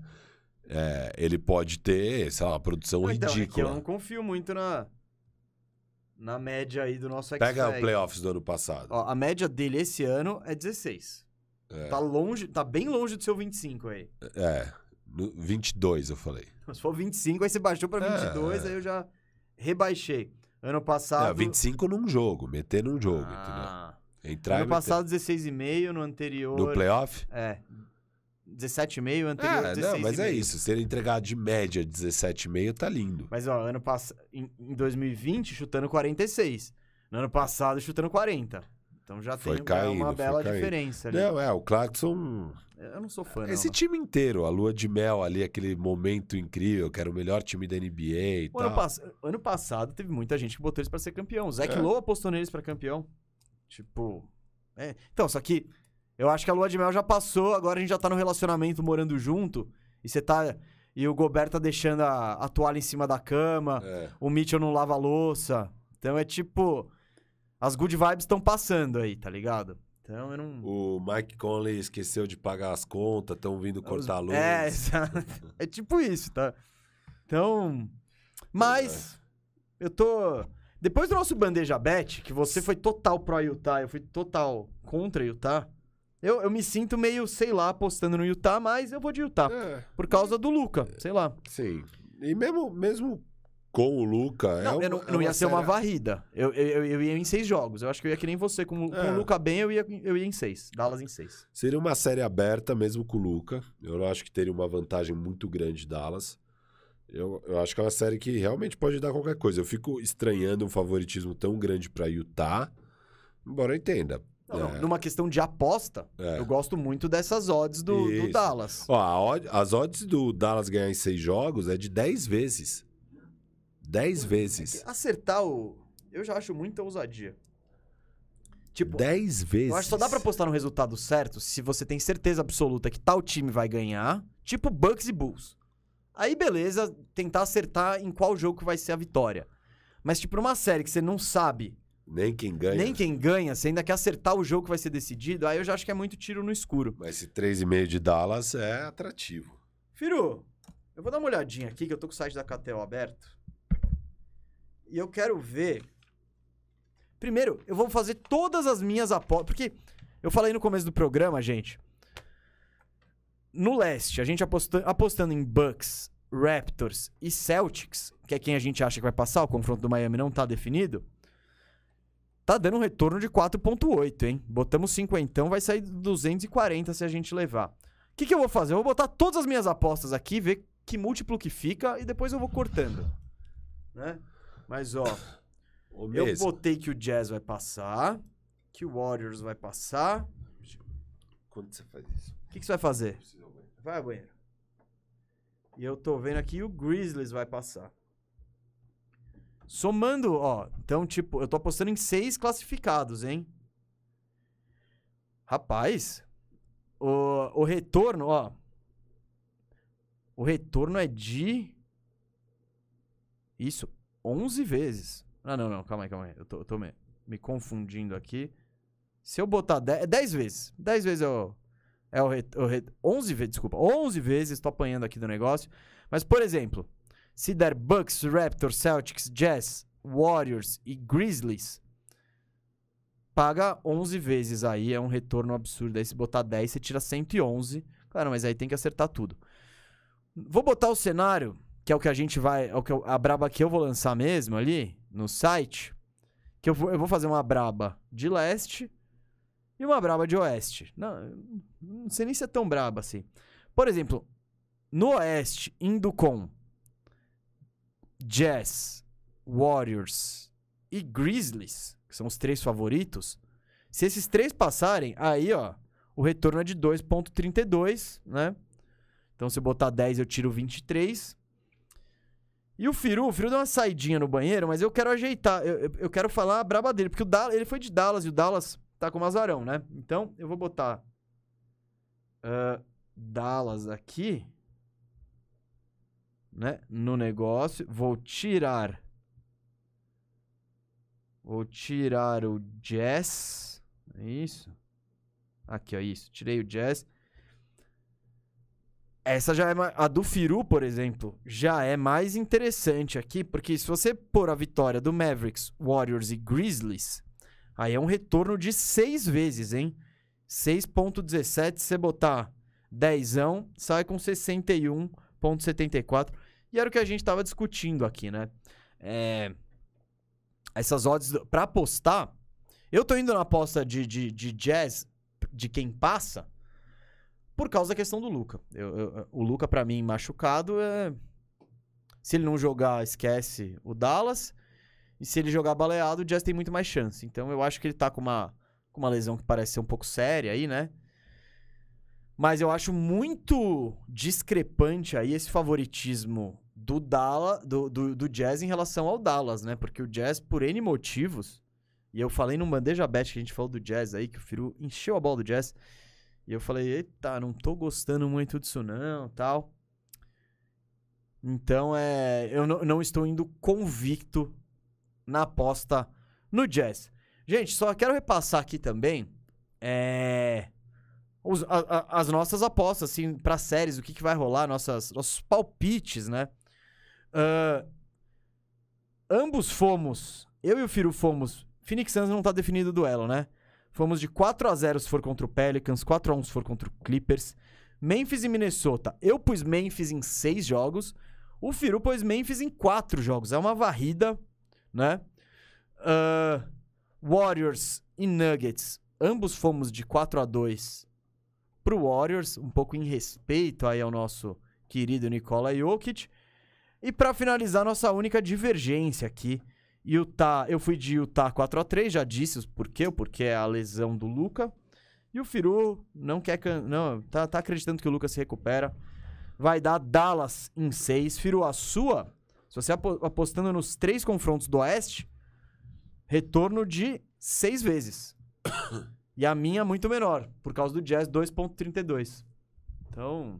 é, ele pode ter, sei lá, uma produção Então, é ridícula. eu não confio muito na, na média aí do nosso Pega o X-Factor. playoffs do ano passado. Ó, a média dele esse ano é 16. É. Tá longe, tá bem longe do seu 25 aí. É, no 22 eu falei. (laughs) Se for 25, aí você baixou pra É, 22, é. aí eu já rebaixei. Ano passado... É, 25 num jogo, meter num jogo, Ah. entendeu? Entrar Ano passado 16,5, no anterior... No playoff? É. 17,5, anterior É, 16,5. não, mas é isso. Se ele entregar de média 17,5, tá lindo. Mas, ó, ano passado... Em, em 2020, chutando 46. No ano passado, chutando 40. Então já Foi tem caindo, uma bela diferença ali. Não, é, o Clarkson. Eu não sou fã, Esse não. time inteiro, a lua de mel ali, aquele momento incrível, que era o melhor time da NBA e O ano, tal. pass- ano passado teve muita gente que botou eles pra ser campeão. O Zach É. Lowe apostou neles pra campeão. Tipo. é. Então, só que eu acho que a lua de mel já passou, agora a gente já tá no relacionamento morando junto. E você tá. E o Gobert tá deixando a, a toalha em cima da cama. É. O Mitchell não lava a louça. Então é tipo. As good vibes estão passando aí, tá ligado? Então eu não. O Mike Conley esqueceu de pagar as contas, estão vindo cortar a luz. É, (laughs) exato. É tipo isso, tá? Então. Mas. Eu tô. Depois do nosso bandeja bet, que você foi total pro Utah, eu fui total contra Utah. Eu, eu me sinto meio, sei lá, apostando no Utah, mas eu vou de Utah. É, Por causa do Luca, sei lá. sim. E mesmo, mesmo com o Luca. Não, é eu não, é não ia ser uma varrida. Eu, eu, eu ia em seis jogos. Eu acho que eu ia que nem você. Com, com É. o Luca bem, eu ia, eu ia em seis. Dallas em seis. Seria uma série aberta, mesmo com o Luca. Eu não acho que teria uma vantagem muito grande de Dallas. Eu, eu acho que é uma série que realmente pode dar qualquer coisa. Eu fico estranhando um favoritismo tão grande para Utah, embora eu entenda. Não, não, É. Numa questão de aposta, É. eu gosto muito dessas odds do, do. Dallas. Ó, as odds do Dallas ganhar em seis jogos é de 10 vezes. 10 vezes. Acertar o. Eu já acho muita ousadia. Tipo, 10 vezes. eu acho que só dá pra apostar no resultado certo se você tem certeza absoluta que tal time vai ganhar. Tipo Bucks e Bulls. Aí, beleza, tentar acertar em qual jogo que vai ser a vitória. Mas, tipo, numa série que você não sabe Nem quem ganha. nem quem ganha, você ainda quer acertar o jogo que vai ser decidido, aí eu já acho que é muito tiro no escuro. Mas esse 3,5 de Dallas é atrativo. Firu, eu vou dar uma olhadinha aqui, que eu tô com o site da KTO aberto. E eu quero ver. Primeiro, eu vou fazer todas as minhas apostas. Porque eu falei no começo do programa, gente. No leste, a gente aposta- apostando em Bucks, Raptors e Celtics, que é quem a gente acha que vai passar, o confronto do Miami não tá definido. Tá dando um retorno de 4,8, hein? Botamos 50, vai sair 240 se a gente levar. O que, que eu vou fazer? Eu vou botar todas as minhas apostas aqui, ver que múltiplo que fica e depois eu vou cortando. Né? Mas, ó, eu Mesa, botei que o Jazz vai passar, que o Warriors vai passar. Quando você faz isso? O que, que você vai fazer? Vai ao banheiro. E eu tô vendo aqui o Grizzlies vai passar. Somando, ó. Então, tipo, eu tô apostando em seis classificados, hein? Rapaz, o, o retorno, ó. O retorno é de. Isso, 11 vezes. Ah, não, não, calma aí, calma aí. Eu tô, eu tô me, me confundindo aqui. Se eu botar 10, é 10 vezes. 10 vezes eu. É o, re, o re, 11 vezes, desculpa. 11 vezes, tô apanhando aqui do negócio. Mas, por exemplo, se der Bucks, Raptors, Celtics, Jazz, Warriors e Grizzlies, paga 11 vezes aí, é um retorno absurdo. Aí se botar 10, você tira 111. Claro, mas aí tem que acertar tudo. Vou botar o cenário, que é o que a gente vai, é o que eu- a braba que eu vou lançar mesmo ali no site, que eu vou, eu vou fazer uma braba de leste e uma braba de oeste. Não, não sei nem se é tão braba assim. Por exemplo, no oeste, indo com Jazz, Warriors e Grizzlies, que são os três favoritos, se esses três passarem, aí, ó, o retorno é de 2.32, né? Então, se eu botar 10, eu tiro 23. E o Firu, o Firu deu uma saidinha no banheiro, mas eu quero ajeitar, eu, eu- quero falar a braba dele, porque o Dallas, ele foi de Dallas e o Dallas tá com o azarão, né? Então, eu vou botar ah, Dallas aqui, né? No negócio. Vou tirar. Vou tirar o Jazz. É isso? Aqui, ó, isso. Tirei o Jazz. Essa já é a do Firu, por exemplo, já é mais interessante aqui, porque se você pôr a vitória do Mavericks, Warriors e Grizzlies, aí é um retorno de seis vezes, hein? 6.17, se você botar 10, sai com 61.74. E era o que a gente tava discutindo aqui, né? É, essas odds pra apostar, eu tô indo na aposta de, de, de jazz de quem passa por causa da questão do Luca. Eu- eu- o Luca, pra mim, machucado, é... se ele não jogar, esquece o Dallas. E se ele jogar baleado, o Jazz tem muito mais chance. Então eu acho que ele tá com uma, com uma lesão que parece ser um pouco séria aí, né? Mas eu acho muito discrepante aí esse favoritismo do, Dallas, do, do, do Jazz em relação ao Dallas, né? Porque o Jazz, por N motivos, e eu falei no Bandeja Bet que a gente falou do Jazz aí, que o Firu encheu a bola do Jazz. E eu falei, eita, não tô gostando muito disso não, tal. Então, é, eu não, estou indo convicto na aposta no Jazz. Gente, só quero repassar aqui também é, os- a- a- as nossas apostas, assim, para séries, o que, que vai rolar, nossas, nossos palpites, né? Ah, ambos fomos, eu e o Firu fomos, Phoenix Suns não tá definido o duelo, né? Fomos de 4 a 0 se for contra o Pelicans, 4 a 1 se for contra o Clippers. Memphis e Minnesota. Eu pus Memphis em 6 jogos. O Firu pôs Memphis em 4 jogos. É uma varrida, né? Ah, Warriors e Nuggets. Ambos fomos de 4 a 2 pro Warriors, um pouco em respeito aí ao nosso querido Nikola Jokic. E pra finalizar, nossa única divergência aqui. Utah, eu fui de Utah 4 a 3 já disse os porquê, o porquê é a lesão do Luca. E o Firu não quer. can- Não, tá, tá acreditando que o Luca se recupera. Vai dar Dallas em 6. Firu, a sua, se você apo- apostando nos três confrontos do Oeste, retorno de 6 vezes. (coughs) e a minha muito menor, por causa do Jazz 2.32. Então.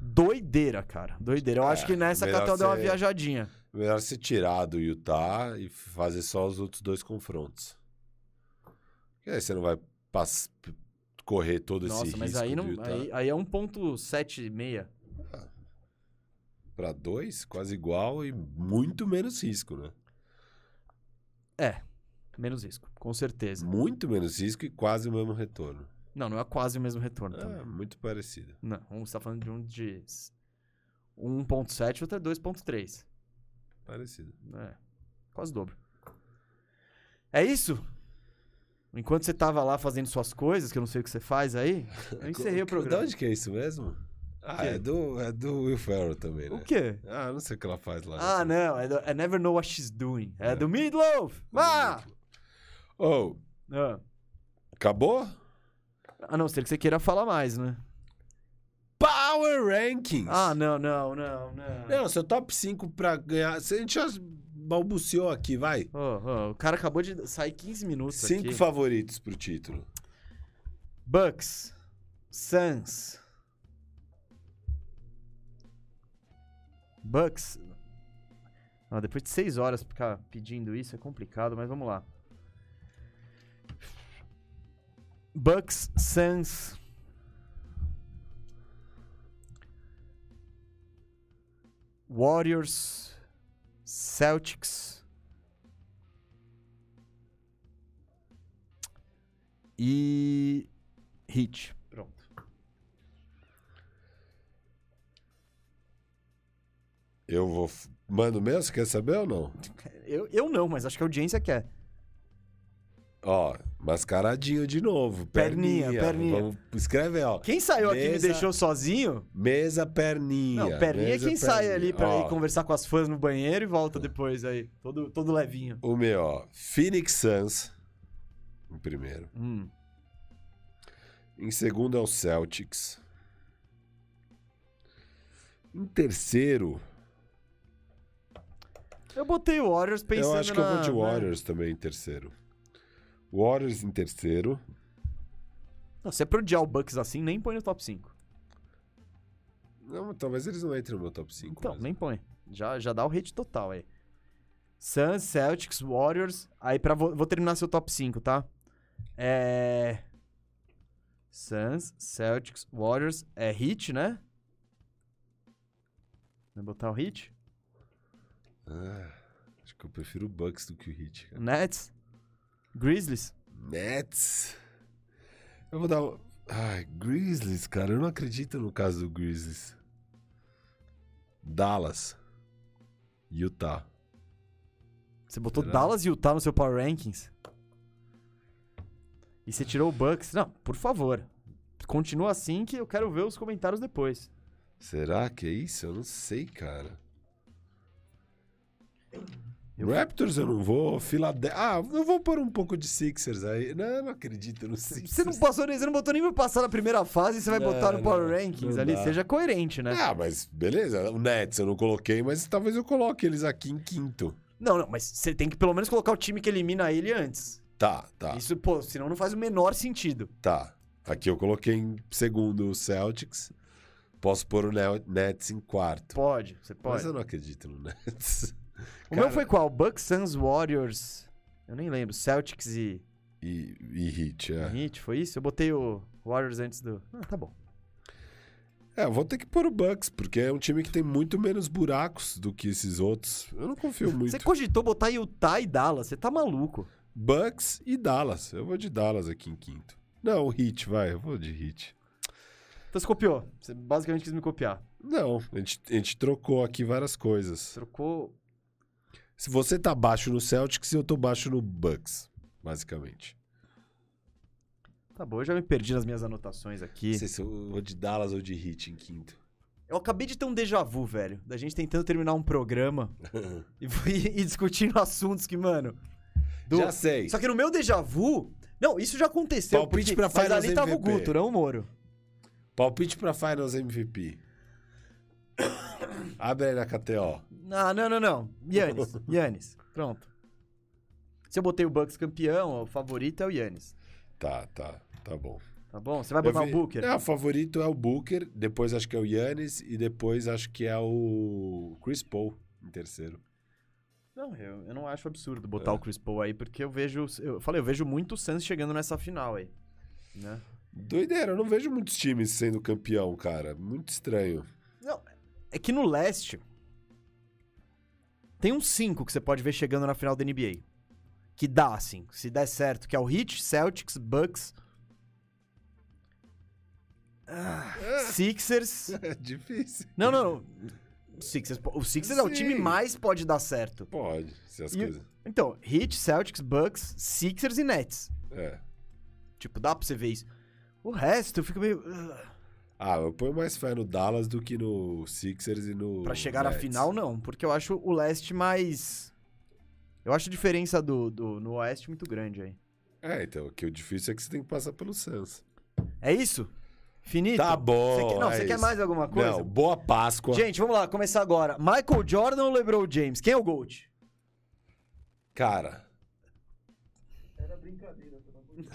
Doideira, cara. Doideira. Eu acho É, que nessa Catel deu uma viajadinha. Melhor se tirar do Utah e fazer só os outros dois confrontos. Porque aí você não vai correr todo esse Nossa, risco mas aí, não, aí, aí é 1.76. Pra dois, quase igual e muito menos risco, né? É, menos risco, com certeza. Muito menos risco e quase o mesmo retorno. Não, não é quase o mesmo retorno É, também. muito parecido. Não, um você tá falando de um de 1.7 e outro é 2.3. Parecido. É, quase o dobro. É isso? Enquanto você tava lá fazendo suas coisas, que eu não sei o que você faz aí, eu (laughs) encerrei o De programa. onde que é isso mesmo? Ah, é do, é do Will Ferrell também, né? O quê? Ah, não sei o que ela faz lá. Ah, não, é do I Never Know What She's Doing. É, do Meatloaf! Ah! Oh, ah! acabou? A não ser que você queira falar mais, né? Power Rankings! Ah, não, não, não, não. Não, seu top 5 pra ganhar. A gente já balbuciou aqui, vai. Ô, ô, o cara acabou de sair 15 minutos Cinco aqui. favoritos pro título. Bucks, Suns, Bucks. Ah, depois de 6 horas ficar pedindo isso é complicado, mas vamos lá. Bucks, Suns. Warriors, Celtics. E Heat. Pronto. Eu vou. Mando mesmo? Você quer saber ou não? Eu, eu não, mas acho que a audiência quer. Ó, mascaradinho de novo. Perninha, Perninha. perninha. Vamos, escreve ó. Quem saiu aqui e me Mesa- deixou sozinho? Mesa perninha. Não, perninha é mesa, quem sai perninha. ali pra Ó, ir conversar com as fãs no banheiro e volta depois aí. Todo, todo levinho. O meu, ó. Phoenix Suns. Em primeiro. Hum. Em segundo é o Celtics. Em terceiro, Eu botei o Warriors pensando eu acho que eu vou de né? Warriors também em terceiro. Warriors em terceiro. Não, se é pra odiar o Bucks assim, nem põe no top 5. Não, talvez eles não entrem no meu top 5. Então, mesmo. nem põe. Já, já dá o hate total aí. Suns, Celtics, Warriors. Aí pra, vou, vou terminar seu top 5, tá? É. Suns, Celtics, Warriors. É Heat, né? Vai botar o Heat? Ah, acho que eu prefiro o Bucks do que o Heat. cara. Nets? Grizzlies? Nets. Eu vou dar. um- Ai, Grizzlies, cara. Eu não acredito no caso do Grizzlies. Dallas. Utah. Você botou Será? Dallas e Utah no seu Power Rankings? E você tirou o Bucks? Não, por favor. Continua assim que eu quero ver os comentários depois. Será que é isso? Eu não sei, cara. Eu- Raptors eu não vou. Philadelphia. Ah, eu vou pôr um pouco de Sixers aí. Não, eu não acredito no Sixers. Você não passou nem, você não botou nem pra passar na primeira fase e você vai Não, botar no Power não, Rankings não ali. Seja coerente, né? Ah, mas beleza. O Nets eu não coloquei, mas talvez eu coloque eles aqui em quinto. Não, não, mas você tem que pelo menos colocar o time que elimina ele antes. Tá, tá, Isso, pô, senão não faz o menor sentido. tá. Aqui eu coloquei em segundo o Celtics. Posso pôr o Ne- Nets em quarto. Pode, você Mas pode. eu não acredito no Nets. O meu Cara, foi qual? Bucks, Suns, Warriors. Eu nem lembro. Celtics e E, e Heat, é. Heat, foi isso? Eu botei o Warriors antes do. Ah, tá bom. É, eu vou ter que pôr o Bucks, porque é um time que tem muito menos buracos do que esses outros. Eu não confio muito. Você cogitou botar Utah e Dallas, você tá maluco. Bucks e Dallas. Eu vou de Dallas aqui em quinto. Não, o Heat, vai. Eu vou de Heat. Então você copiou. Você basicamente quis me copiar. Não, a gente, a gente trocou aqui várias coisas. Trocou. Se você tá baixo no Celtics, eu tô baixo no Bucks, basicamente. Tá bom, eu já me perdi nas minhas anotações aqui. Não sei se eu vou de Dallas ou de Heat em quinto. Eu acabei de ter um déjà vu, velho. Da gente tentando terminar um programa (laughs) e, e discutindo assuntos que, mano. do- Já sei. Só que no meu déjà vu. Não, isso já aconteceu. Palpite porque, pra mas Finals ali tava o MVP. Guto, não o Moro. Palpite pra Finals MVP. (coughs) Abre aí na KTO. Ah, não, não, não. Yannis. (laughs) Yannis. Pronto. Se eu botei o Bucks campeão, o favorito é o Yannis. Tá, tá. Tá bom. Tá bom? Você vai botar vi- o Booker? É, o favorito é o Booker, depois acho que é o Yannis e depois acho que é o Chris Paul em terceiro. Não, eu, eu não acho absurdo botar É. o Chris Paul aí, porque eu vejo. Eu falei, eu vejo muito o Suns chegando nessa final aí. Né? Doideira, eu não vejo muitos times sendo campeão, cara. Muito estranho. Não, é que no leste. Tem uns cinco que você pode ver chegando na final da NBA. Que dá, assim, se der certo, que é o Heat, Celtics, Bucks. ah, (laughs) Sixers. É (laughs) difícil. Não, não, não. Sixers, o Sixers é o Sim. time mais pode dar certo. Pode, se as E- coisas. Então, Heat, Celtics, Bucks, Sixers e Nets. É. Tipo, dá pra você ver isso. O resto fica meio. ah, Ah, eu ponho mais fé no Dallas do que no Sixers e no. Pra chegar na Nets. final, não. Porque eu acho o leste mais. Eu acho a diferença do, do no oeste muito grande aí. É, então, o que o difícil é que você tem que passar pelo Suns. É isso? Finito? Tá bom. Você quer, não, é você quer isso. mais alguma coisa? Não, boa Páscoa. Gente, vamos lá, começar agora. Michael Jordan ou LeBron James? Quem é o GOAT? Cara, Era brincadeira, pelo amor de Deus.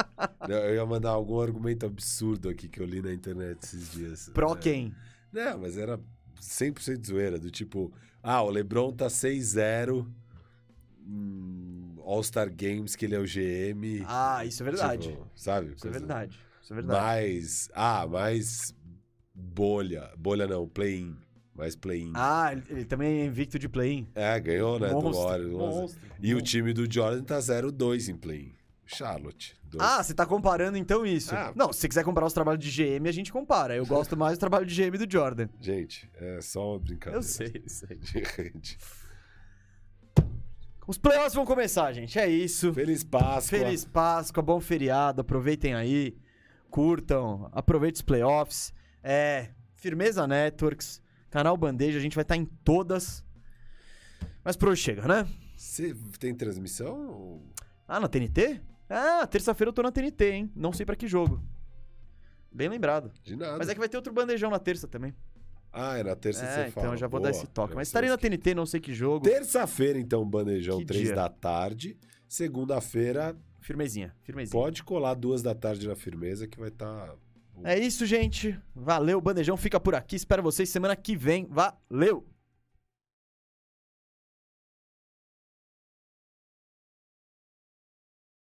(laughs) eu ia mandar algum argumento absurdo aqui que eu li na internet esses dias. Pro É. quem? Não, mas era 100% zoeira, do tipo, ah, o LeBron tá 6-0, hum, All-Star Games, que ele é o GM. Ah, isso é verdade. tipo, sabe? isso é Coisa- verdade. Isso é verdade. Mais, ah, mais bolha, bolha não, play-in, mais play-in. Ah, ele, ele também é invicto de play-in. É, ganhou, né, do Monstro, Warriors. monstro. E o time do Jordan tá 0-2 em play-in. Charlotte. dois. Ah, você tá comparando então isso. Ah. Não, se você quiser comparar os trabalhos de GM, a gente compara. Eu gosto mais do trabalho de GM do Jordan. Gente, é só uma brincadeira. Eu sei, eu sei. (laughs) Gente, Os playoffs vão começar, gente. É isso. Feliz Páscoa. Feliz Páscoa, bom feriado. Aproveitem aí. Curtam. Aproveitem os playoffs. É. Firmeza Networks. Canal Bandeja. A gente vai estar em todas. Mas por hoje chega, né? Você tem transmissão? Ah, na TNT? Ah, terça-feira eu tô na TNT, hein? Não sei pra que jogo. Bem lembrado. De nada. Mas é que vai ter outro bandejão na terça também. Ah, é na terça É, você fala. então já vou dar Boa. esse toque. Mas estarei na que- TNT, não sei que jogo. Terça-feira, então, bandejão, Que três dia? da tarde. Segunda-feira, Firmezinha, firmezinha. pode colar duas da tarde na firmeza que vai tá estar. É isso, gente. Valeu, bandejão fica por aqui. Espero vocês semana que vem. Valeu!